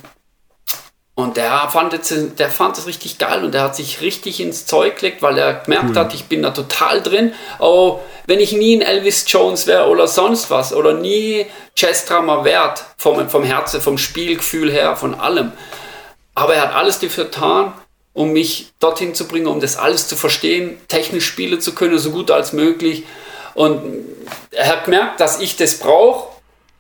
und der fand, es, der fand es richtig geil und der hat sich richtig ins Zeug gelegt, weil er gemerkt hat, ich bin da total drin. Oh, wenn ich nie ein Elvis Jones wäre oder sonst was oder nie Jazz-Drummer wert, vom, vom Herzen, vom Spielgefühl her, von allem. Aber er hat alles dafür getan, um mich dorthin zu bringen, um das alles zu verstehen, technisch spielen zu können, so gut als möglich. Und er hat gemerkt, dass ich das brauche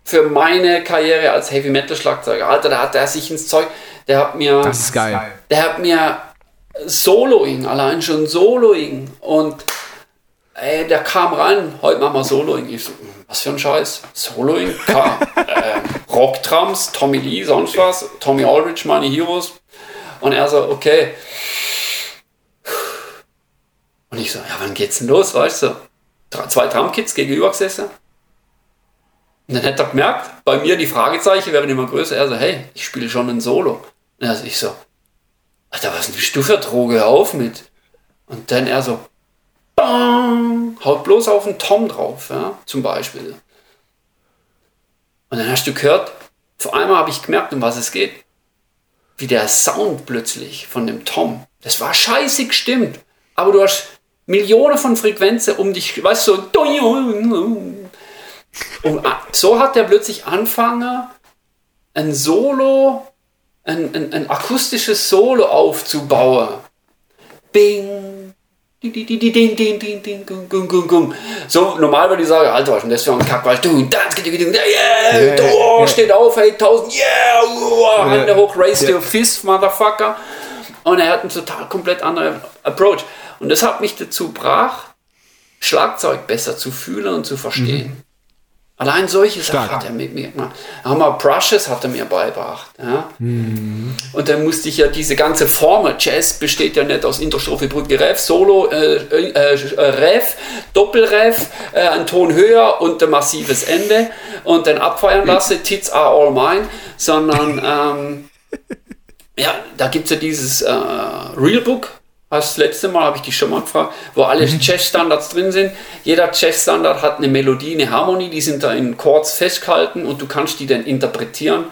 für meine Karriere als Heavy Metal Schlagzeuger. Alter, da hat er sich ins Zeug, der hat mir, Das ist geil. der hat mir Soloing, allein schon Soloing und ey, der kam rein, heute machen wir Soloing. Ich so, hm, was für ein Scheiß? Soloing? Ka- äh, Rocktrams, Tommy Lee, sonst was, Tommy Aldridge, meine Heroes. Und er so, okay. Und ich so, ja, wann geht's denn los, weißt du? Zwei Drumkits gegenüber gesessen. Und dann hat er gemerkt, bei mir die Fragezeichen werden immer größer. Er so, hey, ich spiele schon ein Solo. Und also ich so, Alter, was bist du für Droge? Auf mit. Und dann er so, bang, haut bloß auf den Tom drauf, ja, zum Beispiel. Und dann hast du gehört, vor einmal habe ich gemerkt, um was es geht. Wie der Sound plötzlich von dem Tom. Das war scheiße gestimmt. Aber du hast Millionen von Frequenzen um dich, weißt du, so. Und so hat er plötzlich angefangen, ein Solo ein, ein, ein akustisches Solo aufzubauen. Bing, so, normal würde ich sagen, Alter, was ist denn das für ein Kack, weißt du, yeah, oh, steht auf, hey, 1000, yeah, oh, Hände hoch, raise your fist, Motherfucker. Und er hat einen total komplett anderen Approach. Und das hat mich dazu gebracht, Schlagzeug besser zu fühlen und zu verstehen. Mhm. Allein solche Sachen hat er mit mir gemacht. Wir Brushes hat er mir beigebracht. Ja? Mhm. Und dann musste ich ja diese ganze Formel, Jazz besteht ja nicht aus Interstrophe, Brücke, Ref, Solo, äh, äh, äh, Ref, Doppelref, äh, ein Ton höher und ein massives Ende und dann abfeiern lasse, Tits are all mine, sondern ähm, ja, da gibt es ja dieses äh, Realbook, das letzte Mal habe ich dich schon mal gefragt, wo alle mhm. Jazz-Standards drin sind. Jeder Jazz-Standard hat eine Melodie, eine Harmonie, die sind da in Chords festgehalten und du kannst die dann interpretieren.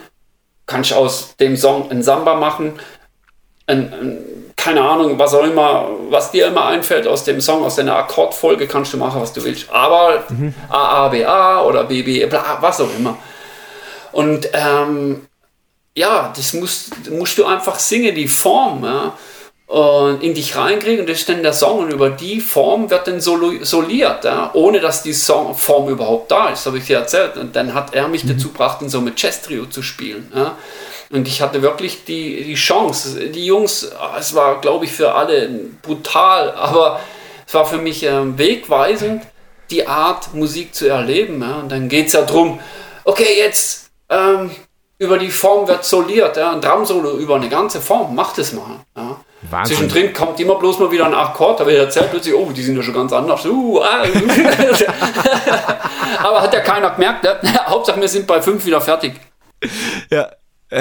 Kannst aus dem Song ein Samba machen, ein, ein, keine Ahnung, was auch immer, was dir immer einfällt aus dem Song, aus deiner Akkordfolge kannst du machen, was du willst. Aber mhm. A, A, B, A oder B, B, bla, was auch immer. Und ähm, ja, das musst, musst du einfach singen, die Form. Ja und in dich reinkriegen und das ist dann der Song und über die Form wird dann soliert, ja, ohne dass die Song Form überhaupt da ist, habe ich dir erzählt. Und dann hat er mich mhm. dazu gebracht, in so einem Jazz-Trio zu spielen. Ja. Und ich hatte wirklich die, die Chance. Die Jungs, es war, glaube ich, für alle brutal, aber es war für mich äh, wegweisend, die Art Musik zu erleben. Ja. Und dann geht es ja darum, okay, jetzt ähm, über die Form wird soliert, ja, ein Drum-Solo über eine ganze Form, mach das mal. Ja. Wahnsinn. Zwischendrin kommt immer bloß mal wieder ein Akkord, aber er erzählt plötzlich, oh, die sind ja schon ganz anders. Uh, ah, aber hat ja keiner gemerkt. Ne? Hauptsache, wir sind bei fünf wieder fertig. Ja.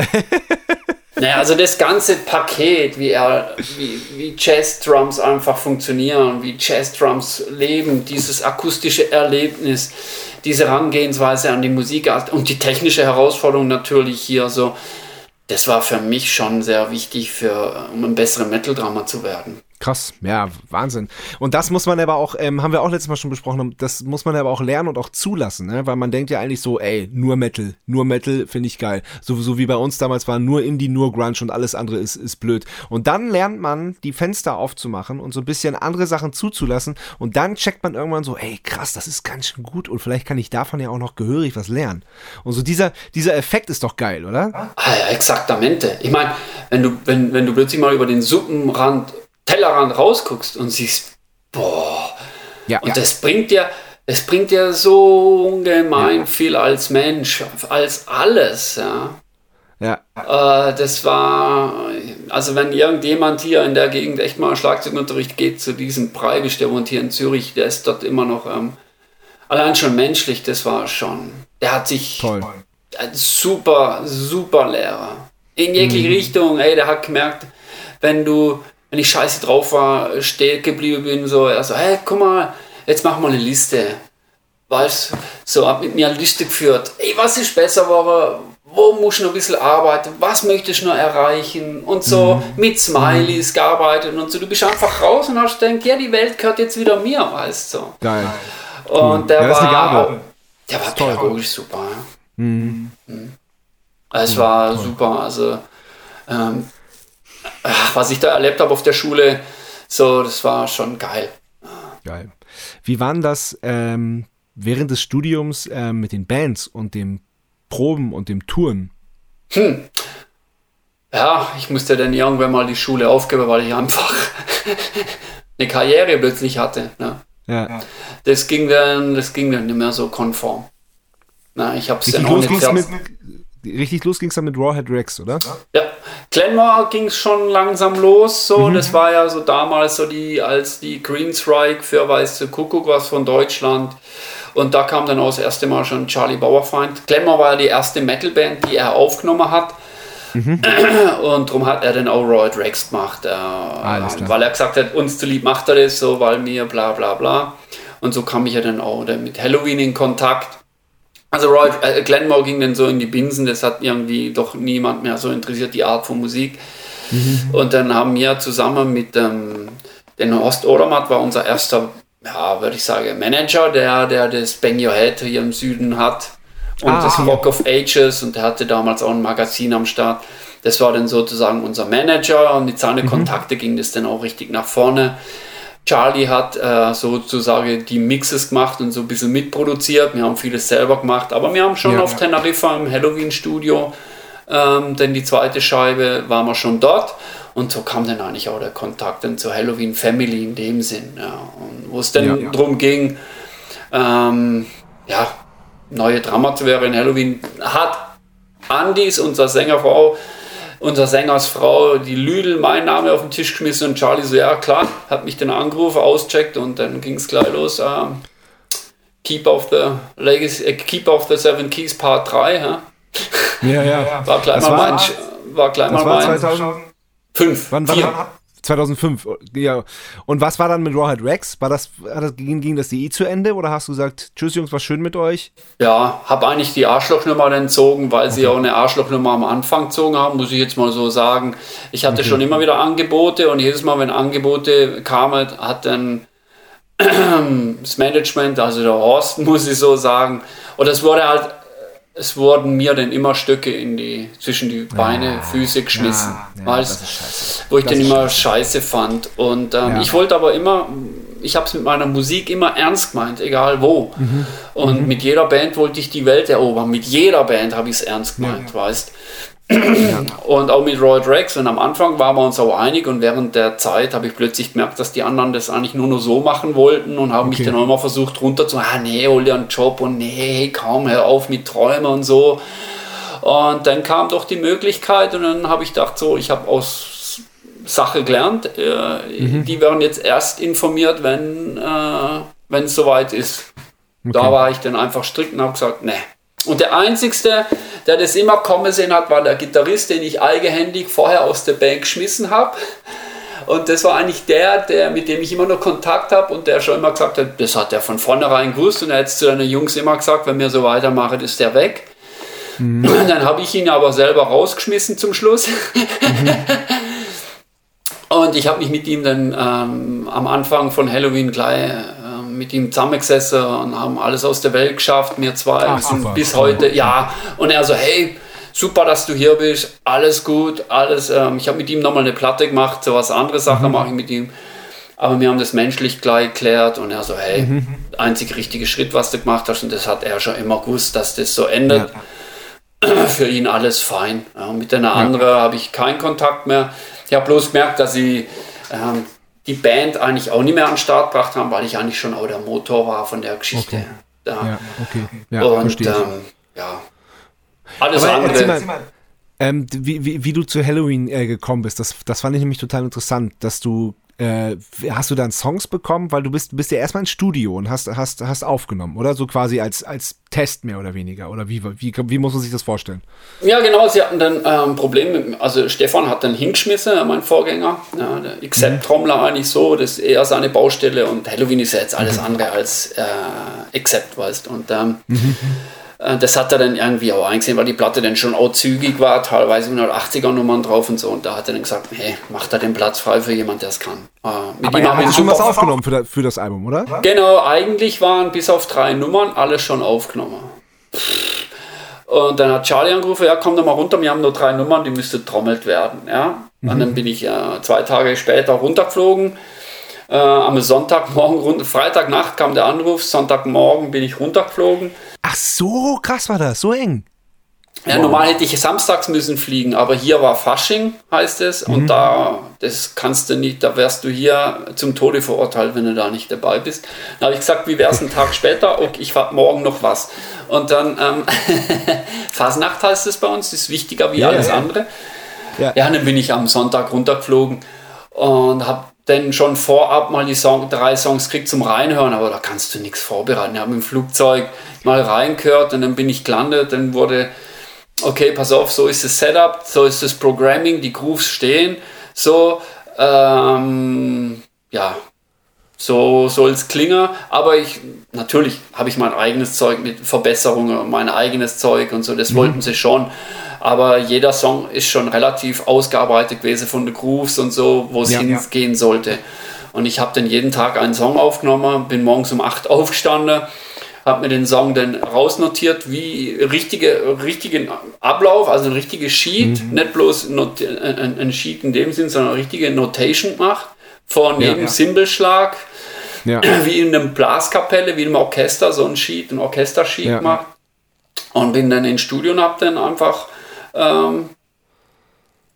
naja, also das ganze Paket, wie, er, wie, wie Jazz-Drums einfach funktionieren, wie Jazz-Drums leben, dieses akustische Erlebnis, diese Herangehensweise an die Musik und die technische Herausforderung natürlich hier so das war für mich schon sehr wichtig, für, um ein besserer Metal-Drama zu werden. Krass, ja, Wahnsinn. Und das muss man aber auch, ähm, haben wir auch letztes Mal schon besprochen, das muss man aber auch lernen und auch zulassen, ne? weil man denkt ja eigentlich so, ey, nur Metal, nur Metal finde ich geil. So, so wie bei uns damals war, nur Indie, nur Grunge und alles andere ist, ist blöd. Und dann lernt man, die Fenster aufzumachen und so ein bisschen andere Sachen zuzulassen und dann checkt man irgendwann so, ey, krass, das ist ganz schön gut und vielleicht kann ich davon ja auch noch gehörig was lernen. Und so dieser, dieser Effekt ist doch geil, oder? Ah, ja, exaktamente. Ich meine, wenn du, wenn, wenn du plötzlich mal über den Suppenrand Tellerrand rausguckst und siehst, boah, ja, und ja. das bringt dir, es bringt dir so ungemein ja. viel als Mensch, als alles, ja. Ja. Äh, das war, also wenn irgendjemand hier in der Gegend echt mal Schlagzeugunterricht geht zu diesem Preibisch, der wohnt hier in Zürich, der ist dort immer noch, ähm, allein schon menschlich, das war schon, der hat sich, Toll. super, super Lehrer. In jegliche mhm. Richtung, ey, der hat gemerkt, wenn du wenn ich scheiße drauf war, stehen geblieben bin, so, er so, hey, guck mal, jetzt machen wir eine Liste. Weißt so, hat mit mir eine Liste geführt. Ey, was ist besser war, wo muss ich noch ein bisschen arbeiten, was möchte ich noch erreichen und so mhm. mit Smileys gearbeitet und so. Du bist einfach raus und hast gedacht, ja, die Welt gehört jetzt wieder mir, weißt du. So. Geil. Und der ja, war, der war pädagogisch super. Ja. Mhm. Mhm. Es war toll. super, also ähm, was ich da erlebt habe auf der Schule, so, das war schon geil. Geil. Wie war das ähm, während des Studiums äh, mit den Bands und dem Proben und dem Touren? Hm. Ja, ich musste dann irgendwann mal die Schule aufgeben, weil ich einfach eine Karriere plötzlich hatte. Ne? Ja. Das ging dann, das ging dann nicht mehr so konform. Na, ich habe es dann auch nicht mit, richtig los ging es dann mit Rawhead Rex, oder? Ja, Glenmore ging es schon langsam los. So, mhm. das war ja so damals so die, als die Greenstrike für Weiße Kuckuck was von Deutschland. Und da kam dann auch das erste Mal schon Charlie Bauerfeind. Glenmore war ja die erste Metalband, die er aufgenommen hat. Mhm. Und darum hat er dann auch Roy Rex gemacht. Äh, weil er gesagt hat, uns zu lieb macht er das so, weil mir bla bla bla. Und so kam ich ja dann auch mit Halloween in Kontakt. Also Roy, äh, Glenmore ging dann so in die Binsen, das hat irgendwie doch niemand mehr so interessiert, die Art von Musik. Mhm. Und dann haben wir zusammen mit ähm, den Horst Odermatt war unser erster, ja, würde ich sagen, Manager, der, der das Bang Your Head hier im Süden hat und ah, das Rock of Ages und der hatte damals auch ein Magazin am Start. Das war dann sozusagen unser Manager und mit seinen mhm. Kontakten ging das dann auch richtig nach vorne. Charlie hat äh, sozusagen die Mixes gemacht und so ein bisschen mitproduziert. Wir haben vieles selber gemacht, aber wir haben schon ja, auf. Teneriffa im Halloween-Studio, ähm, denn die zweite Scheibe waren wir schon dort. Und so kam dann eigentlich auch der Kontakt dann zur Halloween Family in dem Sinn. Ja. Wo es dann ja, ja. darum ging, ähm, ja, neue Dramaturge in Halloween hat Andis, unser Sängerfrau, unser Sängersfrau, die Lüdel, mein Name auf den Tisch geschmissen und Charlie so, ja klar, hat mich dann angerufen, auscheckt und dann ging es gleich los. Äh, Keep of the Legacy, äh, Keep of the Seven Keys Part 3, ja. Ja, ja. War gleich das mal war, mein, war gleich mal war mein. 2005. Wann, wann, 2005, ja. Und was war dann mit Rawhead Rex? War das, ging, ging das die zu Ende oder hast du gesagt, tschüss Jungs, war schön mit euch? Ja, habe eigentlich die Arschlochnummer entzogen, weil okay. sie auch eine Arschlochnummer am Anfang gezogen haben, muss ich jetzt mal so sagen. Ich hatte okay. schon immer wieder Angebote und jedes Mal, wenn Angebote kamen, hat dann das Management, also der Horst, muss ich so sagen, und es wurde halt es wurden mir dann immer Stöcke in die, zwischen die Beine, ja, Füße geschmissen. Ja, ja, weißt, wo ich das dann immer scheiße. scheiße fand. Und ähm, ich wollte aber immer, ich habe es mit meiner Musik immer ernst gemeint, egal wo. Mhm. Und mhm. mit jeder Band wollte ich die Welt erobern. Mit jeder Band habe ich es ernst gemeint, weißt. Und auch mit Roy Rex. Und am Anfang waren wir uns auch einig und während der Zeit habe ich plötzlich gemerkt, dass die anderen das eigentlich nur noch so machen wollten und haben okay. mich dann auch immer versucht runter zu, ah nee, hol dir einen Job und nee, kaum, hör auf mit Träumen und so. Und dann kam doch die Möglichkeit und dann habe ich gedacht, so, ich habe aus Sache gelernt, äh, mhm. die werden jetzt erst informiert, wenn äh, es soweit ist. Okay. Da war ich dann einfach strikt und habe gesagt, nee, und der Einzige, der das immer kommen sehen hat, war der Gitarrist, den ich eigenhändig vorher aus der Band geschmissen habe. Und das war eigentlich der, der, mit dem ich immer noch Kontakt habe und der schon immer gesagt hat, das hat er von vornherein gewusst und er hat zu seinen Jungs immer gesagt, wenn wir so weitermachen, ist der weg. Mhm. Dann habe ich ihn aber selber rausgeschmissen zum Schluss. Mhm. und ich habe mich mit ihm dann ähm, am Anfang von Halloween gleich mit ihm zusammengesessen und haben alles aus der Welt geschafft, wir zwei Ach, sind bis heute, ja. Und er so, hey, super, dass du hier bist, alles gut, alles. Ähm, ich habe mit ihm nochmal eine Platte gemacht, so was andere Sachen mhm. mache ich mit ihm. Aber wir haben das menschlich gleich geklärt und er so, hey, mhm. einzig richtige Schritt, was du gemacht hast, und das hat er schon immer gewusst, dass das so endet. Ja. Für ihn alles fein. Ja, mit einer ja. anderen habe ich keinen Kontakt mehr. Ich habe bloß gemerkt, dass sie ähm, die Band eigentlich auch nicht mehr an den Start gebracht haben, weil ich eigentlich schon auch der Motor war von der Geschichte. Okay. Da. Ja, okay. Ja, und ähm, ja, alles Aber andere. Mal, ähm, wie, wie, wie, du zu Halloween äh, gekommen bist, das, das fand ich nämlich total interessant, dass du äh, hast du dann Songs bekommen? Weil du bist, bist ja erstmal ins Studio und hast, hast, hast aufgenommen, oder? So quasi als, als Test mehr oder weniger. Oder wie, wie, wie muss man sich das vorstellen? Ja, genau. Sie hatten dann ein ähm, Problem. Mit, also Stefan hat dann hingeschmissen, mein Vorgänger. Ja, der Accept-Trommler mhm. eigentlich so. Das ist eher seine Baustelle. Und Halloween ist ja jetzt alles andere als äh, Accept, weißt Und ähm, mhm. Das hat er dann irgendwie auch eingesehen, weil die Platte dann schon auch zügig war, teilweise 180er Nummern drauf und so. Und da hat er dann gesagt, hey, macht er den Platz frei für jemand, der es kann. Äh, mit Aber ihm haben wir schon was aufgenommen für, für, das Album, oder? Genau, eigentlich waren bis auf drei Nummern alles schon aufgenommen. Und dann hat Charlie angerufen, ja, komm doch mal runter, wir haben nur drei Nummern, die müsste trommelt werden. Ja? Und mhm. dann bin ich äh, zwei Tage später runtergeflogen äh, am Sonntagmorgen, Freitagnacht kam der Anruf, Sonntagmorgen bin ich runtergeflogen. Ach so, krass war das, so eng. Ja, wow. normal hätte ich samstags müssen fliegen, aber hier war Fasching, heißt es, mhm. und da, das kannst du nicht, da wärst du hier zum Tode verurteilt, wenn du da nicht dabei bist. Dann habe ich gesagt, wie wäre es einen Tag später? Okay, ich fahre morgen noch was. Und dann, ähm, Fasnacht heißt es bei uns, ist wichtiger wie ja, alles ja. andere. Ja. ja, dann bin ich am Sonntag runtergeflogen und habe dann schon vorab mal die Song, drei Songs kriegt zum Reinhören, aber da kannst du nichts vorbereiten. Ich habe im Flugzeug mal reingehört und dann bin ich gelandet, dann wurde, okay, pass auf, so ist das Setup, so ist das Programming, die Grooves stehen, so, ähm, ja, so soll es klingen, aber ich, natürlich habe ich mein eigenes Zeug mit Verbesserungen, mein eigenes Zeug und so, das mhm. wollten sie schon aber jeder Song ist schon relativ ausgearbeitet gewesen von den Grooves und so, wo es ja, hingehen ja. sollte. Und ich habe dann jeden Tag einen Song aufgenommen, bin morgens um 8 aufgestanden, habe mir den Song dann rausnotiert, wie richtige, richtigen Ablauf, also ein richtiges Sheet, mhm. nicht bloß not, ein, ein, Sheet in dem Sinn, sondern eine richtige Notation gemacht, von jedem ja, ja. Cymbelschlag, ja. wie in einem Blaskapelle, wie in einem Orchester, so ein Sheet, ein Orchester-Sheet ja. gemacht. Und bin dann ins Studio und habe dann einfach ähm,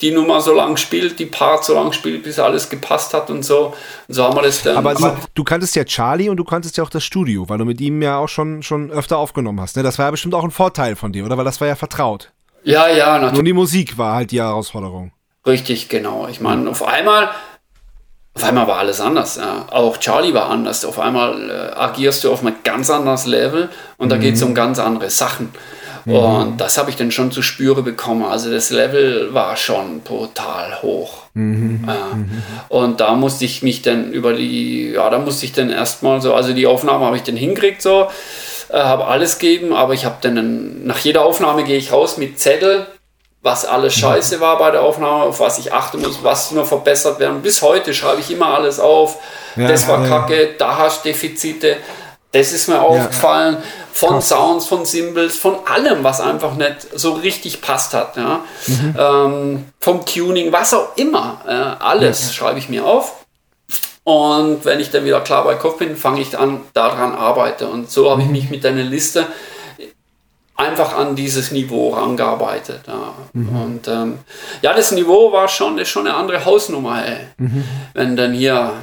die Nummer so lang spielt, die Part so lang spielt, bis alles gepasst hat und so. Und so haben wir das dann. Aber du, du kanntest ja Charlie und du kanntest ja auch das Studio, weil du mit ihm ja auch schon, schon öfter aufgenommen hast. Ne? Das war ja bestimmt auch ein Vorteil von dir, oder? Weil das war ja vertraut. Ja, ja, natürlich. Nur die Musik war halt die Herausforderung. Richtig, genau. Ich meine, auf einmal, auf einmal war alles anders. Ja. Auch Charlie war anders. Auf einmal äh, agierst du auf einem ganz anderes Level und da geht es mhm. um ganz andere Sachen. Mhm. Und das habe ich dann schon zu spüren bekommen. Also das Level war schon brutal hoch. Mhm. Ja. Mhm. Und da musste ich mich dann über die, ja, da musste ich dann erstmal so, also die Aufnahme habe ich dann hingekriegt so, äh, habe alles gegeben, aber ich habe dann, nach jeder Aufnahme gehe ich raus mit Zettel, was alles mhm. scheiße war bei der Aufnahme, auf was ich achten muss, was nur verbessert werden. Bis heute schreibe ich immer alles auf. Ja, das war ja, kacke, da hast du Defizite. Das ist mir aufgefallen von Krass. Sounds, von Symbols, von allem, was einfach nicht so richtig passt hat. Ja? Mhm. Ähm, vom Tuning, was auch immer. Äh, alles ja. schreibe ich mir auf. Und wenn ich dann wieder klar bei Kopf bin, fange ich an, daran arbeite. Und so habe ich mhm. mich mit einer Liste einfach an dieses Niveau rangearbeitet. Ja. Mhm. Und ähm, ja, das Niveau war schon, ist schon eine andere Hausnummer. Ey. Mhm. Wenn dann hier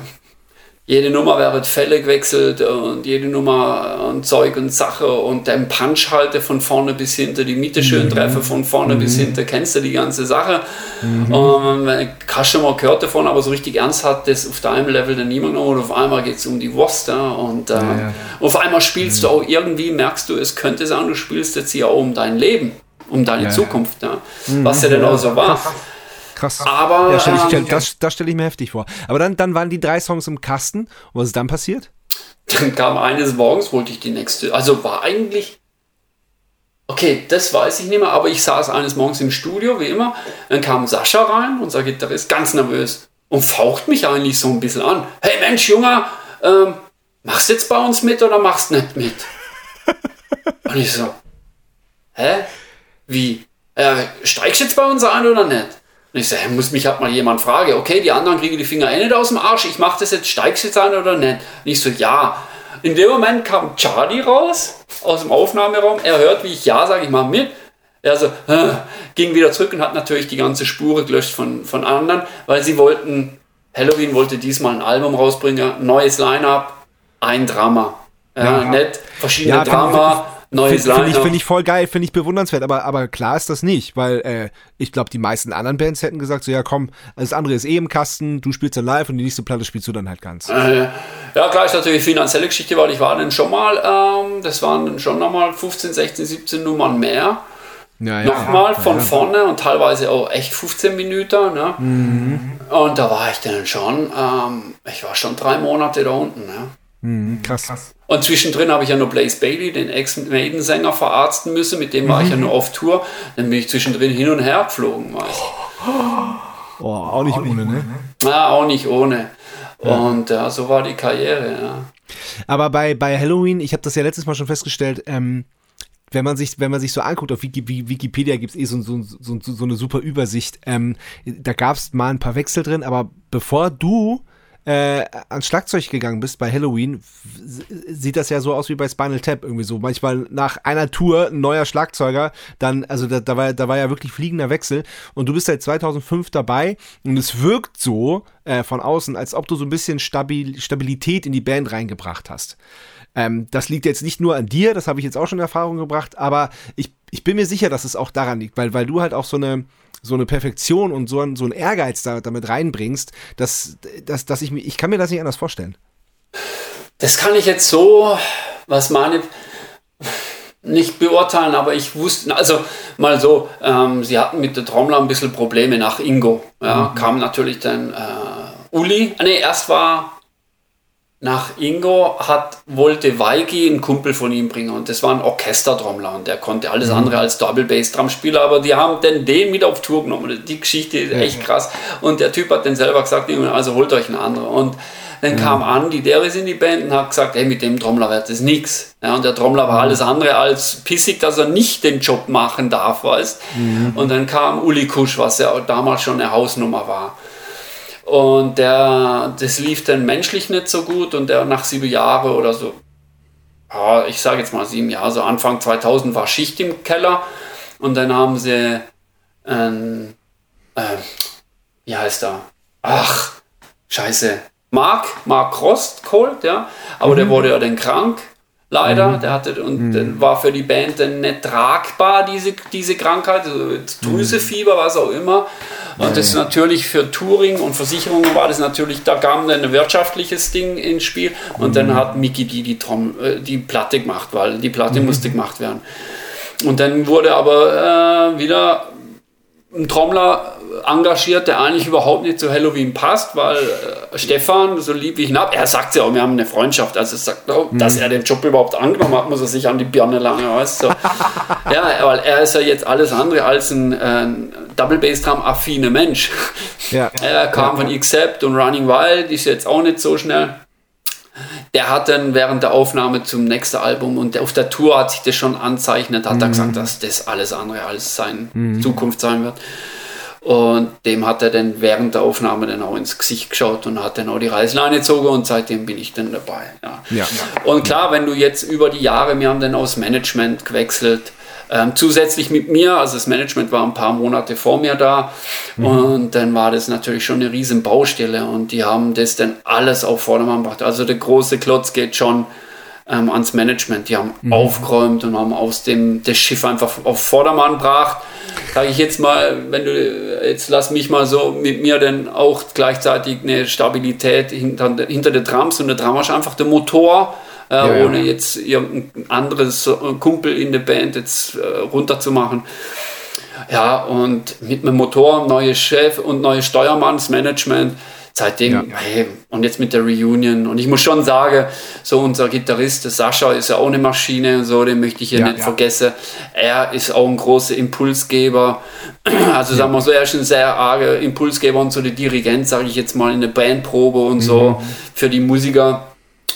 jede Nummer wird Fälle gewechselt und jede Nummer und Zeug und Sache und den Punch halte von vorne bis hinter, die Mitte schön mhm. treffe von vorne mhm. bis hinter, kennst du die ganze Sache. Mhm. Und hast schon mal gehört davon, aber so richtig ernst hat das auf deinem Level dann niemand und auf einmal geht es um die Wurst. Ja, und äh, ja, ja. auf einmal spielst du mhm. auch irgendwie, merkst du, es könnte sein, du spielst jetzt hier auch um dein Leben, um deine Zukunft. Mhm. was ja dann auch so war. Krass. Aber. Ja, stell ich, ähm, das, das stelle ich mir heftig vor. Aber dann, dann waren die drei Songs im Kasten. Und was ist dann passiert? Dann kam eines Morgens, wollte ich die nächste. Also war eigentlich. Okay, das weiß ich nicht mehr, aber ich saß eines Morgens im Studio, wie immer. Dann kam Sascha rein, unser Gitarrist, ganz nervös und faucht mich eigentlich so ein bisschen an. Hey Mensch, Junge, ähm, machst jetzt bei uns mit oder machst nicht mit? und ich so, hä? Wie? Äh, steigst jetzt bei uns ein oder nicht? Und ich so, muss mich halt mal jemand fragen, okay, die anderen kriegen die Finger eh nicht aus dem Arsch, ich mache das jetzt, steigst jetzt an oder nicht? Und ich so, ja. In dem Moment kam Charlie raus aus dem Aufnahmeraum, er hört, wie ich ja sage, ich mache mit. Er so, äh, ging wieder zurück und hat natürlich die ganze Spur gelöscht von, von anderen, weil sie wollten, Halloween wollte diesmal ein Album rausbringen, neues Line-Up, ein Drama. Ja, ja. Nicht verschiedene ja, Drama neues Finde find ich, find ich voll geil, finde ich bewundernswert, aber, aber klar ist das nicht, weil äh, ich glaube, die meisten anderen Bands hätten gesagt, so ja komm, das andere ist eh im Kasten, du spielst dann live und die nächste Platte spielst du dann halt ganz. Äh, ja, klar ist natürlich finanzielle Geschichte, weil ich war dann schon mal, ähm, das waren dann schon nochmal 15, 16, 17 Nummern mehr. Ja, ja, Nochmal von ja. vorne und teilweise auch echt 15 Minuten. Ne? Mhm. Und da war ich dann schon, ähm, ich war schon drei Monate da unten. Ne? Mhm, krass. Und zwischendrin habe ich ja nur Blaze Bailey, den Ex-Maiden-Sänger, verarzten müssen. Mit dem war ich ja nur auf Tour. Dann bin ich zwischendrin hin und her geflogen. Weißt. Oh, auch nicht ohne, ne? Ja, auch nicht ohne. Und ja, so war die Karriere, ja. Aber bei, bei Halloween, ich habe das ja letztes Mal schon festgestellt, ähm, wenn man sich, wenn man sich so anguckt, auf Wikipedia gibt es eh so, so, so, so, eine super Übersicht. Ähm, da gab es mal ein paar Wechsel drin, aber bevor du äh, ans Schlagzeug gegangen bist bei Halloween, sieht das ja so aus wie bei Spinal Tap irgendwie so. Manchmal nach einer Tour ein neuer Schlagzeuger, dann, also da, da, war, da war ja wirklich fliegender Wechsel und du bist seit 2005 dabei und es wirkt so äh, von außen, als ob du so ein bisschen Stabil, Stabilität in die Band reingebracht hast. Ähm, das liegt jetzt nicht nur an dir, das habe ich jetzt auch schon in Erfahrung gebracht, aber ich, ich bin mir sicher, dass es auch daran liegt, weil, weil du halt auch so eine, so eine Perfektion und so ein, so ein Ehrgeiz da, damit reinbringst, dass, dass, dass ich, ich kann mir das nicht anders vorstellen. Das kann ich jetzt so, was meine, nicht beurteilen, aber ich wusste, also mal so, ähm, sie hatten mit der Trommler ein bisschen Probleme nach Ingo. Ja, mhm. kam natürlich dann äh, Uli, nee, erst war nach Ingo hat, wollte Weigi einen Kumpel von ihm bringen und das war ein Orchestertrommler und der konnte alles mhm. andere als Double Bass Drum spielen, aber die haben dann den mit auf Tour genommen. Die Geschichte ist echt krass und der Typ hat dann selber gesagt, also holt euch einen anderen und Dann kam Andi Deris in die Band und hat gesagt, hey, mit dem Trommler wird das nichts. Ja, und der Trommler war alles andere als pissig, dass er nicht den Job machen darf, weißt. Mhm. Und dann kam Uli Kusch, was ja damals schon eine Hausnummer war. Und der, das lief dann menschlich nicht so gut und der nach sieben Jahren oder so, ja, ich sage jetzt mal sieben Jahre, so Anfang 2000 war Schicht im Keller und dann haben sie, ähm, äh, wie heißt er? Ach, scheiße. Mark, Mark Rost geholt, ja. Aber mhm. der wurde ja dann krank, leider. Mhm. Der hatte und mhm. dann war für die Band dann nicht tragbar, diese, diese Krankheit, also Drüsefieber, was auch immer. Und das ist natürlich für Touring und Versicherungen war das natürlich, da kam dann ein wirtschaftliches Ding ins Spiel und dann mhm. hat Mickey die, die, Trom, äh, die Platte gemacht, weil die Platte mhm. musste gemacht werden. Und dann wurde aber äh, wieder ein Trommler engagiert, der eigentlich überhaupt nicht zu Halloween passt, weil äh, Stefan, so lieb wie ich ihn habe, er sagt ja auch, wir haben eine Freundschaft, also sagt auch, mhm. dass er den Job überhaupt angenommen hat, muss er sich an die Birne lange, weißt du. So. ja, weil er ist ja jetzt alles andere als ein äh, Double Bass Drum affine Mensch. Ja. er kam ja. von Accept und Running Wild, ist jetzt auch nicht so schnell der hat dann während der Aufnahme zum nächsten Album und auf der Tour hat sich das schon anzeichnet, hat mhm. er gesagt, dass das alles andere als seine mhm. Zukunft sein wird. Und dem hat er dann während der Aufnahme dann auch ins Gesicht geschaut und hat dann auch die Reißleine gezogen und seitdem bin ich dann dabei. Ja. ja. Und klar, wenn du jetzt über die Jahre, wir haben dann aus Management gewechselt, ähm, zusätzlich mit mir, also das Management war ein paar Monate vor mir da mhm. und dann war das natürlich schon eine riesen Baustelle und die haben das dann alles auf Vordermann gebracht. Also der große Klotz geht schon ähm, ans Management. Die haben mhm. aufgeräumt und haben aus dem das Schiff einfach auf Vordermann gebracht. Sage ich jetzt mal, wenn du jetzt lass mich mal so mit mir dann auch gleichzeitig eine Stabilität hinter, hinter der Trams und der Tram ist einfach der Motor äh, ja, ohne ja. jetzt irgendein anderes Kumpel in der Band jetzt äh, runterzumachen. Ja, und mit einem Motor, neues Chef und neues Steuermannsmanagement. Seitdem, ja. hey, und jetzt mit der Reunion. Und ich muss schon sagen, so unser Gitarrist, der Sascha, ist ja auch eine Maschine, so, den möchte ich hier ja, nicht ja. vergessen. Er ist auch ein großer Impulsgeber. Also sagen wir so, er ist ein sehr arger Impulsgeber und so der Dirigent, sage ich jetzt mal, in der Bandprobe und so mhm. für die Musiker.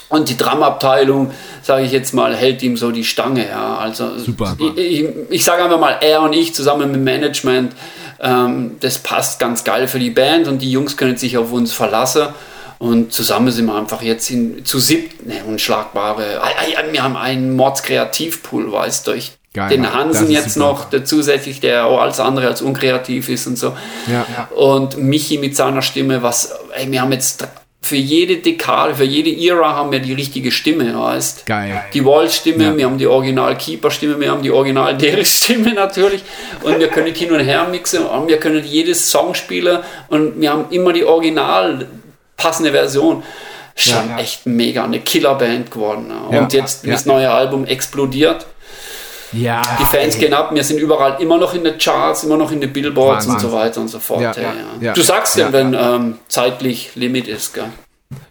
Und die Dramabteilung, sage ich jetzt mal, hält ihm so die Stange. Ja. Also Super. Ich, ich, ich sage einfach mal, er und ich zusammen mit dem Management, ähm, das passt ganz geil für die Band und die Jungs können sich auf uns verlassen. Und zusammen sind wir einfach jetzt in, zu siebt, ne, unschlagbare. Wir haben einen Mordskreativpool, weißt du, durch Geil, den Hansen jetzt super. noch der zusätzlich, der auch alles andere als unkreativ ist und so. Ja. Und Michi mit seiner Stimme, was, ey, wir haben jetzt für jede Dekade, für jede Ära haben wir die richtige Stimme, heißt. Geil. Die Wall-Stimme, ja. wir haben die Original-Keeper-Stimme, wir haben die Original-Derrick-Stimme natürlich und wir können hin und her mixen und wir können jedes Song spielen und wir haben immer die original passende Version. Schon ja, ja. echt mega, eine Killerband geworden. Und jetzt das neue Album explodiert. Ja, die Fans gehen ab, wir sind überall immer noch in den Charts, immer noch in den Billboards Wahnsinn. und so weiter und so fort. Ja, ja, ja. Du sagst ja, wenn ähm, zeitlich Limit ist, gell?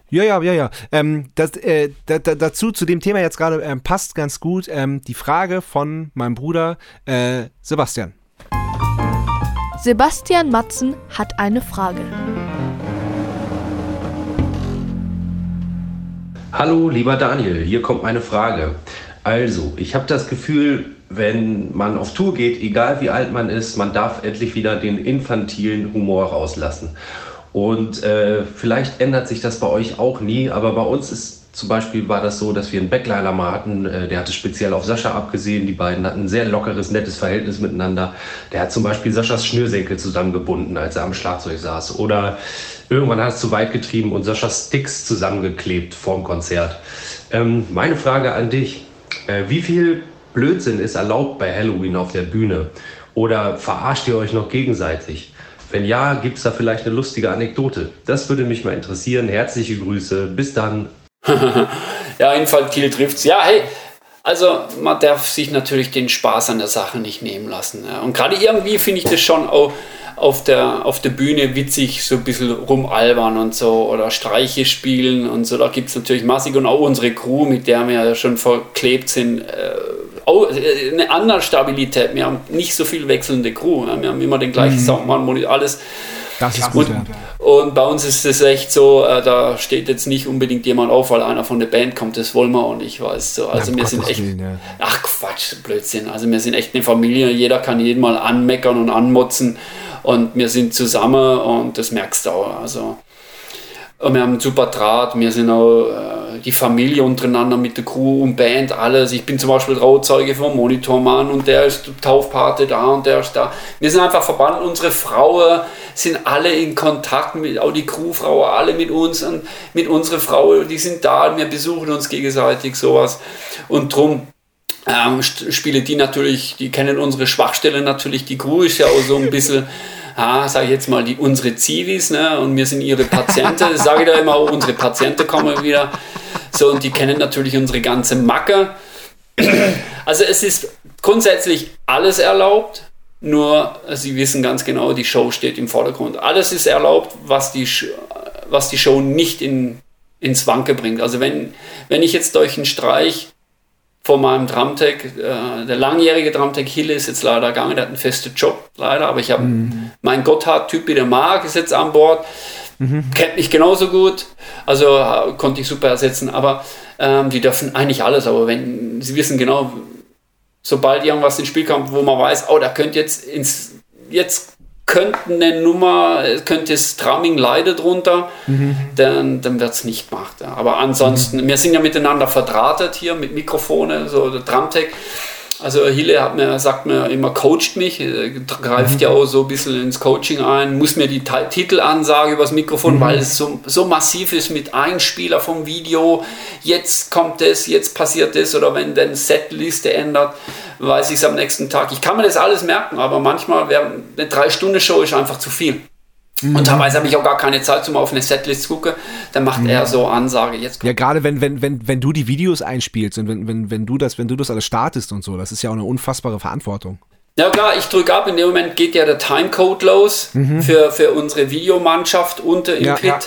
Ja, ja, ja, ja. Ähm, das, äh, da, da, dazu, zu dem Thema jetzt gerade, ähm, passt ganz gut ähm, die Frage von meinem Bruder äh, Sebastian. Sebastian Matzen hat eine Frage. Hallo, lieber Daniel, hier kommt meine Frage. Also, ich habe das Gefühl, wenn man auf Tour geht, egal wie alt man ist, man darf endlich wieder den infantilen Humor rauslassen. Und äh, vielleicht ändert sich das bei euch auch nie, aber bei uns ist zum Beispiel war das so, dass wir einen Backliner mal hatten, äh, der hatte speziell auf Sascha abgesehen. Die beiden hatten ein sehr lockeres, nettes Verhältnis miteinander. Der hat zum Beispiel Saschas Schnürsenkel zusammengebunden, als er am Schlagzeug saß. Oder irgendwann hat es zu weit getrieben und Saschas Sticks zusammengeklebt vorm Konzert. Ähm, meine Frage an dich, äh, wie viel Blödsinn ist erlaubt bei Halloween auf der Bühne? Oder verarscht ihr euch noch gegenseitig? Wenn ja, gibt es da vielleicht eine lustige Anekdote? Das würde mich mal interessieren. Herzliche Grüße. Bis dann. ja, Infantil trifft's. Ja, hey, also man darf sich natürlich den Spaß an der Sache nicht nehmen lassen. Ja. Und gerade irgendwie finde ich das schon auch auf der, auf der Bühne witzig so ein bisschen rumalbern und so oder Streiche spielen und so. Da gibt es natürlich massig und auch unsere Crew, mit der wir ja schon verklebt sind, äh, auch äh, eine andere Stabilität. Wir haben nicht so viel wechselnde Crew. Wir haben immer den gleichen mhm. Soundmann, alles. Das ist gut, und, ja. und bei uns ist es echt so, äh, da steht jetzt nicht unbedingt jemand auf, weil einer von der Band kommt, das wollen wir auch nicht, weißt du. Also Ja, wir sind Gottes echt, Willen, ja. ach Quatsch, Blödsinn. Also wir sind echt eine Familie, jeder kann jeden mal anmeckern und anmotzen und wir sind zusammen und das merkst du auch. Also wir haben einen super Draht, wir sind auch äh, die Familie untereinander mit der Crew und Band, alles. Ich bin zum Beispiel Trauzeuge vom Monitormann und der ist Taufpate da und der ist da. Wir sind einfach verbannt, unsere Frauen sind alle in Kontakt mit, auch die Crewfrauen, alle mit uns und mit unserer Frau, die sind da, wir besuchen uns gegenseitig, sowas. Und drum ähm, spielen die natürlich, die kennen unsere Schwachstelle natürlich, die Crew ist ja auch so ein bisschen ah, sage ich jetzt mal, die, unsere Zivis, ne? und wir sind ihre Patienten, sage ich da immer, auch, unsere Patienten kommen wieder, so, und die kennen natürlich unsere ganze Macke. Also es ist grundsätzlich alles erlaubt, nur sie wissen ganz genau, die Show steht im Vordergrund. Alles ist erlaubt, was die, was die Show nicht in, ins Wanke bringt. Also wenn, wenn ich jetzt durch einen Streich von meinem Drumtech, äh, der langjährige Drumtech Hille ist jetzt leider gegangen, der hat einen festen Job leider, aber ich habe meinen Gotthard-Typ, der Mark, ist jetzt an Bord, kennt mich genauso gut, also äh, konnte ich super ersetzen, aber ähm, die dürfen eigentlich alles, aber wenn sie wissen genau, sobald irgendwas ins Spiel kommt, wo man weiß, oh, da könnte jetzt ins, jetzt könnte eine Nummer, könnte das Drumming leiden drunter, dann, dann wird es nicht gemacht. Aber ansonsten, wir sind ja miteinander verdrahtet hier mit Mikrofone, so der Drumtech. Also Hille hat mir, sagt mir immer, coacht mich, äh, greift ja auch so ein bisschen ins Coaching ein, muss mir die Ti- Titelansage übers Mikrofon, weil es so, so massiv ist mit Einspieler vom Video, jetzt kommt das, jetzt passiert das oder wenn dann Setliste ändert, weiß ich es am nächsten Tag. Ich kann mir das alles merken, aber manchmal wäre eine Drei-Stunden-Show ist einfach zu viel. Und teilweise habe ich auch gar keine Zeit, um auf eine Setlist zu gucken. Dann macht er so Ansage, jetzt kommt Ja, gerade wenn, wenn, wenn, wenn du die Videos einspielst und wenn, wenn, wenn du das, wenn du das alles startest und so, das ist ja auch eine unfassbare Verantwortung. Ja klar, ich drücke ab, in dem Moment geht ja der Timecode los für, für unsere Videomannschaft unter im Ja, Pit. ja.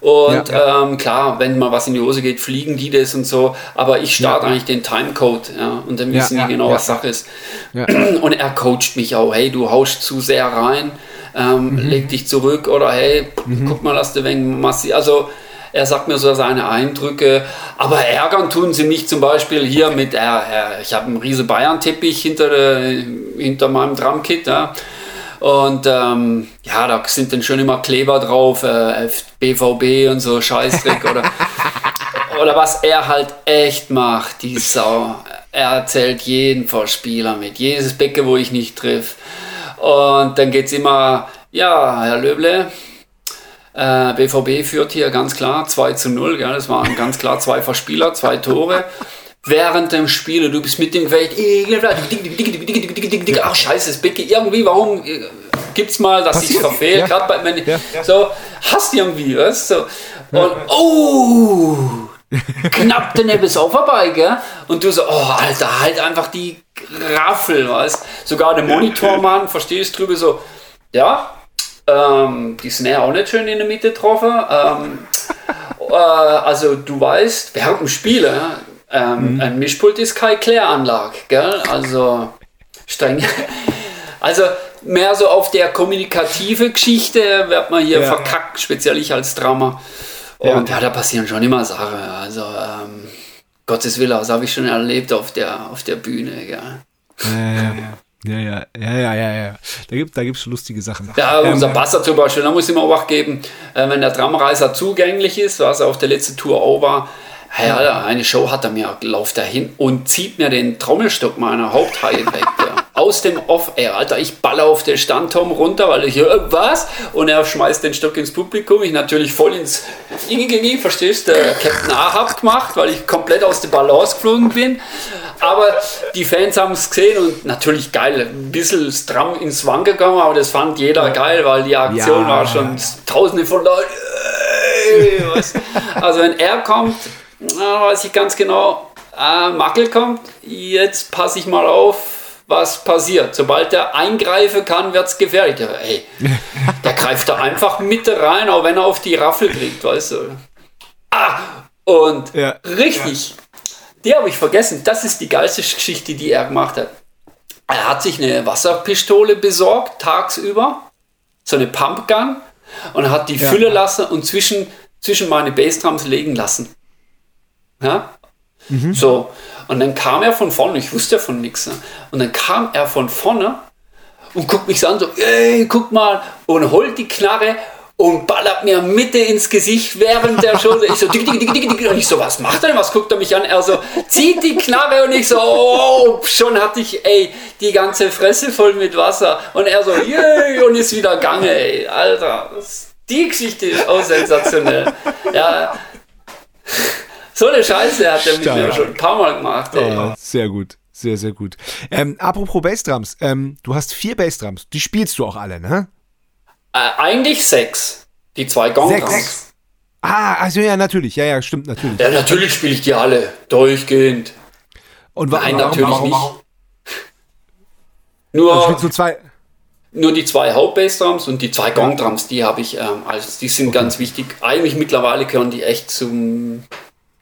Und Ja, Ähm, klar, wenn mal was in die Hose geht, fliegen die das und so. Aber ich starte eigentlich den Timecode, ja, und dann wissen die genau, was Sache ist. Ja. Und er coacht mich auch, hey, du haust zu sehr rein, ähm, Mhm. leg dich zurück oder hey, guck mal, dass du wegen Massi. Also er sagt mir so seine Eindrücke, aber ärgern tun sie mich zum Beispiel hier mit, äh, äh, ich habe einen riesen Bayern-Teppich hinter, der- hinter meinem Drumkit, ja. Und ähm, ja, da sind dann schon immer Kleber drauf, äh, BVB und so Scheißdreck oder, oder was er halt echt macht, die Sau. Er erzählt jeden Vorspieler mit, jedes Becken, wo ich nicht triff. Und dann geht's immer, ja, Herr Löble, äh, BVB führt hier ganz klar 2 zu 0, gell? das waren ganz klar zwei Verspieler, zwei Tore. Während dem Spiel, du bist mit dem Gefecht, ach scheiße, das Becken, irgendwie, warum äh, gibt's mal, dass ich verfehle, ja. gerade bei Ja. so, hast irgendwie, weißt du? So. Und, oh, knapp daneben ist auch vorbei, gell? Und du so, oh, Alter, halt einfach die Raffel, weißt Sogar der Monitormann, verstehst drüber so, ja, ähm, die Snare auch nicht schön in der Mitte getroffen. Ähm, äh, also du weißt, während dem Spiel, ja, ähm, ein Mischpult ist keine Kläranlage, gell? Also streng. Also mehr so auf der kommunikative Geschichte wird man hier Ja. verkackt, speziell ich als Drama. Und ja, da passieren schon immer Sachen. Also ähm, Gottes Wille, das habe ich schon erlebt auf der, auf der Bühne. Gell? Ja, ja, ja, ja, ja, ja. Da gibt da gibt's lustige Sachen. Ja, Ähm, unser Basser zum Beispiel, da muss ich mal wach geben, äh, wenn der Drumreiser zugänglich ist, was auf der letzten Tour auch war, ja, Alter, eine Show hat er mir, lauft er hin und zieht mir den Trommelstock meiner Haupthaie weg. Ja. Aus dem Off-Air, Alter, ich baller auf den Standturm runter, weil ich, äh, was? Und er schmeißt den Stock ins Publikum, ich natürlich voll ins, irgendwie, verstehst du, Captain Ahab gemacht, weil ich komplett aus der Balance geflogen bin. Aber die Fans haben es gesehen und natürlich geil, ein bisschen stramm ins Wang gegangen, aber das fand jeder geil, weil die Aktion Ja. war schon tausende von Leuten. Also wenn er kommt, weiß ich ganz genau, äh, Mackel kommt, jetzt passe ich mal auf, was passiert. Sobald er eingreifen kann, wird es gefährlich. Ja, ey, der greift da einfach Mitte rein, auch wenn er auf die Raffel kriegt, weißt du. Ah, und Ja. richtig, die habe ich vergessen. Das ist die geilste Geschichte, die er gemacht hat. Er hat sich eine Wasserpistole besorgt, tagsüber, so eine Pumpgun, und hat die ja. Fülle lassen und zwischen, zwischen meine Bassdrums legen lassen. Ja? Mhm. So. Und dann kam er von vorne, ich wusste von nichts. Ne? Und dann kam er von vorne und guckt mich so an, so, ey, guck mal, und holt die Knarre und ballert mir Mitte ins Gesicht während der Show. Ich so, dick, dick, dick, dick, dick. Und ich so, was macht er denn? Was guckt er mich an? Er so, zieht die Knarre und ich so, oh, schon hatte ich, ey, die ganze Fresse voll mit Wasser. Und er so, yay, und ist wieder gange, ey. Alter, die Geschichte ist auch sensationell. Ja. So eine Scheiße hat er mit mir schon ein paar Mal gemacht, ey. Oh, sehr gut. Sehr, sehr gut. Ähm, apropos Bassdrums, ähm, du hast vier Bassdrums. Die spielst du auch alle, ne? Äh, eigentlich sechs. Die zwei Gongdrums. Sechs. Ah, also ja, natürlich. Ja, ja, stimmt, natürlich. Ja, natürlich spiele ich die alle. Durchgehend. Und wa Nein, warum, natürlich warum, warum? nicht. Nur, also zwei. nur die zwei Hauptbassdrums und die zwei Gongdrums, die habe ich, ähm, also die sind okay. ganz wichtig. Eigentlich mittlerweile gehören die echt zum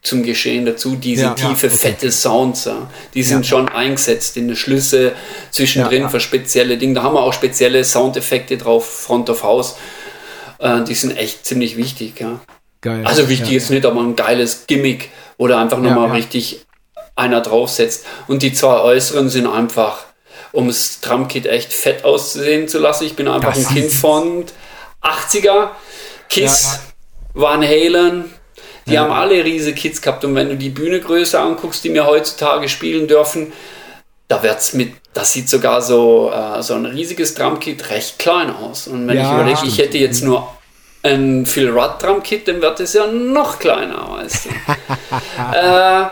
zum Geschehen dazu. Diese ja, tiefe, ja, okay. fette Sounds, ja, die sind schon eingesetzt in den Schlüsse zwischendrin für spezielle Dinge. Da haben wir auch spezielle Soundeffekte drauf, Front of House. Äh, die sind echt ziemlich wichtig. Ja. Geil. Also wichtig ist nicht, aber ein geiles Gimmick oder einfach nochmal richtig einer draufsetzt. Und die zwei äußeren sind einfach, um das Drumkit echt fett auszusehen zu lassen. Ich bin einfach das ein Kind von 80er. Kiss, Van Halen, die ja. haben alle riesige Kids gehabt und wenn du die Bühnegröße anguckst, die mir heutzutage spielen dürfen, da wird's mit, das sieht sogar so, äh, so ein riesiges Drumkit recht klein aus. Und wenn ja, ich überlege, ich hätte jetzt nur ein Phil Rudd Drumkit, dann wird es ja noch kleiner, weißt du. äh,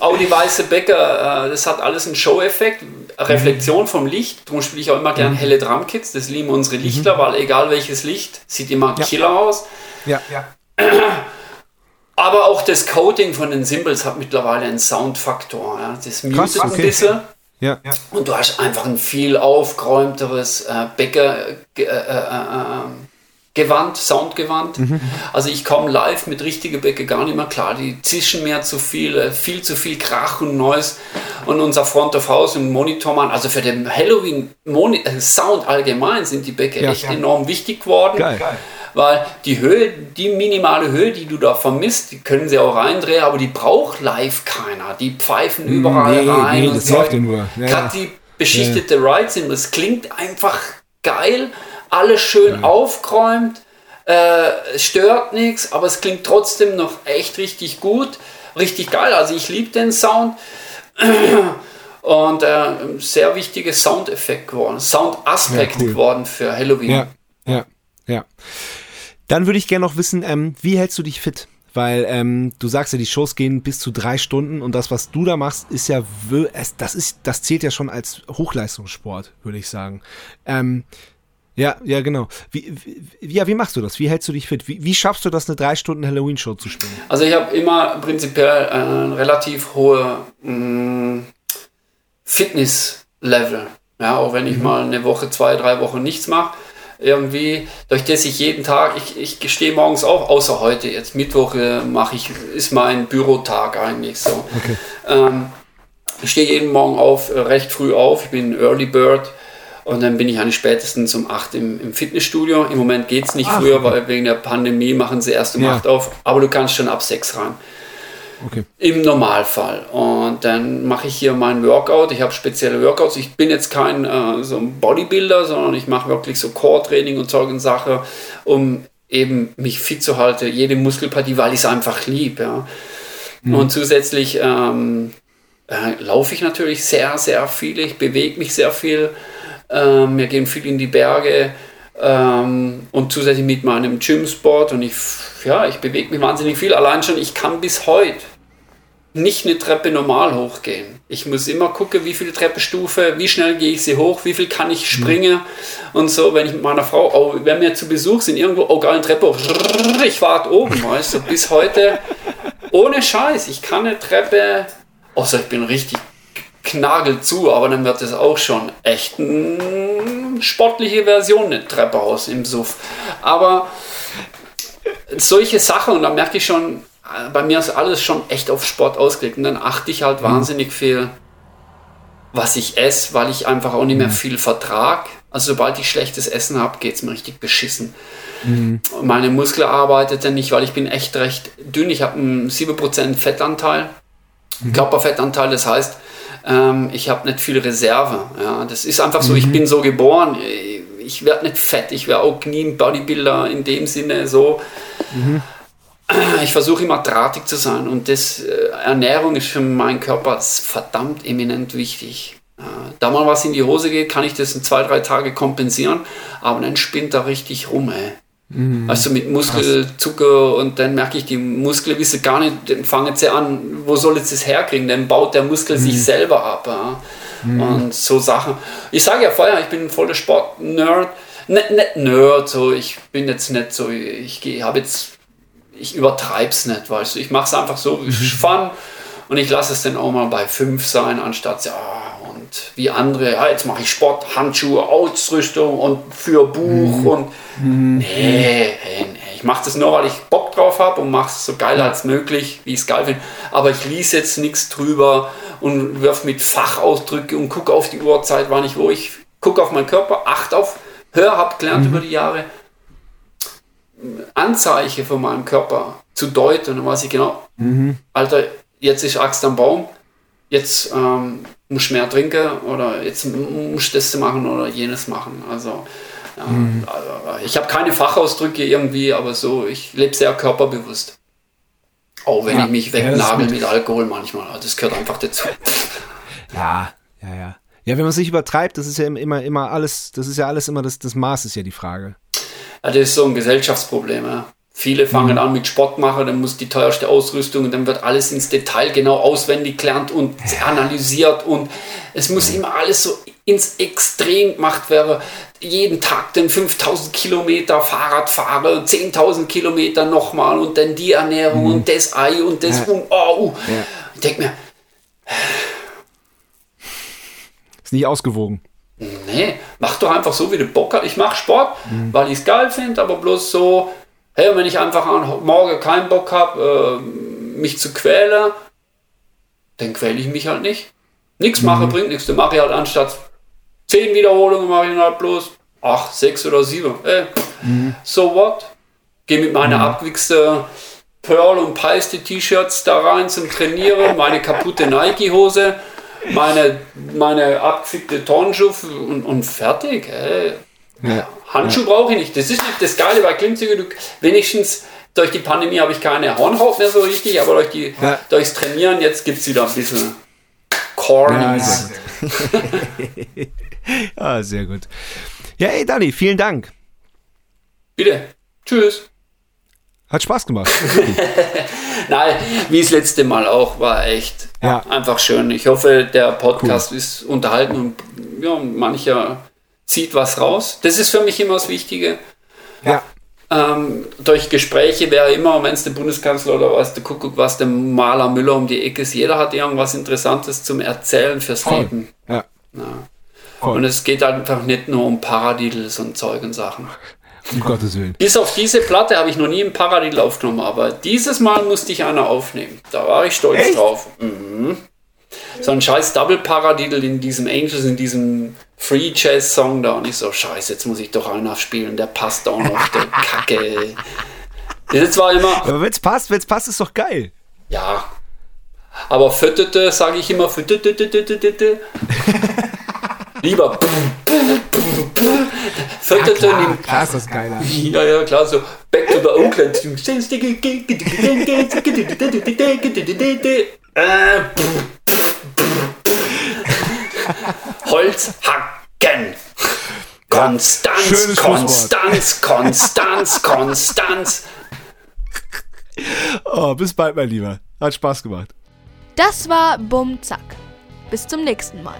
auch die weiße Bäcker, äh, das hat alles einen Show-Effekt, Reflexion vom Licht. Darum spiele ich auch immer gerne mhm. helle Drumkits. Das lieben unsere Lichter, mhm. weil egal welches Licht, sieht immer ja. Killer aus. Ja, ja. Aber auch das Coding von den Symbols hat mittlerweile einen Soundfaktor. Ja. Das mutet okay. ein bisschen. Ja. Und du hast einfach ein viel aufgeräumteres äh, Bäcker. Äh, äh, äh, Gewand, Soundgewand. Mhm. Also ich komme live mit richtigen Bäcker gar nicht mehr klar. Die zischen mir zu viel, äh, viel zu viel Krach und Neues. Und unser Front of House und Monitormann, also für den Halloween Moni äh, Sound allgemein sind die Bäcker ja, echt ja. enorm wichtig geworden. Geil. Geil weil die Höhe, die minimale Höhe, die du da vermisst, die können sie auch reindrehen, aber die braucht live keiner. Die pfeifen überall nee, rein. Nee, und das so. läuft nur. Ja, Gerade die beschichtete ja. Ride sind, das klingt einfach geil, alles schön ja. aufgeräumt, äh, stört nichts, aber es klingt trotzdem noch echt richtig gut, richtig geil. Also ich liebe den Sound. Und äh, sehr wichtiges Soundeffekt geworden, Soundaspekt ja, cool. geworden für Halloween. Ja, ja, ja. Dann würde ich gerne noch wissen, ähm, wie hältst du dich fit? Weil ähm, du sagst ja, die Shows gehen bis zu drei Stunden und das, was du da machst, ist ja, das ist, das zählt ja schon als Hochleistungssport, würde ich sagen. Ähm, ja, ja, genau. Wie, wie, ja, wie machst du das? Wie hältst du dich fit? Wie, wie schaffst du das, eine drei Stunden Halloween-Show zu spielen? Also ich habe immer prinzipiell ein relativ hohe mm, Fitness-Level. Ja, auch wenn ich mhm. mal eine Woche, zwei, drei Wochen nichts mache irgendwie, durch das ich jeden Tag, ich, ich stehe morgens auf, außer heute, jetzt Mittwoch äh, mache ich, ist mein Bürotag eigentlich so. Okay. Ähm, ich stehe jeden Morgen auf, äh, recht früh auf, ich bin Early Bird und dann bin ich eigentlich spätestens um 8 im, im Fitnessstudio. Im Moment geht es nicht Ach, früher, weil wegen der Pandemie machen sie erst um ja. 8 auf, aber du kannst schon ab 6 rein. Okay. Im Normalfall. Und dann mache ich hier mein Workout. Ich habe spezielle Workouts. Ich bin jetzt kein äh, so ein Bodybuilder, sondern ich mache wirklich so Core-Training und solche Sachen, um eben mich fit zu halten, jede Muskelpartie, weil ich es einfach liebe. Ja. Mhm. Und zusätzlich ähm, äh, laufe ich natürlich sehr, sehr viel. Ich bewege mich sehr viel. Ähm, wir gehen viel in die Berge. Ähm, und zusätzlich mit meinem Gym-Sport und ich, ja, ich bewege mich wahnsinnig viel. Allein schon, ich kann bis heute nicht eine Treppe normal hochgehen. Ich muss immer gucken, wie viele Treppenstufe, wie schnell gehe ich sie hoch, wie viel kann ich springen mhm. und so, wenn ich mit meiner Frau, oh, wenn wir zu Besuch sind, irgendwo, oh geil, eine Treppe hoch, ich warte oben, weißt du, bis heute, ohne Scheiß, ich kann eine Treppe, außer ich bin richtig knagelt zu, aber dann wird es auch schon echt eine sportliche Version, eine Treppe aus im Suff. Aber solche Sachen, und da merke ich schon, bei mir ist alles schon echt auf Sport ausgelegt. Und dann achte ich halt mhm. wahnsinnig viel, was ich esse, weil ich einfach auch nicht mehr mhm. viel vertrag. Also sobald ich schlechtes Essen habe, geht es mir richtig beschissen. Mhm. Meine Muskel arbeitet dann nicht, weil ich bin echt recht dünn. Ich habe einen 7% Fettanteil, mhm. Körperfettanteil. Das heißt, ähm, ich habe nicht viel Reserve. Ja, das ist einfach so, mhm. ich bin so geboren. Ich werde nicht fett. Ich wäre auch nie ein Bodybuilder in dem Sinne so. Mhm. Ich versuche immer drahtig zu sein und das, äh, Ernährung ist für meinen Körper verdammt eminent wichtig. Äh, da mal was in die Hose geht, kann ich das in zwei, drei Tage kompensieren, aber dann spinnt er richtig rum, ey. Mhm. Also mit Muskelzucker und dann merke ich, die Muskeln wissen gar nicht, dann fangen sie an, wo soll jetzt das herkriegen? Dann baut der Muskel mhm. sich selber ab. Ja? Mhm. Und so Sachen. Ich sage ja vorher, ich bin ein voller Sport-Nerd. Nicht, nicht Nerd, so ich bin jetzt nicht so, ich habe jetzt, ich übertreibe es nicht, weißt du, ich mache es einfach so, ich mhm. fun und ich lasse es dann auch mal bei 5 sein, anstatt ja, und wie andere, ja, jetzt mache ich Sport, Handschuhe, Ausrüstung und für Buch mhm. und mhm. nee, nee, ich mache das nur, weil ich Bock drauf habe und mache es so geil als möglich, wie ich es geil finde. Aber ich lese jetzt nichts drüber und wirf mit Fachausdrücke und gucke auf die Uhrzeit, wann ich wo. Ich gucke auf meinen Körper, achte auf, höre, habe gelernt mhm. über die Jahre, Anzeichen von meinem Körper zu deuten. Und dann weiß ich genau, mhm. Alter, jetzt ist Axt am Baum, jetzt ähm, muss mehr trinken oder jetzt muss das machen oder jenes machen. Also, ja, mhm. also ich habe keine Fachausdrücke irgendwie, aber so, ich lebe sehr körperbewusst. Auch wenn ja, ich mich wegnagel mit Alkohol manchmal. Also das gehört einfach dazu. Ja, ja, ja. Ja, wenn man sich übertreibt, das ist ja immer, immer alles, das ist ja alles immer das, das Maß ist ja die Frage. Ja, das ist so ein Gesellschaftsproblem, ja. Viele fangen mhm. an mit Sport machen, dann muss die teuerste Ausrüstung und dann wird alles ins Detail genau auswendig gelernt und analysiert und es muss immer alles so ins Extrem gemacht werden. Jeden Tag dann 5000 Kilometer Fahrrad fahren, 10.000 Kilometer nochmal und dann die Ernährung mhm. und das Ei und das ja. und oh. Ja. Ich denke mir, ist nicht ausgewogen. Nee, mach doch einfach so, wie du Bock hast. Ich mache Sport, mhm. weil ich es geil finde, aber bloß so, hey, wenn ich einfach an morgen keinen Bock habe, äh, mich zu quälen, dann quäle ich mich halt nicht. Nichts mhm. mache bringt nichts. Dann mache ich halt anstatt 10 Wiederholungen, mache ich halt bloß 8, 6 oder 7. Ey, mhm. So what? Gehe mit meiner mhm. abgewichste Pearl und Peiste T-Shirts da rein zum Trainieren, meine kaputte Nike-Hose, meine, meine abgefickte Turnschuhe und, und fertig. Ey. Ja. Handschuhe ja. brauche ich nicht. Das ist nicht das Geile bei Klimmzüge. Du, wenigstens durch die Pandemie habe ich keine Hornhaut mehr so richtig, aber durch die, ja. durchs Trainieren jetzt gibt es wieder ein bisschen Cornies. Ja, ah, sehr gut. Ja, ey, Dani, vielen Dank. Bitte. Tschüss. Hat Spaß gemacht. Nein, wie das letzte Mal auch, war echt ja. einfach schön. Ich hoffe, der Podcast cool. ist unterhalten und ja, mancher zieht was raus. Das ist für mich immer das Wichtige. Ja. Ähm, durch Gespräche wäre immer, wenn es der Bundeskanzler oder was, der Kuckuck, was der Maler Müller um die Ecke ist, jeder hat irgendwas Interessantes zum Erzählen fürs Voll. Leben. Ja. ja. Und es geht einfach nicht nur um Paradiddles und Zeug und Sachen. Um Gottes Willen. Bis auf diese Platte habe ich noch nie ein Paradiddle aufgenommen, aber dieses Mal musste ich einer aufnehmen. Da war ich stolz Echt? drauf. Mhm so ein scheiß Double Paradiddle in diesem Angels, in diesem Free Jazz Song da und ich so, scheiße, jetzt muss ich doch einen aufspielen, der passt auch noch, der Kacke. Das war immer. Aber wenn's passt, wenn's passt, ist doch geil. Ja. Aber füttete, sage ich immer, füttete. Lieber. Füttete. Ja, klar, klar ist das geil. Ja, ja, klar, so Back to the Oakland. Äh, Holz hacken. Konstanz, ja, Konstanz, Konstanz, Konstanz. Oh, bis bald, mein Lieber. Hat Spaß gemacht. Das war Bum Zack. Bis zum nächsten Mal.